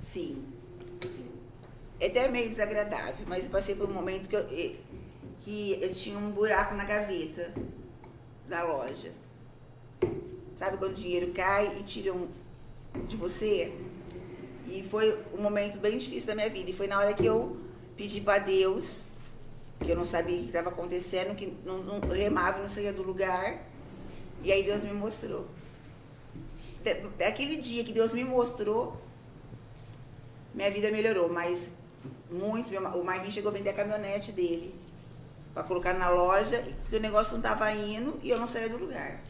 Sim. É até meio desagradável, mas eu passei por um momento que eu, que eu tinha um buraco na gaveta da loja. Sabe quando o dinheiro cai e tiram de você? E foi um momento bem difícil da minha vida. E foi na hora que eu pedi para Deus, que eu não sabia o que estava acontecendo, que não, não remava não saía do lugar. E aí Deus me mostrou. Da- Daquele dia que Deus me mostrou, minha vida melhorou, mas muito. O Marquinhos chegou a vender a caminhonete dele para colocar na loja, porque o negócio não estava indo e eu não saía do lugar.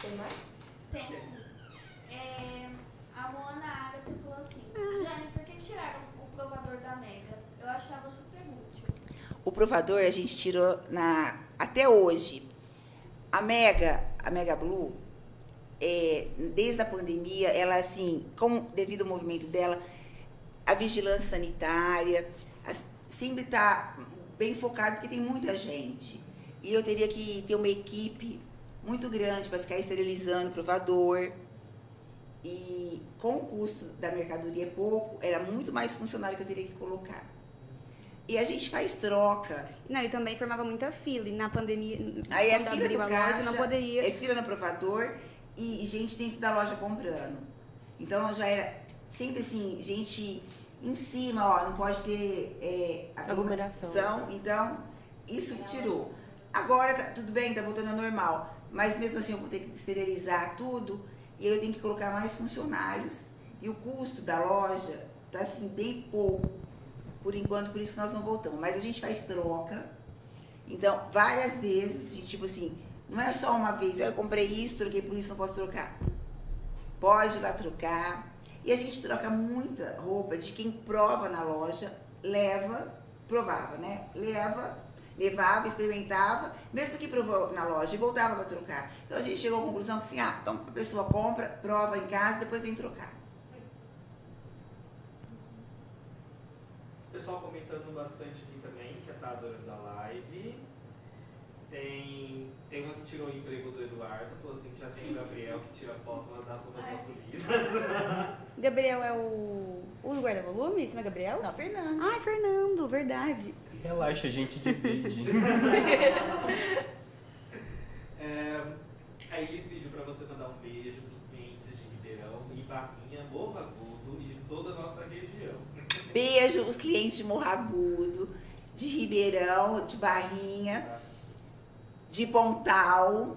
Tem mais? Tem sim. É, a Moana Ágata falou assim: Jane, por que tiraram o provador da Mega? Eu achava super útil. O provador a gente tirou na até hoje. A Mega, a Mega Blue, é, desde a pandemia, ela assim, com devido ao movimento dela, a vigilância sanitária, as- sempre está bem focado porque tem muita gente. E eu teria que ter uma equipe muito grande para ficar esterilizando o provador. E com o custo da mercadoria pouco, era muito mais funcionário que eu teria que colocar. E a gente faz troca. Não, e também formava muita fila. E na pandemia, Aí é quando fila do a caixa, loja, não poderia. é fila no provador e gente dentro da loja comprando. Então já era sempre assim, gente em cima, ó, não pode ter é, Aglomeração. aglomeração. Então, isso tirou. Agora tá tudo bem, tá voltando ao normal. Mas mesmo assim eu vou ter que esterilizar tudo e eu tenho que colocar mais funcionários. E o custo da loja tá assim bem pouco por enquanto, por isso nós não voltamos. Mas a gente faz troca. Então, várias vezes, tipo assim, não é só uma vez, eu comprei isso, troquei por isso, não posso trocar. Pode ir lá trocar. E a gente troca muita roupa de quem prova na loja, leva, provava, né? Leva, levava, experimentava, mesmo que provou na loja e voltava para trocar. Então a gente chegou à conclusão que assim, ah, então a pessoa compra, prova em casa, depois vem trocar. pessoal comentando bastante aqui também, que tá adorando a live. Tem, tem uma que tirou o emprego do Eduardo, falou assim que já tem o Gabriel que tira foto das roupas masculinas. Gabriel é o. O do guarda-volume? Esse não é Gabriel? Não, Fernando. Ai, Fernando, verdade. Relaxa, a gente divide. <laughs> é, a Elis pediu pra você mandar um beijo pros clientes de Ribeirão e Barrinha, Novo Agudo e de toda a nossa região. Beijo os clientes de Morragudo, de Ribeirão, de Barrinha, de Pontal,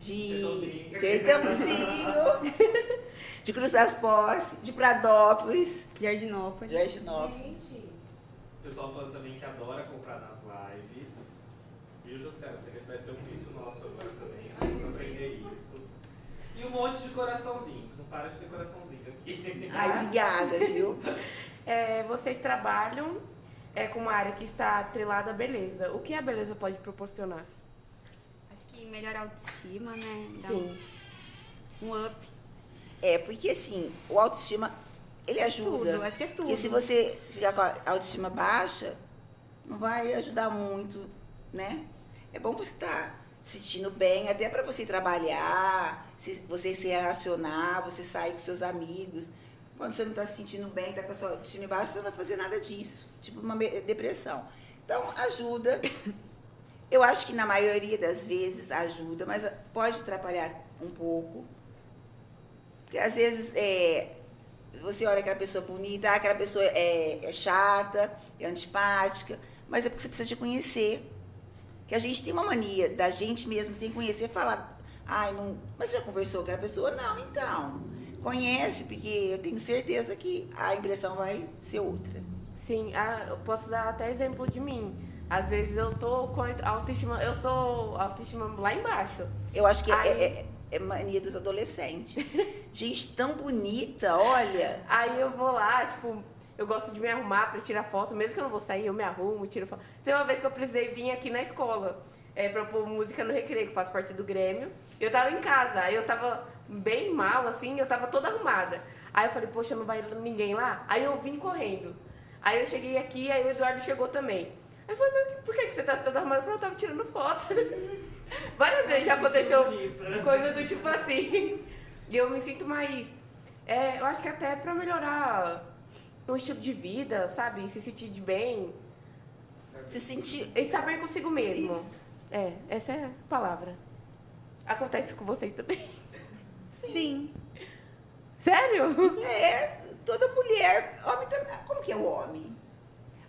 de Sertãozinho, de Cruz das Posses, de Pradópolis, Jardinópolis. de Jardinópolis. Gente, O pessoal falando também adora comprar nas lives. Viu, José? Vai ser um vício nosso agora também. Vamos aprender isso. E um monte de coraçãozinho. Não para de ter coraçãozinho aqui. Ai, obrigada, viu? <laughs> É, vocês trabalham é, com uma área que está atrelada à beleza. O que a beleza pode proporcionar? Acho que melhora a autoestima, né? Dá Sim. um, um up. É, porque assim, o autoestima, ele ajuda. Tudo, acho que é tudo. Porque se você ficar com a autoestima baixa, não vai ajudar muito, né? É bom você estar se sentindo bem, até para você trabalhar, você se relacionar, você sair com seus amigos. Quando você não está se sentindo bem, está com a sua autoestima baixa, você não vai fazer nada disso. Tipo uma depressão. Então, ajuda. Eu acho que na maioria das vezes ajuda, mas pode atrapalhar um pouco. Porque às vezes é, você olha aquela pessoa bonita, ah, aquela pessoa é, é chata, é antipática, mas é porque você precisa de conhecer. Que a gente tem uma mania da gente mesmo, sem conhecer, falar, ai, não. Mas você já conversou com aquela pessoa? Não, então. Conhece, porque eu tenho certeza que a impressão vai ser outra. Sim, ah, eu posso dar até exemplo de mim. Às vezes eu tô com autoestima, eu sou autoestima lá embaixo. Eu acho que é- Ai. é, é mania dos adolescentes. <laughs> gente tão bonita, olha. Aí eu vou lá, tipo, eu gosto de me arrumar pra tirar foto, mesmo que eu não vou sair, eu me arrumo, tiro foto. Tem uma vez que eu precisei vir aqui na escola é, pra pôr música no recreio, que eu faço parte do Grêmio. Eu tava em casa, aí eu tava bem mal, assim, eu tava toda arrumada. Aí eu falei, poxa, não vai ninguém lá? Aí eu vim correndo. Aí eu cheguei aqui, aí o Eduardo chegou também. Aí eu falei, meu, por que você tá toda arrumada? Eu falei, eu tava tirando foto. <laughs> Várias vezes já aconteceu coisa do tipo assim. E eu me sinto mais. é, eu acho que até pra melhorar o estilo de vida, sabe? Se sentir de bem. Se sentir. Estar bem consigo mesmo. Isso. É, essa é a palavra. Acontece com vocês também. <laughs> Sim. Sério? É, toda mulher. Homem também. Como que é o homem?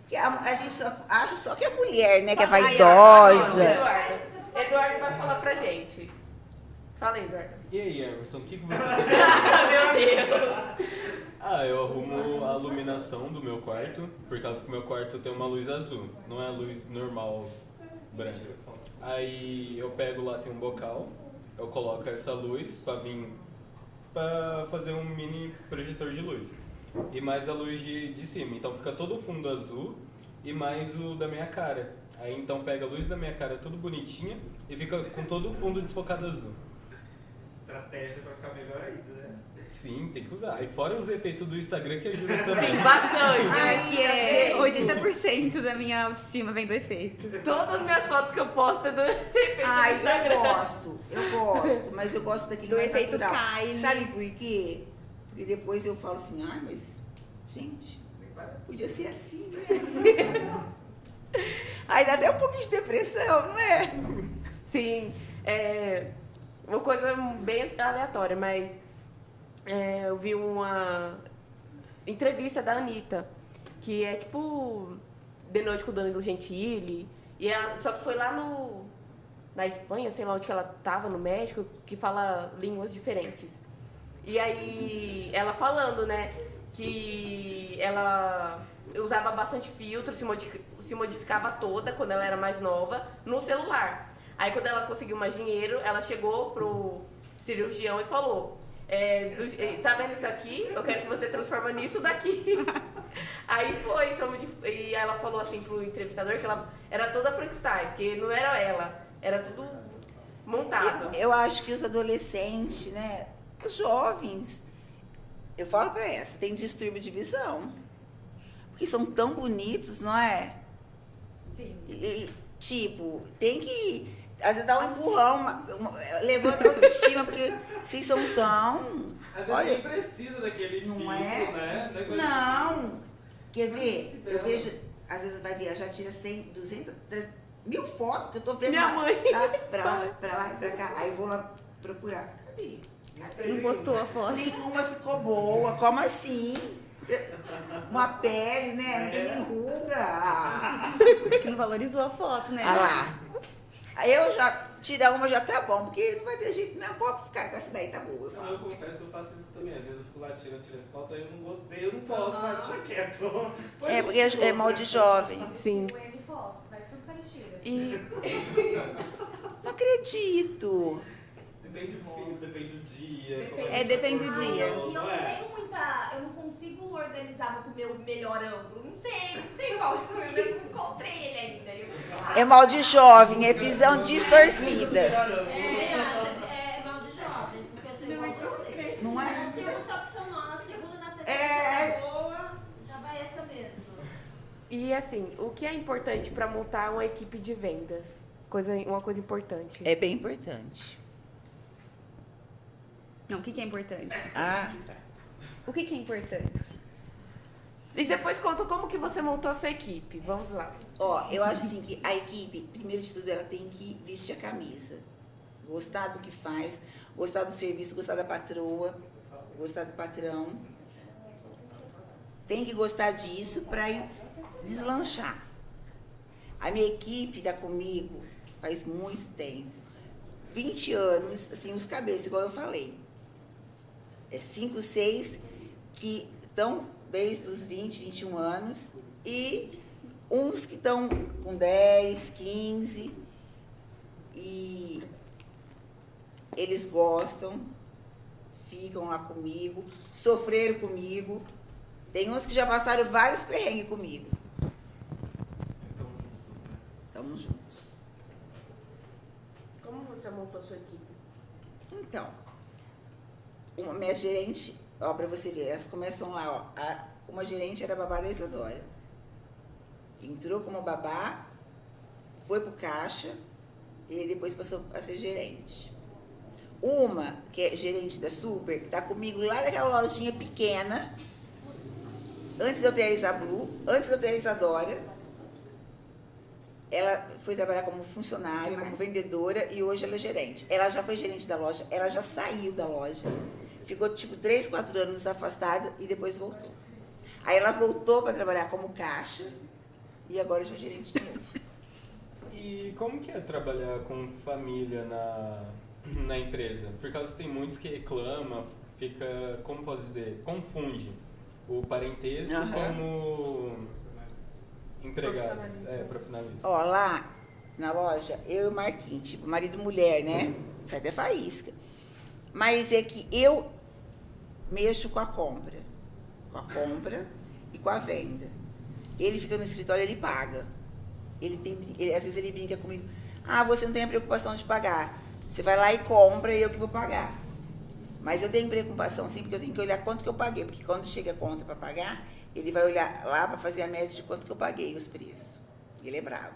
Porque a, a gente só acha só que é mulher, né? Que é Ai, ai, vaidosa. Eduardo. Eduardo vai falar pra gente. Fala aí, Eduardo. E aí, Emerson, o que, que você <laughs> Meu Deus. Ah, eu arrumo a iluminação do meu quarto, por causa que o meu quarto tem uma luz azul, não é a luz normal branca. Aí eu pego lá, tem um bocal, eu coloco essa luz pra vir pra fazer um mini projetor de luz. E mais a luz de, de cima, então fica todo o fundo azul e mais o da minha cara. Aí então pega a luz da minha cara tudo bonitinha e fica com todo o fundo desfocado azul. Estratégia pra ficar melhor ainda, né? Sim, tem que usar. E fora os efeitos do Instagram que ajudam também. Sim, bastante. Acho que é 80% da minha autoestima vem do efeito. Todas as minhas fotos que eu posto é do <laughs> efeito do Ai, eu Instagram. gosto, eu gosto, mas eu gosto daquele Do mais efeito natural. Kylie. Sabe por quê? Porque depois eu falo assim, ai, mas, gente, podia ser assim, né? <laughs> Aí dá até um pouquinho de depressão, não é? Sim, é uma coisa bem aleatória, mas é, eu vi uma entrevista da Anitta, que é tipo De Noite com o Danilo Gentili, e ela, só que foi lá no na Espanha, sei lá onde que ela tava, no México, que fala línguas diferentes. E aí, ela falando, né, que ela usava bastante filtro, se, se modificava toda quando ela era mais nova, no celular. Aí quando ela conseguiu mais dinheiro, ela chegou pro cirurgião e falou, é, do, tá vendo isso aqui? Eu quero que você transforma nisso daqui. <laughs> Aí foi, e ela falou assim pro entrevistador que ela era toda Frankenstein, porque não era ela, era tudo montado. Eu, eu acho que os adolescentes, né, os jovens, eu falo pra essa, tem distúrbio de visão. Porque são tão bonitos, não é? Sim. E, tipo, tem que. Às vezes dá um empurrão, uma, uma, levanta a autoestima, porque vocês são tão. Às vezes nem precisa daquele não filtro, é? né? Não. é coisa não. Quer ver? Eu vejo, às vezes vai viajar, tira 100, 200, 300, mil fotos que eu tô vendo Minha lá, mãe. Tá? Pra lá, pra lá e pra cá. Aí eu vou lá procurar. Cadê? Cadê? Não postou a foto. Nenhuma ficou boa. Como assim? Uma pele, né? Não tem nem ruga. Ah, Que não valorizou a foto, né? ah lá. Aí eu já, tirar uma já tá bom, porque não vai ter jeito, não. Pode ficar com essa daí, tá boa. Eu Não, eu confesso que eu faço isso também. Às vezes eu fico lá tirando, tirando foto, aí eu não gostei, eu não posso, mas deixa quieto. É, porque é mal de jovem. Sim. O M Fox, vai tudo pra lixeira. E <laughs> Não acredito. Depende do filho, depende do dia. Depende. É, depende do dia. E eu Não é? tenho muita. Eu não consigo organizar muito meu melhor ângulo. Não sei, não sei qual. <laughs> Eu não encontrei ele ainda. Eu- É mal de jovem, é visão distorcida. É, é, é mal de jovem, porque eu sou igual a você. Não é? Não tem muita opção não. Na segunda, na terceira, É. boa, já vai essa mesmo. E assim, o que é importante para montar uma equipe de vendas? Coisa, uma coisa importante. É bem importante. Não, o que, que é importante? Ah, tá. O que, que é importante? E depois conta como que você montou a sua equipe. Vamos lá. Ó, eu acho assim que a equipe, primeiro de tudo, ela tem que vestir a camisa. Gostar do que faz, gostar do serviço, gostar da patroa, gostar do patrão. Tem que gostar disso para deslanchar. A minha equipe está comigo faz muito tempo. 20 anos, assim, os cabeças, igual eu falei. É 5, 6 que estão desde os 20, 21 anos e uns que estão com 10, 15 e eles gostam, ficam lá comigo, sofreram comigo. Tem uns que já passaram vários perrengues comigo. Estão juntos, né? Estamos juntos. Como você montou a sua equipe? Então, uma minha gerente, ó, pra você ver, elas começam lá, ó. a- uma gerente era a babá da Isadora. Entrou como babá, foi pro caixa e depois passou a ser gerente. Uma, que é gerente da Super, tá comigo lá naquela lojinha pequena, antes de eu ter a Isablu, antes de eu ter a Isadora. Ela foi trabalhar como funcionária, como vendedora e hoje ela é gerente. Ela já foi gerente da loja, ela já saiu da loja. Ficou tipo 3, 4 anos afastada e depois voltou. Aí ela voltou para trabalhar como caixa e agora já é gerente de novo. <laughs> E como que é trabalhar com família na, na empresa? Por causa que tem muitos que reclamam, fica, como posso dizer, confunde o parentesco Aham. como empregado, é, profissionalismo. Ó, lá na loja, eu e o Marquinhos, tipo, marido e mulher, né? Sai da faísca. Mas é que eu mexo com a compra. Com a compra e com a venda. Ele fica no escritório, ele paga. Ele tem, ele- às vezes ele brinca comigo. Ah, você não tem a preocupação de pagar. Você vai lá e compra e eu que vou pagar. Mas eu tenho preocupação sim, porque eu tenho que olhar quanto que eu paguei. Porque quando chega a conta para pagar, ele vai olhar lá para fazer a média de quanto que eu paguei os preços. Ele é bravo.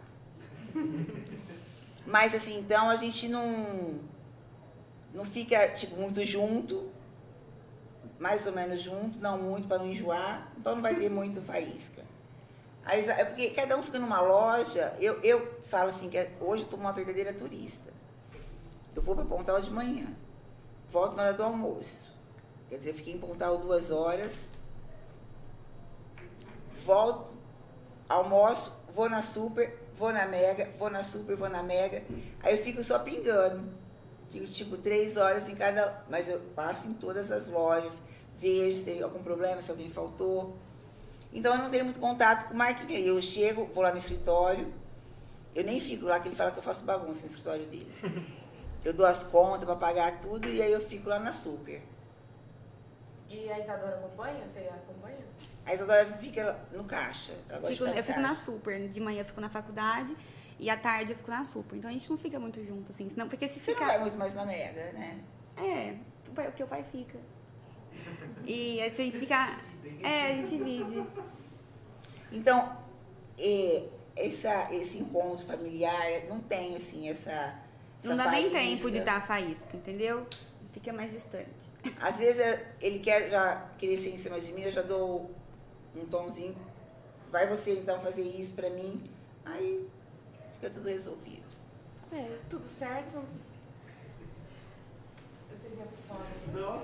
<laughs> Mas assim, então a gente não não fica tipo muito junto, mais ou menos junto, não muito para não enjoar, então não vai ter muito faísca. Aí, é porque cada um fica numa loja, eu, eu falo assim, que hoje eu estou uma verdadeira turista. Eu vou para Pontal de manhã, volto na hora do almoço. Quer dizer, eu fiquei em Pontal duas horas, volto, almoço, vou na super, vou na Mega, vou na Super, vou na Mega. Aí eu fico só pingando. Fico tipo três horas em cada. Mas eu passo em todas as lojas, vejo se tem algum problema, se alguém faltou. Então eu não tenho muito contato com o marketing. Eu chego, vou lá no escritório, eu nem fico lá, que ele fala que eu faço bagunça no escritório dele. <laughs> Eu dou as contas para pagar tudo e aí eu fico lá na Super. E a Isadora acompanha? Você acompanha? A Isadora fica no caixa. Ela gosta Fico- eu no fico na caixa. super. De manhã eu fico na faculdade e à tarde eu fico na super. Então a gente não fica muito junto, assim. Senão, porque se Você não ficar. vai muito mais na Mega, né? É, o porque o pai fica. E se a gente ficar. É, a gente divide. Então, essa, esse encontro familiar não tem, assim, essa. essa Não dá nem faísca. tempo de dar a faísca, entendeu? Fica mais distante. Às vezes é- ele quer já crescer em cima de mim, eu já dou um tomzinho. Vai você então fazer isso pra mim. Aí fica tudo resolvido. É, tudo certo. Você já fala. Não,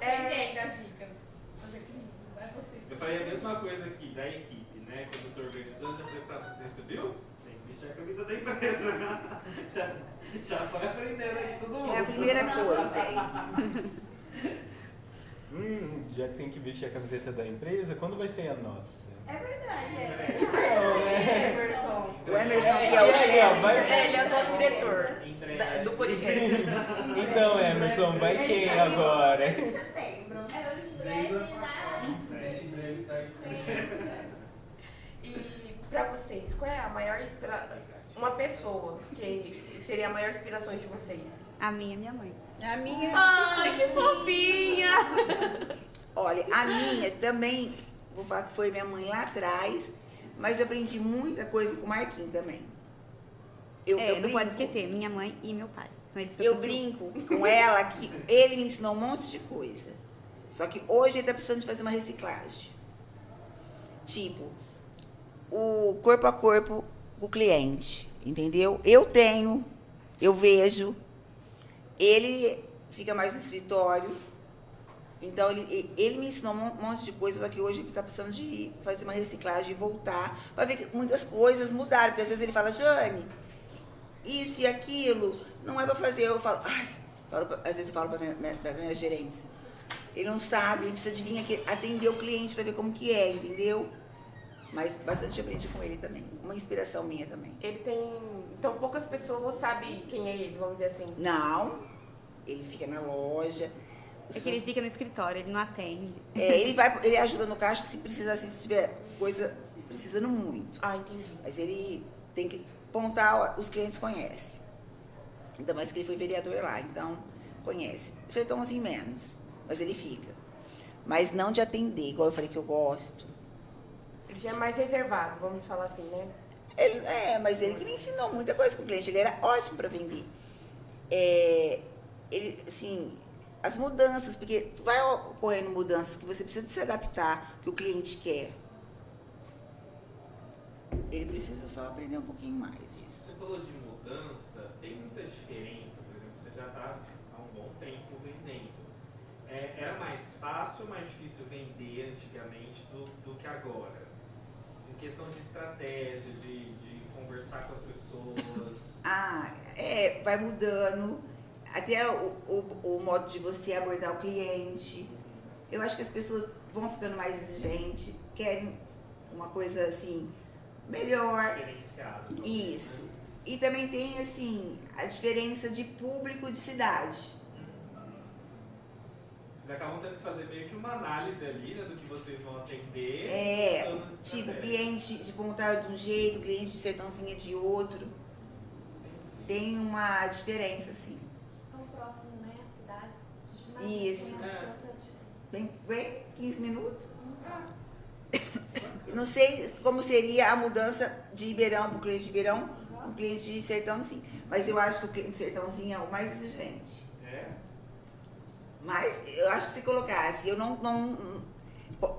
É, as dicas. Mas é não é você. Eu falei a mesma coisa aqui da equipe, né? Quando eu tô organizando, eu falei pra você, você viu? Tem que vestir a camisa da empresa. <laughs> já, já foi aprendendo aqui todo mundo. É a primeira coisa. <laughs> Hum, já que tem que vestir a camiseta da empresa, quando vai ser a nossa? É verdade, é Então, né? Emerson. O Emerson, É, que é o aí, ó, chefe. vai- É, ele é o diretor da- do podcast. <laughs> Então, Emerson, vai quem agora? setembro. É o breve E pra vocês, qual é a maior inspiração? Uma pessoa que seria a maior inspiração de vocês? A minha é minha mãe. A minha. Ai, que fofinha! <laughs> Olha, a minha também, vou falar que foi minha mãe lá atrás, mas eu aprendi muita coisa com o Marquinhos também. Eu, é, eu não brinco, pode esquecer, minha mãe e meu pai. Eu brinco com ela que ele me ensinou um monte de coisa. Só que hoje ele tá precisando de fazer uma reciclagem. Tipo, o corpo a corpo com o cliente, entendeu? Eu tenho, eu vejo, ele fica mais no escritório. Então, ele, ele me ensinou um monte de coisa, só que hoje ele está precisando de fazer uma reciclagem e voltar. Para ver que muitas coisas mudaram. Porque às vezes ele fala, Jane, isso e aquilo, não é para fazer. Eu falo, ai, falo pra- às vezes eu falo para minha, minha, pra minha gerente. Ele não sabe, ele precisa de vir aqui atender o cliente para ver como que é, entendeu? Mas bastante aprendi com ele também. Uma inspiração minha também. Ele tem. Então poucas pessoas sabem quem é ele, vamos dizer assim. Não, ele fica na loja. É que ele fica no escritório, ele não atende. É, ele vai, ele ajuda no caixa se precisar, se tiver coisa precisando muito. Ah, entendi. Mas ele tem que pontar, os clientes conhecem. Ainda mais que ele foi vereador lá, então conhece. Sertãozinho menos, mas ele fica. Mas não de atender, igual eu falei que eu gosto. Ele já é mais reservado, vamos falar assim, né? Ele, é, mas ele que me ensinou muita coisa com o cliente, ele era ótimo para vender. É, ele, assim, as mudanças, porque vai ocorrendo mudanças que você precisa se adaptar, que o cliente quer. Ele precisa só aprender um pouquinho mais disso. Você falou de mudança, tem muita diferença, por exemplo, você já está há um bom tempo vendendo. É, era mais fácil ou mais difícil vender antigamente do, do que agora? Em questão de estratégia, de, de conversar com as pessoas. Ah, é, vai mudando. Até o, o, o modo de você abordar o cliente. Eu acho que as pessoas vão ficando mais exigentes, querem uma coisa assim, melhor. diferenciado. Isso. E também tem, assim, a diferença de público de cidade. Vocês acabam tendo que fazer meio que uma análise ali, né, do que vocês vão atender. É, tipo, estratégias. cliente de Pontal de um jeito, cliente de Sertãozinho é de outro. Tem uma diferença, assim. Tão próximo, né? As cidades. A gente não Isso. Bem, bem 15 minutos. Não sei como seria a mudança de Ribeirão para o cliente de Ribeirão com o cliente de Sertãozinho. Mas eu acho que o cliente de Sertãozinho é o mais exigente. É? Mas eu acho que se colocasse, eu não. não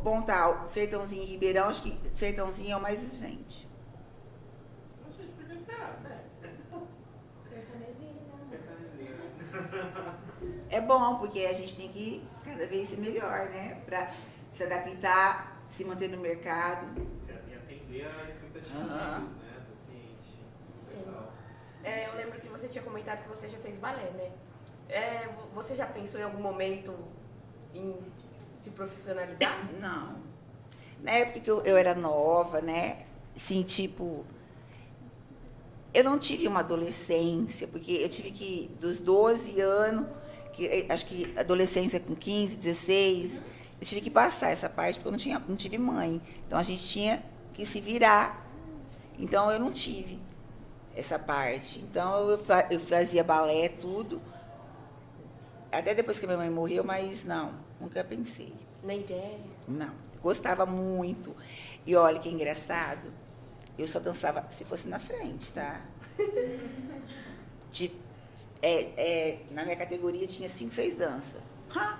Pontal, Sertãozinho e Ribeirão, acho que Sertãozinho é o mais exigente. Será, né? Sertanezinho, né? <laughs> É bom, porque a gente tem que cada vez ser melhor, né? Pra se adaptar, se manter no mercado. Se atender a expectativa deles, né? Do cliente. Sim. Legal. É, eu lembro que você tinha comentado que você já fez balé, né? É, vo- você já pensou em algum momento em se profissionalizar? Não. Na época que eu, eu era nova, né? Assim, tipo. Eu não tive uma adolescência, porque eu tive que, dos 12 anos, que, eh, acho que adolescência com 15, 16, eu tive que passar essa parte, porque eu não, tinha, não tive mãe. Então a gente tinha que se virar. Então eu não tive essa parte. Então eu, eu fazia balé, tudo. Até depois que minha mãe morreu, mas não, nunca pensei. Nem jazz? Não, gostava muito. E olha que engraçado, eu só dançava se fosse na frente, tá? <laughs> De- é, é, na minha categoria tinha cinco, seis danças. Hã?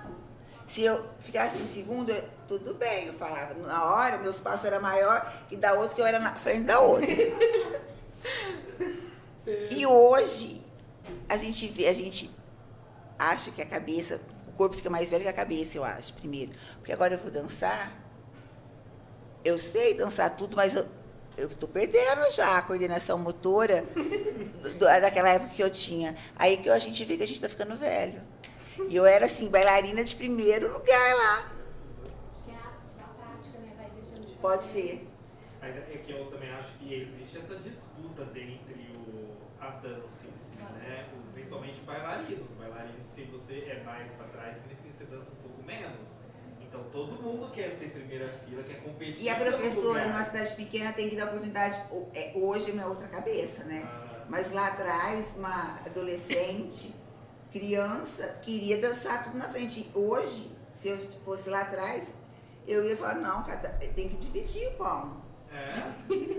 Se eu ficasse em segundo, eu- tudo bem, eu falava. Na hora, meus passos eram maior que da outra, que eu era na frente da outra. <laughs> E hoje, a gente vê, a gente acha que a cabeça, o corpo fica mais velho que a cabeça, eu acho, primeiro. Porque agora eu vou dançar, eu sei dançar tudo, mas eu, eu tô perdendo já a coordenação motora do- daquela época que eu tinha. Aí que a gente vê que a gente tá ficando velho. E eu era, assim, bailarina de primeiro lugar lá. Acho que é a, a prática, né? Vai deixando de Pode ser. Mas é que eu também acho que existe essa disputa dentre o, a dança em si, né? Principalmente bailarinos. Bailarinos, se você é mais pra trás, significa que você dança um pouco menos. Então todo mundo quer ser primeira fila, quer competir. E a professora, numa cidade pequena, tem que dar oportunidade. é, Hoje é minha outra cabeça, né? Ah, Mas lá atrás, uma adolescente, criança, queria dançar tudo na frente. Hoje, se eu fosse lá atrás, eu ia falar, não, cada, tem que dividir o pão. é,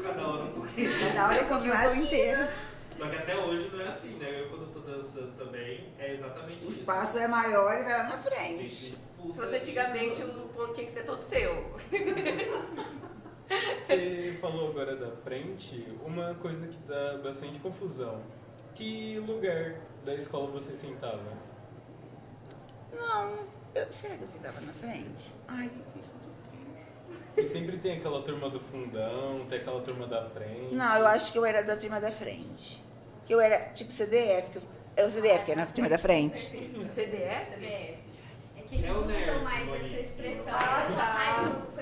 cada hora um pouquinho. Cada hora <laughs> eu comi o pão inteiro. Só que até hoje não é assim, né? Eu quando tô dançando também, é exatamente O isso. espaço é maior e vai lá na frente. Se fosse antigamente, o ponto tinha que ser todo seu. <laughs> Você falou agora da frente, uma coisa que dá bastante confusão. Que lugar da escola você sentava? Não, eu, será que eu sentava na frente? Ai, eu fiz tudo. E sempre tem aquela turma do fundão, tem aquela turma da frente. Não, eu acho que eu era da turma da frente. Que eu era tipo CDF, que eu, é o CDF que é na turma da frente. CDF? É que eles o não nerd, usam mais Monique. essa expressão. Ah, tá.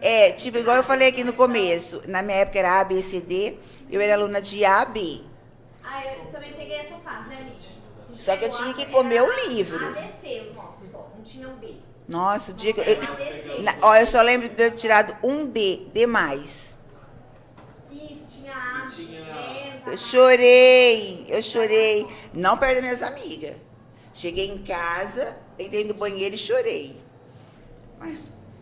É, tipo, igual eu falei aqui no começo, na minha época era ABCD, eu era aluna de AB. Ah, eu também peguei essa fase, né, amiga? A gente Só que eu tinha a- que comer o livro. ABC, o nosso só, não tinha um D. Nossa, o dia que eu. ó, eu só lembro de ter tirado um D, D mais. Isso, tinha A, Tinha- menos, Eu chorei, eu chorei. Não perto das minhas amigas. Cheguei em casa, entrei no banheiro e chorei. Mas,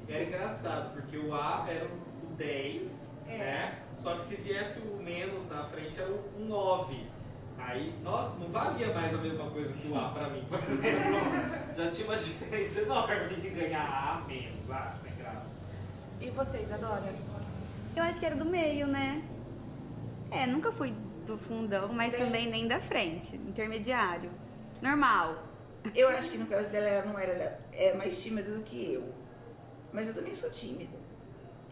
Era engraçado, porque o A era o 10, É. né? Só que se viesse o menos na frente era o 9. Aí, nossa, não valia mais a mesma coisa que o A pra mim, por <laughs> exemplo. Já tinha uma diferença enorme de ganhar A menos. Ah, sem graça. E vocês, adoram? Eu acho que era do meio, né? É, nunca fui do fundão, mas Bem- também nem da frente, intermediário. Normal. eu acho que no caso dela, ela não era da- é mais tímida do que eu. Mas eu também sou tímida.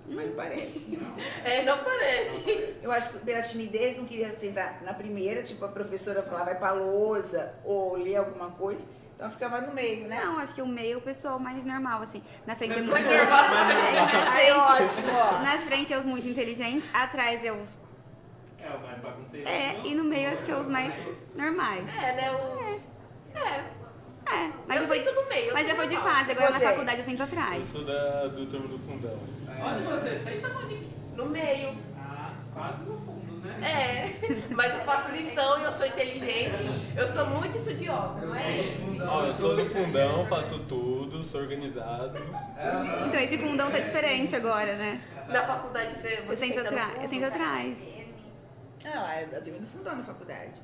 Mas não parece. <laughs> não. É, não parece. Eu acho que pela timidez não queria sentar na primeira, tipo, a professora falar, vai pra lousa, ou ler alguma coisa. Então eu ficava no meio, né? Não, acho que o meio é o pessoal mais normal, assim. Na frente é muito. Normal. Na Aí frente- ótimo, ó. Na frente é os muito inteligentes, atrás é os. É o mais bagunceiro. É, e no meio acho que é os mais normais. É, né? O... É. É, mas Eu eu vou no meio, eu Mas eu vou de fase, agora na Você? faculdade eu sento Eu atrás. sou da, do turno do fundão. Onde você? Senta, Monique. No meio. Ah, quase no fundo, né? É. <laughs> Mas eu faço lição e eu sou inteligente. Eu sou muito estudiosa, não é? Ó, eu sou do fundão, faço tudo, sou organizado. Então esse fundão tá diferente agora, né? Na faculdade você, você Eu sento senta atrás. Eu sento atrás. Ela é da turma do fundão na faculdade.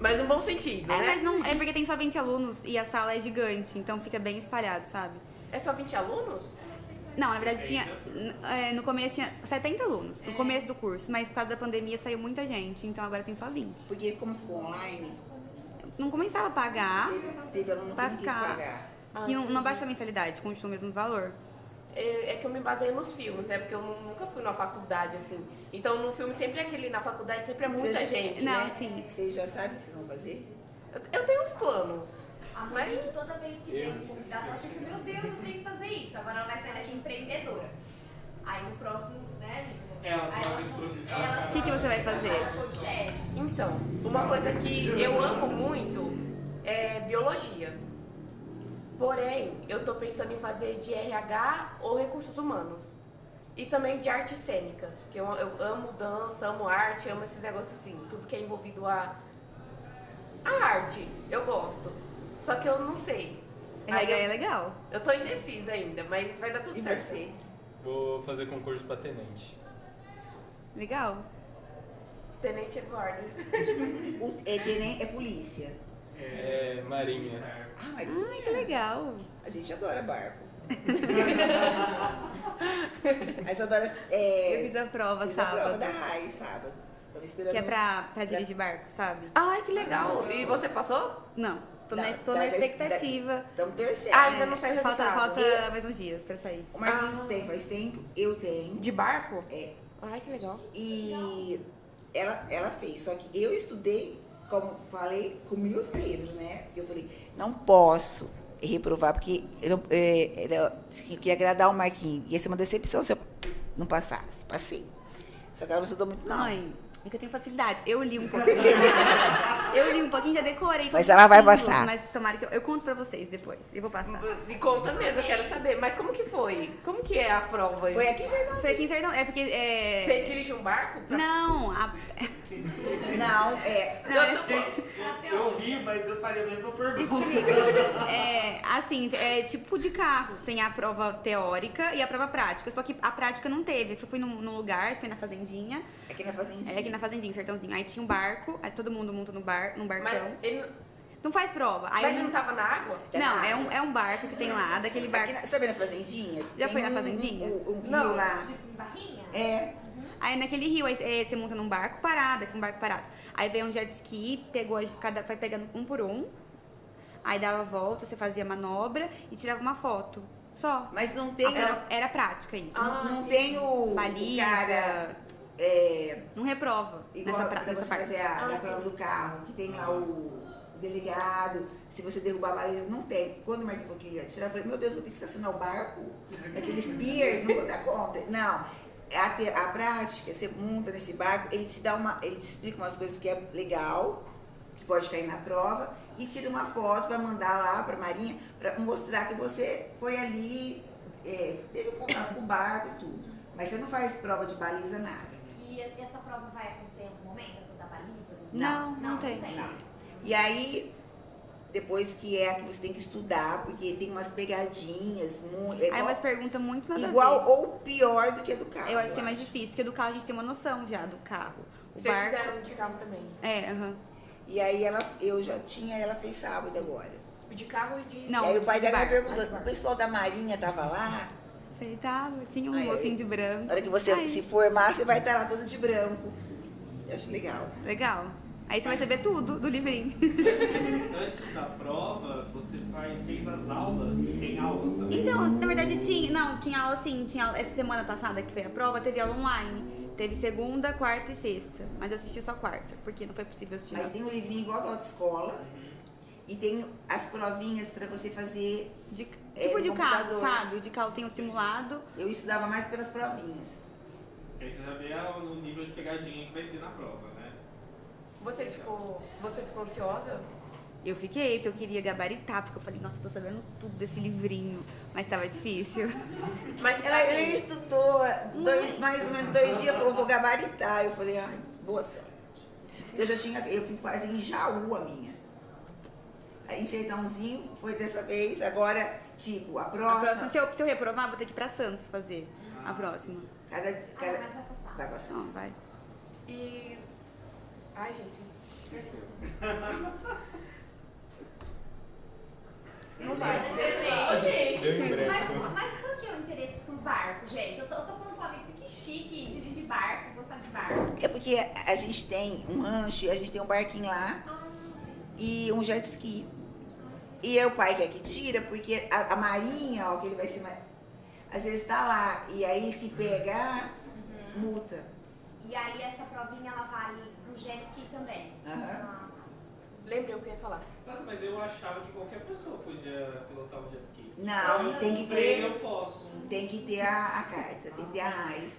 Mas no bom sentido, É, né? mas não. É porque tem só 20 alunos e a sala é gigante, então fica bem espalhado, sabe? É só 20 alunos? Não, na verdade tinha. é, no começo tinha 70 alunos, no começo do curso, mas por causa da pandemia saiu muita gente, então agora tem só 20. Porque como ficou online, Não começava a pagar, teve, teve aluno que não quis ficar- pagar. que não, não baixa a mensalidade, continua o mesmo valor. É, é que eu me baseio nos filmes, né? Porque eu nu- nunca fui numa faculdade, assim. Então, no filme, sempre é aquele... Na faculdade, sempre é muita Vocês- gente, Não, né? sim. Vocês já sabem o que vocês vão fazer? Eu, eu tenho uns planos. A Mas- Monique, toda vez que vem um convidado, ela pensa, meu Deus, eu tenho que fazer isso. Agora ela vai sair daqui empreendedora. Aí no próximo, né, Nico? Ela O que que você vai fazer? Podcast. Então, uma coisa que eu amo muito é biologia. Porém, eu tô pensando em fazer de RH ou recursos humanos. E também de artes cênicas, porque eu, eu amo dança, amo arte, amo esses negócios assim, tudo que é envolvido a, a arte, eu gosto. Só que eu não sei. Aí RH é eu, legal. eu tô indecisa ainda, mas vai dar tudo E certo. você? Vou fazer concurso pra tenente. Legal. Tenente Eduardo. <laughs> O, é, tenem- é polícia. É marinha. Ah, mas Ai, que legal. a gente adora barco. <laughs> Mas adora. É, Eu fiz a prova fiz a prova sábado. da RAI sábado. Tava esperando. Que é pra, pra dirigir barco, sabe? Ai, que legal. E você passou? Não, tô, Da- na, tô da- na expectativa. Estamos torcendo. Ah, ainda não saiu o Falta, resultado. falta mais uns dias pra sair. O Marquinhos Ah. tem faz tempo, eu tenho. De barco? É. Ai, que legal. E ela, ela fez. Só que eu estudei, como falei, com meus livros, né? Porque eu falei, não posso reprovar, porque eu, é, assim, eu queria agradar o Marquinhos. Ia ser uma decepção se eu não passasse. Passei. Só que ela não estudou muito, não. Mãe, é que eu tenho facilidade. Eu li um pouquinho. <laughs> eu li um pouquinho, já decorei. Mas ela vai passar. Mas tomara que eu, eu conto pra vocês depois. Eu vou passar. Me conta mesmo, eu quero saber. Mas como que foi? Como que é a prova? Foi aqui em Sertão. Foi aqui em Sertão. É porque. É... Você dirige um barco? pra- Não, a... <laughs> Não, é. não, é... Gente, eu ri, mas eu faria a mesma pergunta. Explica. <laughs> É, assim, é tipo de carro. Tem a prova teórica e a prova prática. Só que a prática não teve. Isso foi num, num lugar, foi na fazendinha. Aqui na fazendinha. É aqui na fazendinha, Sertãozinho. Aí tinha um barco, aí todo mundo monta no bar, num Mas barcão. ele, Não faz prova. Aí mas eu não tava na água? Não, é um, é um barco que tem lá, daquele barco. na, sabe na fazendinha? Já Tem foi na um- fazendinha? Um, um rio Não. lá. Tipo, em barrinha? É. Aí naquele rio, aí, eh, você monta num barco parado, aqui um barco parado. Aí veio um jet ski, pegou, a- cada, foi pegando um por um. Aí dava a volta, você fazia manobra e tirava uma foto. Só. Mas não tem. Era, era prática isso. Ah, não, não tem o. o Baliza. cara. É, Não reprova igual nessa, pra pra, nessa você parte. fazer a, Ah, prova do carro, que tem lá o, o delegado, se você derrubar a baliza, não tem. Quando o Marquinhos falou que ia tirar, eu falei, meu Deus, vou ter que estacionar o barco naqueles pier, não vou dar conta. Não. A, te- a prática, você monta nesse barco, ele te dá uma. Ele te explica umas coisas que é legal, que pode cair na prova, e tira uma foto para mandar lá para Marinha, para mostrar que você foi ali, é, teve contato com o barco e tudo. Mas você não faz prova de baliza, nada. E essa prova vai acontecer em algum momento, essa da baliza? Não, não, tem. Não. E aí, depois que é a que você tem que estudar, porque tem umas pegadinhas, muito, é Aí igual, umas perguntas muito nada a igual ver. ou pior do que a do carro. Eu acho que é mais difícil, porque do carro a gente tem uma noção já do carro. O Vocês barco. fizeram de carro também? É, aham. E aí ela, eu já tinha, ela fez sábado agora. De carro e de... Não, e aí o pai de dela perguntou, o pessoal da Marinha tava lá? Falei, tava, tinha um Aí, mocinho de branco. Na hora que você Aí, se formar, você vai estar lá todo de branco. Eu acho legal. Legal. Aí você vai saber tudo do livrinho. <laughs> Antes da prova, você fez as aulas, tem aulas também? Então, na verdade tinha. Não, tinha aula sim. Tinha aula- essa semana passada que foi a prova, teve aula online. Teve segunda, quarta e sexta. Mas eu assisti só quarta, porque não foi possível assistir. Mas tem um livrinho igual da autoescola. E tem as provinhas para você fazer. De- tipo no de carro, computador. sabe? O de carro tem o simulado. Eu estudava mais pelas provinhas. Aí você já vê o nível de pegadinha que vai ter na prova, né? Você ficou, você ficou ansiosa? Eu fiquei, porque eu queria gabaritar, porque eu falei, nossa, eu tô sabendo tudo desse livrinho. Mas tava difícil. <laughs> Mas Ela, assim, ela estudou dois- mais ou menos dois dias, falou, vou gabaritar. Eu falei, ai, boa sorte. Porque eu já tinha, eu fui fazer em Jaú a minha. Aí em Sertãozinho foi dessa vez, agora, tipo, a A próxima. próxima, se eu, se eu reprovar, vou ter que ir pra Santos fazer a próxima. Cada, Ah, cada, mas vai passar. vai passar. Não, vai. E... Ai, gente. Não vai. Deu Mas, mas por que o interesse por barco, gente? Eu tô, eu tô falando com um amigo que chique dirigir barco, gostar de barco. É porque a gente tem um rancho, a gente tem um barquinho lá Ah, sim. e um jet ski. E é o pai que é que tira, porque a, a marinha, ó, que ele vai ser. ma- às vezes tá lá. E aí se pegar, multa. E aí essa provinha ela vale pro jet ski também. Aham. Ah, Lembrei o que eu ia falar. Nossa, mas eu achava que qualquer pessoa podia pilotar um jet ski. Não, eu tem que sei, ter- Eu posso. Tem que ter a, a carta, tem que ter a raiz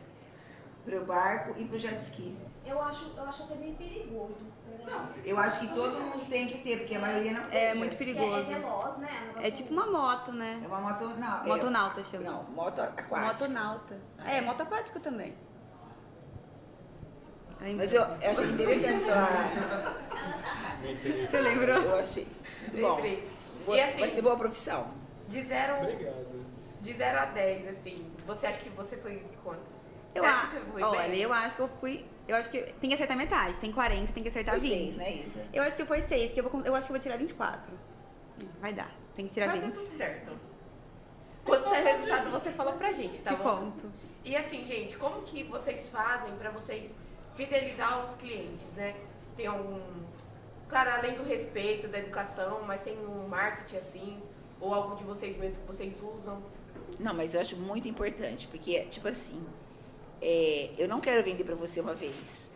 pro barco e pro jet ski. eu, acho, eu acho até meio perigoso. Não, Eu acho que todo mundo tem que ter, porque a maioria não tem. É muito esse. perigoso. É, é veloz, né? Um É tipo uma moto, né? É uma moto. Não, é- Motonauta chama. Não, moto aquática. Motonauta. É, moto aquático também. Mas eu, eu achei interessante sua. Você lembrou? Eu achei. Muito bom. Boa- E assim- Vai ser boa profissão. De zero, Obrigado. de zero a 10, assim, você acha que você foi de quantos? Eu você acha acho, que olha, bem? eu acho que eu fui. Eu acho que tem que acertar metade. Tem 40, tem que acertar Foi 20. seis, né, Isa? Eu acho que foi 6, que eu, vou, eu acho que eu vou tirar 24. Vai dar. Tem que tirar Vai dar 20. tudo certo. Quando sair o resultado, você fala pra gente, tá Te bom? conto. E assim, gente, como que vocês fazem pra vocês fidelizar os clientes, né? Tem algum... Claro, além do respeito, da educação, mas tem um marketing assim, ou algo de vocês mesmos que vocês usam. Não, mas eu acho muito importante, porque, tipo assim, é, eu não quero vender pra você uma vez.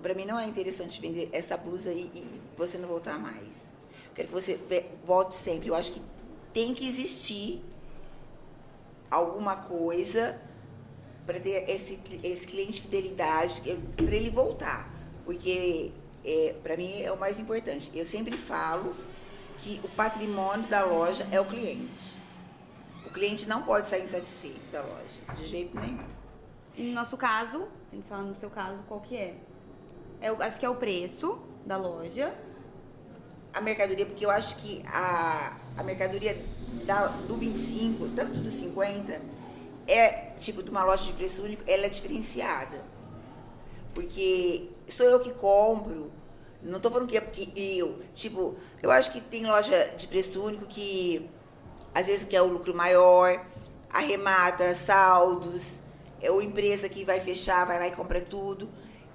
Pra mim não é interessante vender essa blusa e, e você não voltar mais. Eu quero que você volte sempre. Eu acho que tem que existir alguma coisa para ter esse, esse cliente de fidelidade, para ele voltar. Porque, é, para mim, é o mais importante. Eu sempre falo que o patrimônio da loja é o cliente. O cliente não pode sair insatisfeito da loja, de jeito nenhum. E no nosso caso, tem que falar no seu caso qual que é. é o- acho que é o preço da loja. A mercadoria, porque eu acho que a, a mercadoria da, do 25, tanto do 50, é tipo de uma loja de preço único, ela é diferenciada. Porque sou eu que compro, não tô falando que é porque eu. Tipo, eu acho que tem loja de preço único que às vezes quer o lucro maior, arremata saldos, é ou empresa que vai fechar, vai lá e compra tudo.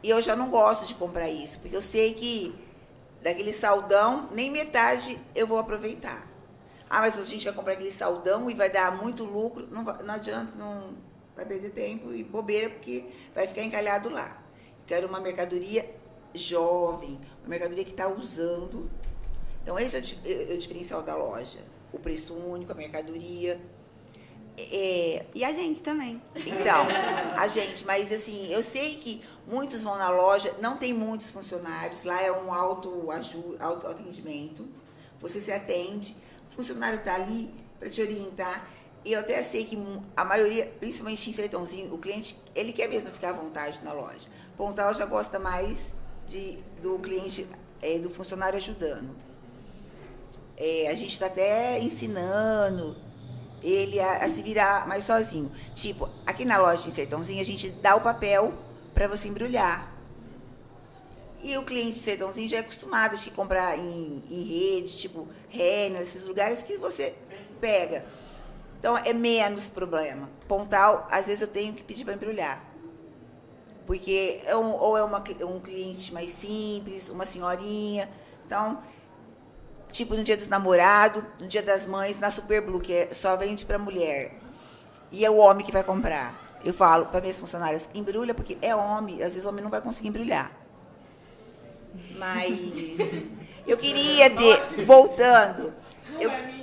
E eu já não gosto de comprar isso, porque eu sei que daquele saldão, nem metade eu vou aproveitar. Ah, mas a gente vai comprar aquele saldão e vai dar muito lucro, não, não adianta, não vai perder tempo e bobeira, porque vai ficar encalhado lá. Eu quero uma mercadoria jovem, uma mercadoria que está usando. Então, esse é di- é o diferencial da loja. O preço único, a mercadoria. É, E a gente também. então, <laughs> a gente, mas assim, eu sei que muitos vão na loja, não tem muitos funcionários, lá é um auto, aju- auto atendimento. Você se atende, o funcionário está ali para te orientar. E eu até sei que a maioria, principalmente em Sertãozinho, o cliente, ele quer mesmo ficar à vontade na loja. Pontal já gosta mais de, do cliente, eh, do funcionário ajudando. É, a gente está até ensinando ele a, a se virar mais sozinho. Tipo, aqui na loja em Sertãozinho, a gente dá o papel para você embrulhar. E o cliente de Sertãozinho já é acostumado que comprar em, em rede, tipo Renner, esses lugares que você pega. Então é menos problema. Pontal, às vezes eu tenho que pedir para embrulhar. Porque é um, ou é uma, um cliente mais simples, uma senhorinha. Então, tipo no dia dos namorados, no dia das mães, na Super Blue, que é, só vende para mulher. E é o homem que vai comprar. Eu falo para minhas funcionárias, embrulha, porque é homem, às vezes o homem não vai conseguir embrulhar. Mas <laughs> eu queria ter, voltando, eu, é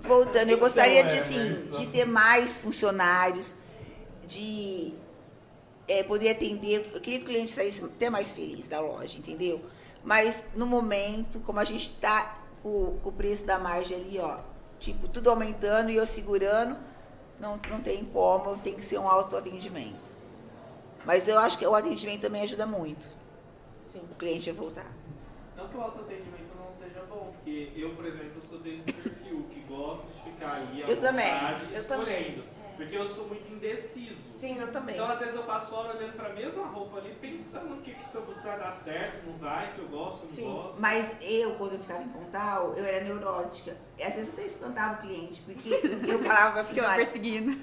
voltando, eu gostaria é, de, assim, mas- de ter mais funcionários, de é, poder atender. Eu queria que o cliente saísse até mais feliz da loja, entendeu? Mas no momento, como a gente está com, com o preço da margem ali, ó, tipo, tudo aumentando e eu segurando, não, não tem como, tem que ser um autoatendimento. Mas eu acho que o atendimento também ajuda muito Sim. o cliente a voltar. Não que o autoatendimento não seja bom, porque eu, por exemplo, sou desse perfil que gosto de ficar aí à Eu também, vontade eu escolhendo. Porque eu sou muito indeciso. Sim, eu também. Então, às vezes, eu passo hora olhando pra mesma roupa ali, pensando no que, que se eu vai dar certo, se não vai, se eu gosto, se eu não gosto. Mas eu, quando eu ficava em Pontal, eu era neurótica. Às vezes eu até espantava o cliente, porque eu falava pra Ficava <laughs> funcionária, perseguindo.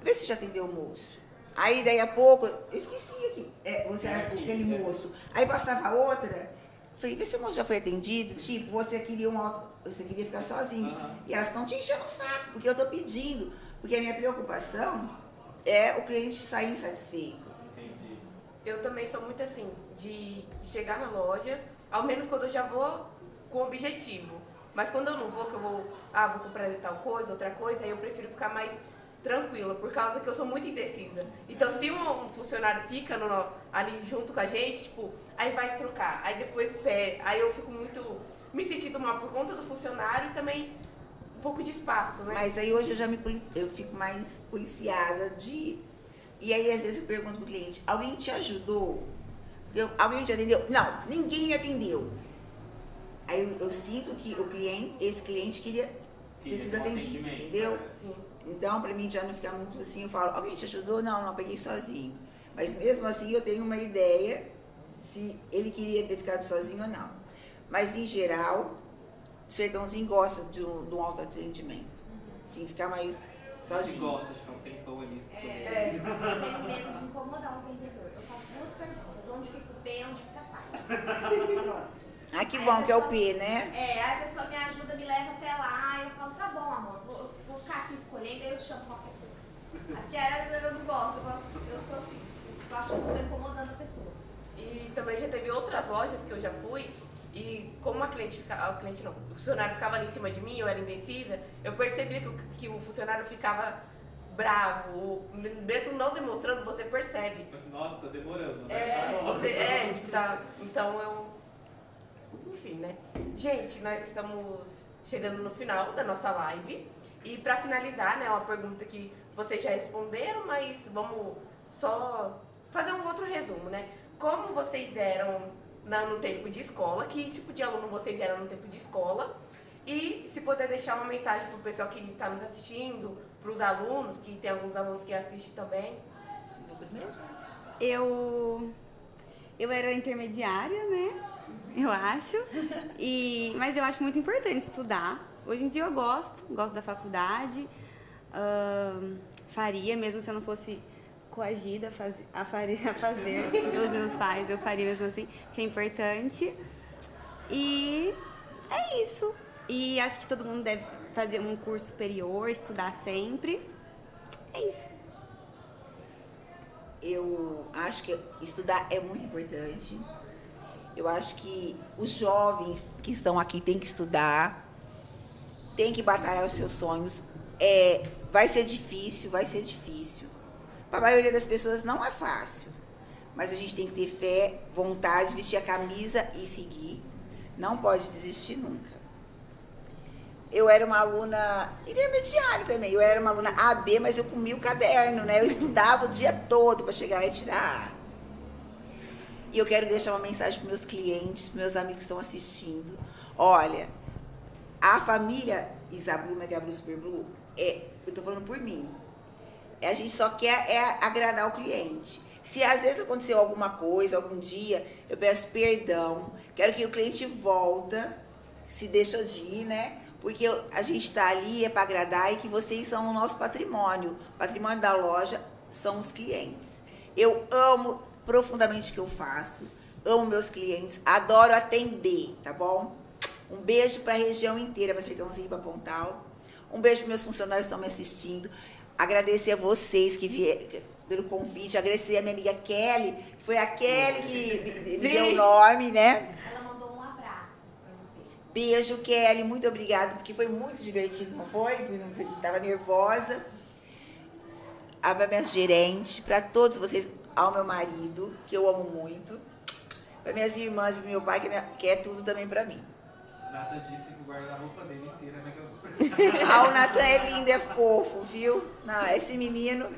vê se já atendeu o moço. Aí, daí a pouco, eu esquecia que é, você era É aqui, aquele é. moço. Aí passava outra, Falei, vê se o moço já foi atendido. Tipo, você queria um auto, você queria ficar sozinho. Aham. E elas estão te enchendo o saco, porque eu tô pedindo. Porque a minha preocupação é o cliente sair insatisfeito. Entendi. Eu também sou muito assim, de chegar na loja, ao menos quando eu já vou com objetivo. Mas quando eu não vou, que eu vou, ah, vou comprar tal coisa, outra coisa, aí eu prefiro ficar mais tranquila, por causa que eu sou muito indecisa. Então, se um, um funcionário fica no- ali junto com a gente, tipo, aí vai trocar, aí depois pé, aí eu fico muito me sentindo mal por conta do funcionário e também um pouco de espaço, né? Mas aí hoje eu já me eu fico mais policiada de. E aí às vezes eu pergunto pro cliente, alguém te ajudou? Eu- alguém te atendeu? Não, ninguém me atendeu. Aí eu, eu sinto que o cliente, esse cliente queria ter sido atendido, entendeu? né? Sim. Então, pra mim já não ficar muito assim, eu falo, alguém te ajudou? Não, não, peguei sozinho. Mas mesmo assim eu tenho uma ideia se ele queria ter ficado sozinho ou não. Mas em geral, sertãozinho gosta de um, de um autoatendimento. Sim, ficar mais Você sozinho. gosta de ficar um tempão ali escolhendo. É. Eu tenho medo de incomodar o vendedor. Eu faço duas perguntas. Onde fica o P e onde fica a saia? <laughs> Ah, que Aí bom que é o P, né? É, aí a pessoa me ajuda, me leva até lá, eu falo, tá bom, amor, vou, vou ficar aqui escolhendo, aí eu te chamo qualquer coisa. Aqui é, eu não gosto, eu, gosto, eu sou assim, eu acho que eu tô incomodando a pessoa. E também já teve outras lojas que eu já fui e como a cliente ficava, a cliente não, o funcionário ficava ali em cima de mim, eu era indecisa, eu percebia que o, que o funcionário ficava bravo, mesmo não demonstrando, você percebe. Tipo assim, nossa, tá demorando, né? É, Tá você, é, tipo, tá, então eu. Enfim, né? Gente, nós estamos chegando no final da nossa live. E pra finalizar, né, uma pergunta que vocês já responderam, mas vamos só fazer um outro resumo, né? Como vocês eram na- no tempo de escola, que tipo de aluno vocês eram no tempo de escola? E se puder deixar uma mensagem pro pessoal que está nos assistindo, pros alunos, que tem alguns alunos que assistem também. Eu eu era intermediária, né? Eu acho. E mas eu acho muito importante estudar. Hoje em dia eu gosto, gosto da faculdade. Ahn, faria, mesmo se eu não fosse coagida a, faz, a, a fazer <laughs> pelos meus pais, eu faria mesmo assim, que é importante. E é isso. E acho que todo mundo deve fazer um curso superior, estudar sempre. É isso. Eu acho que estudar é muito importante. Eu acho que os jovens que estão aqui têm que estudar, têm que batalhar os seus sonhos. É, vai ser difícil, vai ser difícil. Para a maioria das pessoas não é fácil. Mas a gente tem que ter fé, vontade, vestir a camisa e seguir. Não pode desistir nunca. Eu era uma aluna intermediária também. Eu era uma aluna AB, mas eu comia o caderno, né? Eu <laughs> estudava o dia todo para chegar lá e tirar A. E eu quero deixar uma mensagem para meus clientes, meus amigos que estão assistindo. Olha, a família Isablu, Mega Blue, Super Blue, é, eu tô falando por mim. A gente só quer é agradar o cliente. Se às vezes aconteceu alguma coisa, algum dia, eu peço perdão. Quero que o cliente volta, se deixou de ir, né? Porque a gente está ali é para agradar e que vocês são o nosso patrimônio. O patrimônio da loja são os clientes. Eu amo profundamente o que eu faço, amo meus clientes, adoro atender, tá bom? Um beijo para a região inteira, para Sertãozinho, para Pontal. Um beijo para meus funcionários que estão me assistindo. Agradecer a vocês que vieram pelo convite. Agradecer a minha amiga Kelly, que foi a Kelly que me, me deu o nome, né? Ela mandou um abraço pra vocês. Beijo, Kelly. Muito obrigada, porque foi muito divertido, não foi? Fui- fui- Tava nervosa. A minha gerente, para todos vocês, ao meu marido, que eu amo muito. Para minhas irmãs e pro meu pai, que é, minha- que é tudo também para mim. Nada disse que o guarda-roupa dele <laughs> Ah, o Natan é lindo, é fofo, viu? Não, esse menino.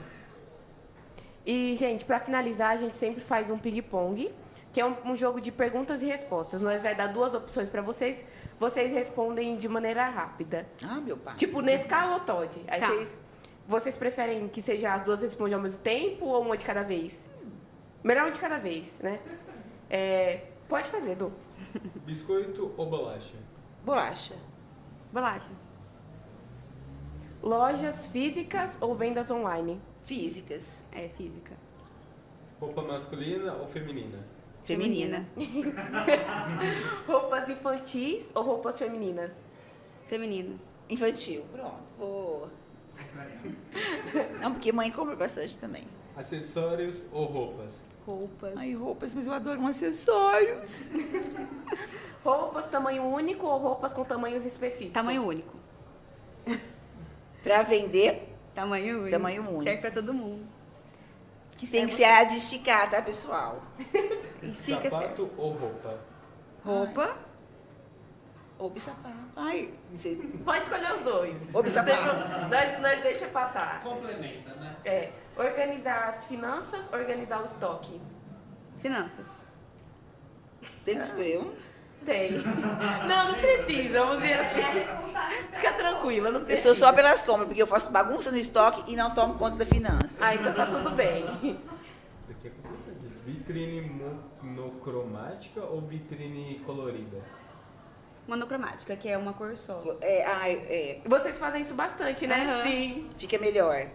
E, gente, pra finalizar, a gente sempre faz um ping-pong, que é um, um jogo de perguntas e respostas. Nós vai dar duas opções pra vocês, vocês respondem de maneira rápida. Ah, meu pai. Tipo, Nescau ou Todd? Aí Tá. vocês, vocês preferem que seja as duas respondem ao mesmo tempo ou uma de cada vez? Melhor uma de cada vez, né? É, pode fazer, Du. Biscoito ou bolacha? Bolacha. Bolacha. Lojas físicas ou vendas online? Físicas. É física. Roupa masculina ou feminina? Feminina. <laughs> roupas infantis ou roupas femininas? Femininas. Infantil. Pronto, vou. <laughs> Não, porque mãe compra bastante também. Acessórios ou roupas? Roupas. Ai, roupas, mas eu adoro um acessórios. <laughs> Roupas tamanho único ou roupas com tamanhos específicos? Tamanho único. Pra vender, Tamanho único. Tamanho único. Serve pra todo mundo. que tem que ser a de esticar, tá, pessoal? <laughs> Estica. Sapato ou roupa? Roupa. E sapato. Ai, vocês... Pode escolher os dois. Tem sapato. Nós, nós deixa passar. Complementa, né? É, organizar as finanças, organizar o estoque. Finanças. tem que escolher um. Tem. Não, não precisa, vamos ver assim. Fica tranquila, não Eu precisa. sou só pelas compras, porque eu faço bagunça no estoque e não tomo conta da finança. Ah, então tá tudo bem. Eu. Vitrine monocromática ou vitrine colorida? Monocromática, que é uma cor só. É, ai, é, Vocês fazem isso bastante, né? Aham. Sim. fica melhor.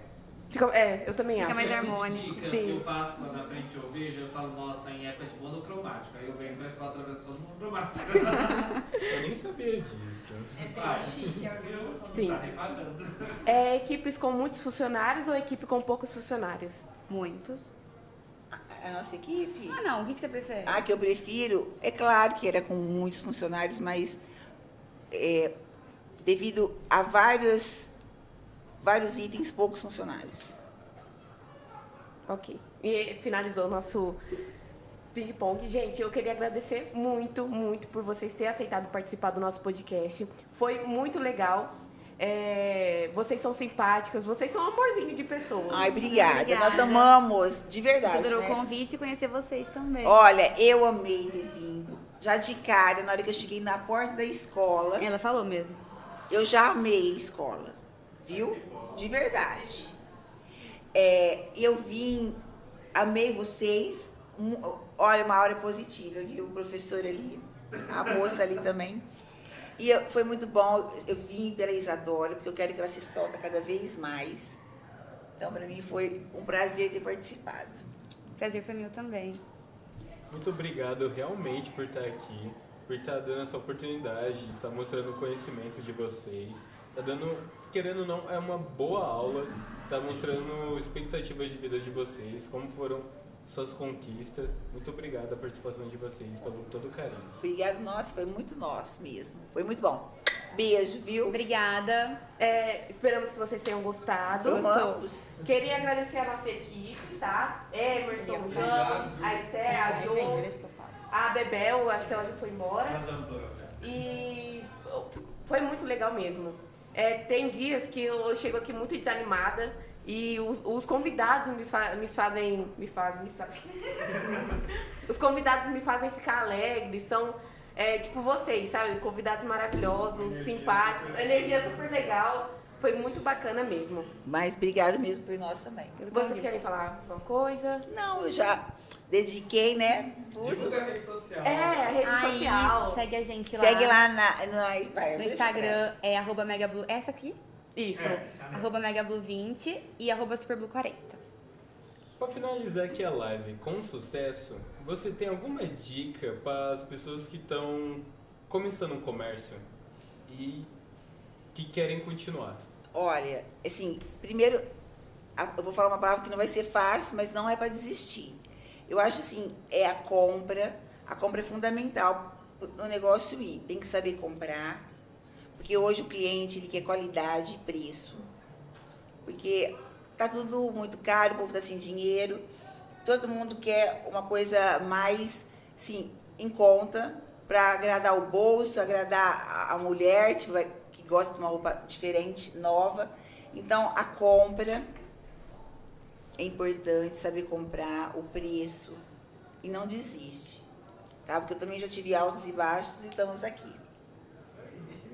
Fica- é, eu também Fica acho. mais Sempre de harmônico. Dica Sim. que eu passo lá na frente eu vejo, eu falo, nossa, em época de monocromática. Aí eu venho pra escola de monocromática. <laughs> Eu nem sabia disso. É bem Vai. chique a organização. Sim. Tá reparando. É equipes com muitos funcionários ou equipe com poucos funcionários? Muitos. A, a nossa equipe. Ah, não. O que, que você prefere? Ah, que eu prefiro, é claro que era com muitos funcionários, mas é, devido a vários, vários itens, poucos funcionários. Ok. E finalizou o nosso ping-pong. Gente, eu queria agradecer muito, muito por vocês terem aceitado participar do nosso podcast. Foi muito legal. É, vocês são simpáticas, vocês são um amorzinho de pessoas. Ai, obrigada. Obrigada. Nós amamos, de verdade. Adorou né? o convite e conhecer vocês também. Olha, eu amei ter vindo. Já de cara, na hora que eu cheguei na porta da escola, Ela falou mesmo. eu já amei a escola, viu? De verdade. É, eu vim, amei vocês. Mu- Olha, uma hora positiva, viu? O professor ali, a moça ali também. E eu- foi muito bom. Eu vim pela Isadora, porque eu quero que ela se solta cada vez mais. Então, para mim, foi um prazer ter participado. Prazer foi meu também. Muito obrigado realmente por estar aqui, por estar dando essa oportunidade, de estar mostrando o conhecimento de vocês. Tá dando, querendo ou não, é uma boa aula, tá mostrando expectativas de vida de vocês, como foram suas conquistas. Muito obrigado a participação de vocês, pelo todo o carinho. Obrigado, nossa, foi muito nosso mesmo. Foi muito bom. Beijo, viu? Obrigada. É, esperamos que vocês tenham gostado. Amamos. Queria agradecer a nossa equipe, tá? Emerson, Ramos, a Esther, a Jo, eu falo. a Bebel, acho que ela já foi embora. Vamos. E foi muito legal mesmo. É, tem dias que eu chego aqui muito desanimada e os, os convidados me, fa- me fazem. Me fazem, me fazem. <laughs> os convidados me fazem ficar alegre, são é, tipo vocês, sabe? Convidados maravilhosos, simpáticos, energia super legal. Foi muito bacana mesmo. Mas obrigado mesmo por nós também. Vocês querem falar alguma coisa? Não, eu já dediquei, né? Tudo. Divulga a rede social. É, a rede Aí, social. segue a gente lá. Segue lá na, No deixa Instagram é arroba megablu. Essa aqui? Isso. Arroba megablu20 e arroba superblu40. Para finalizar aqui a live com sucesso, você tem alguma dica para as pessoas que estão começando um comércio e que querem continuar? Olha, assim, primeiro, eu vou falar uma palavra que não vai ser fácil, mas não é para desistir. Eu acho assim, é a compra. A compra é fundamental no negócio ir. Tem que saber comprar, porque hoje o cliente ele quer qualidade e preço. Porque tá tudo muito caro, o povo tá sem dinheiro. Todo mundo quer uma coisa mais, sim, em conta para agradar o bolso, agradar a- mulher tipo, que gosta de uma roupa diferente, nova. Então, a compra é importante saber comprar o preço e não desiste, tá? Porque eu também já tive altos e baixos e estamos aqui.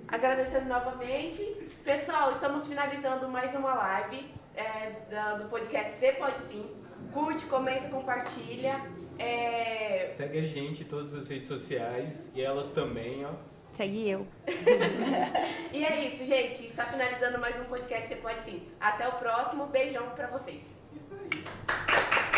Agradecendo novamente. Pessoal, estamos finalizando mais uma live é, do podcast Você Pode Sim. Curte, comenta, compartilha. É, Segue a gente em todas as redes sociais e elas também, ó. Segue eu. <laughs> E é isso, gente. Está finalizando mais um podcast Você Pode Sim. Até o próximo. Beijão pra vocês. Thank you.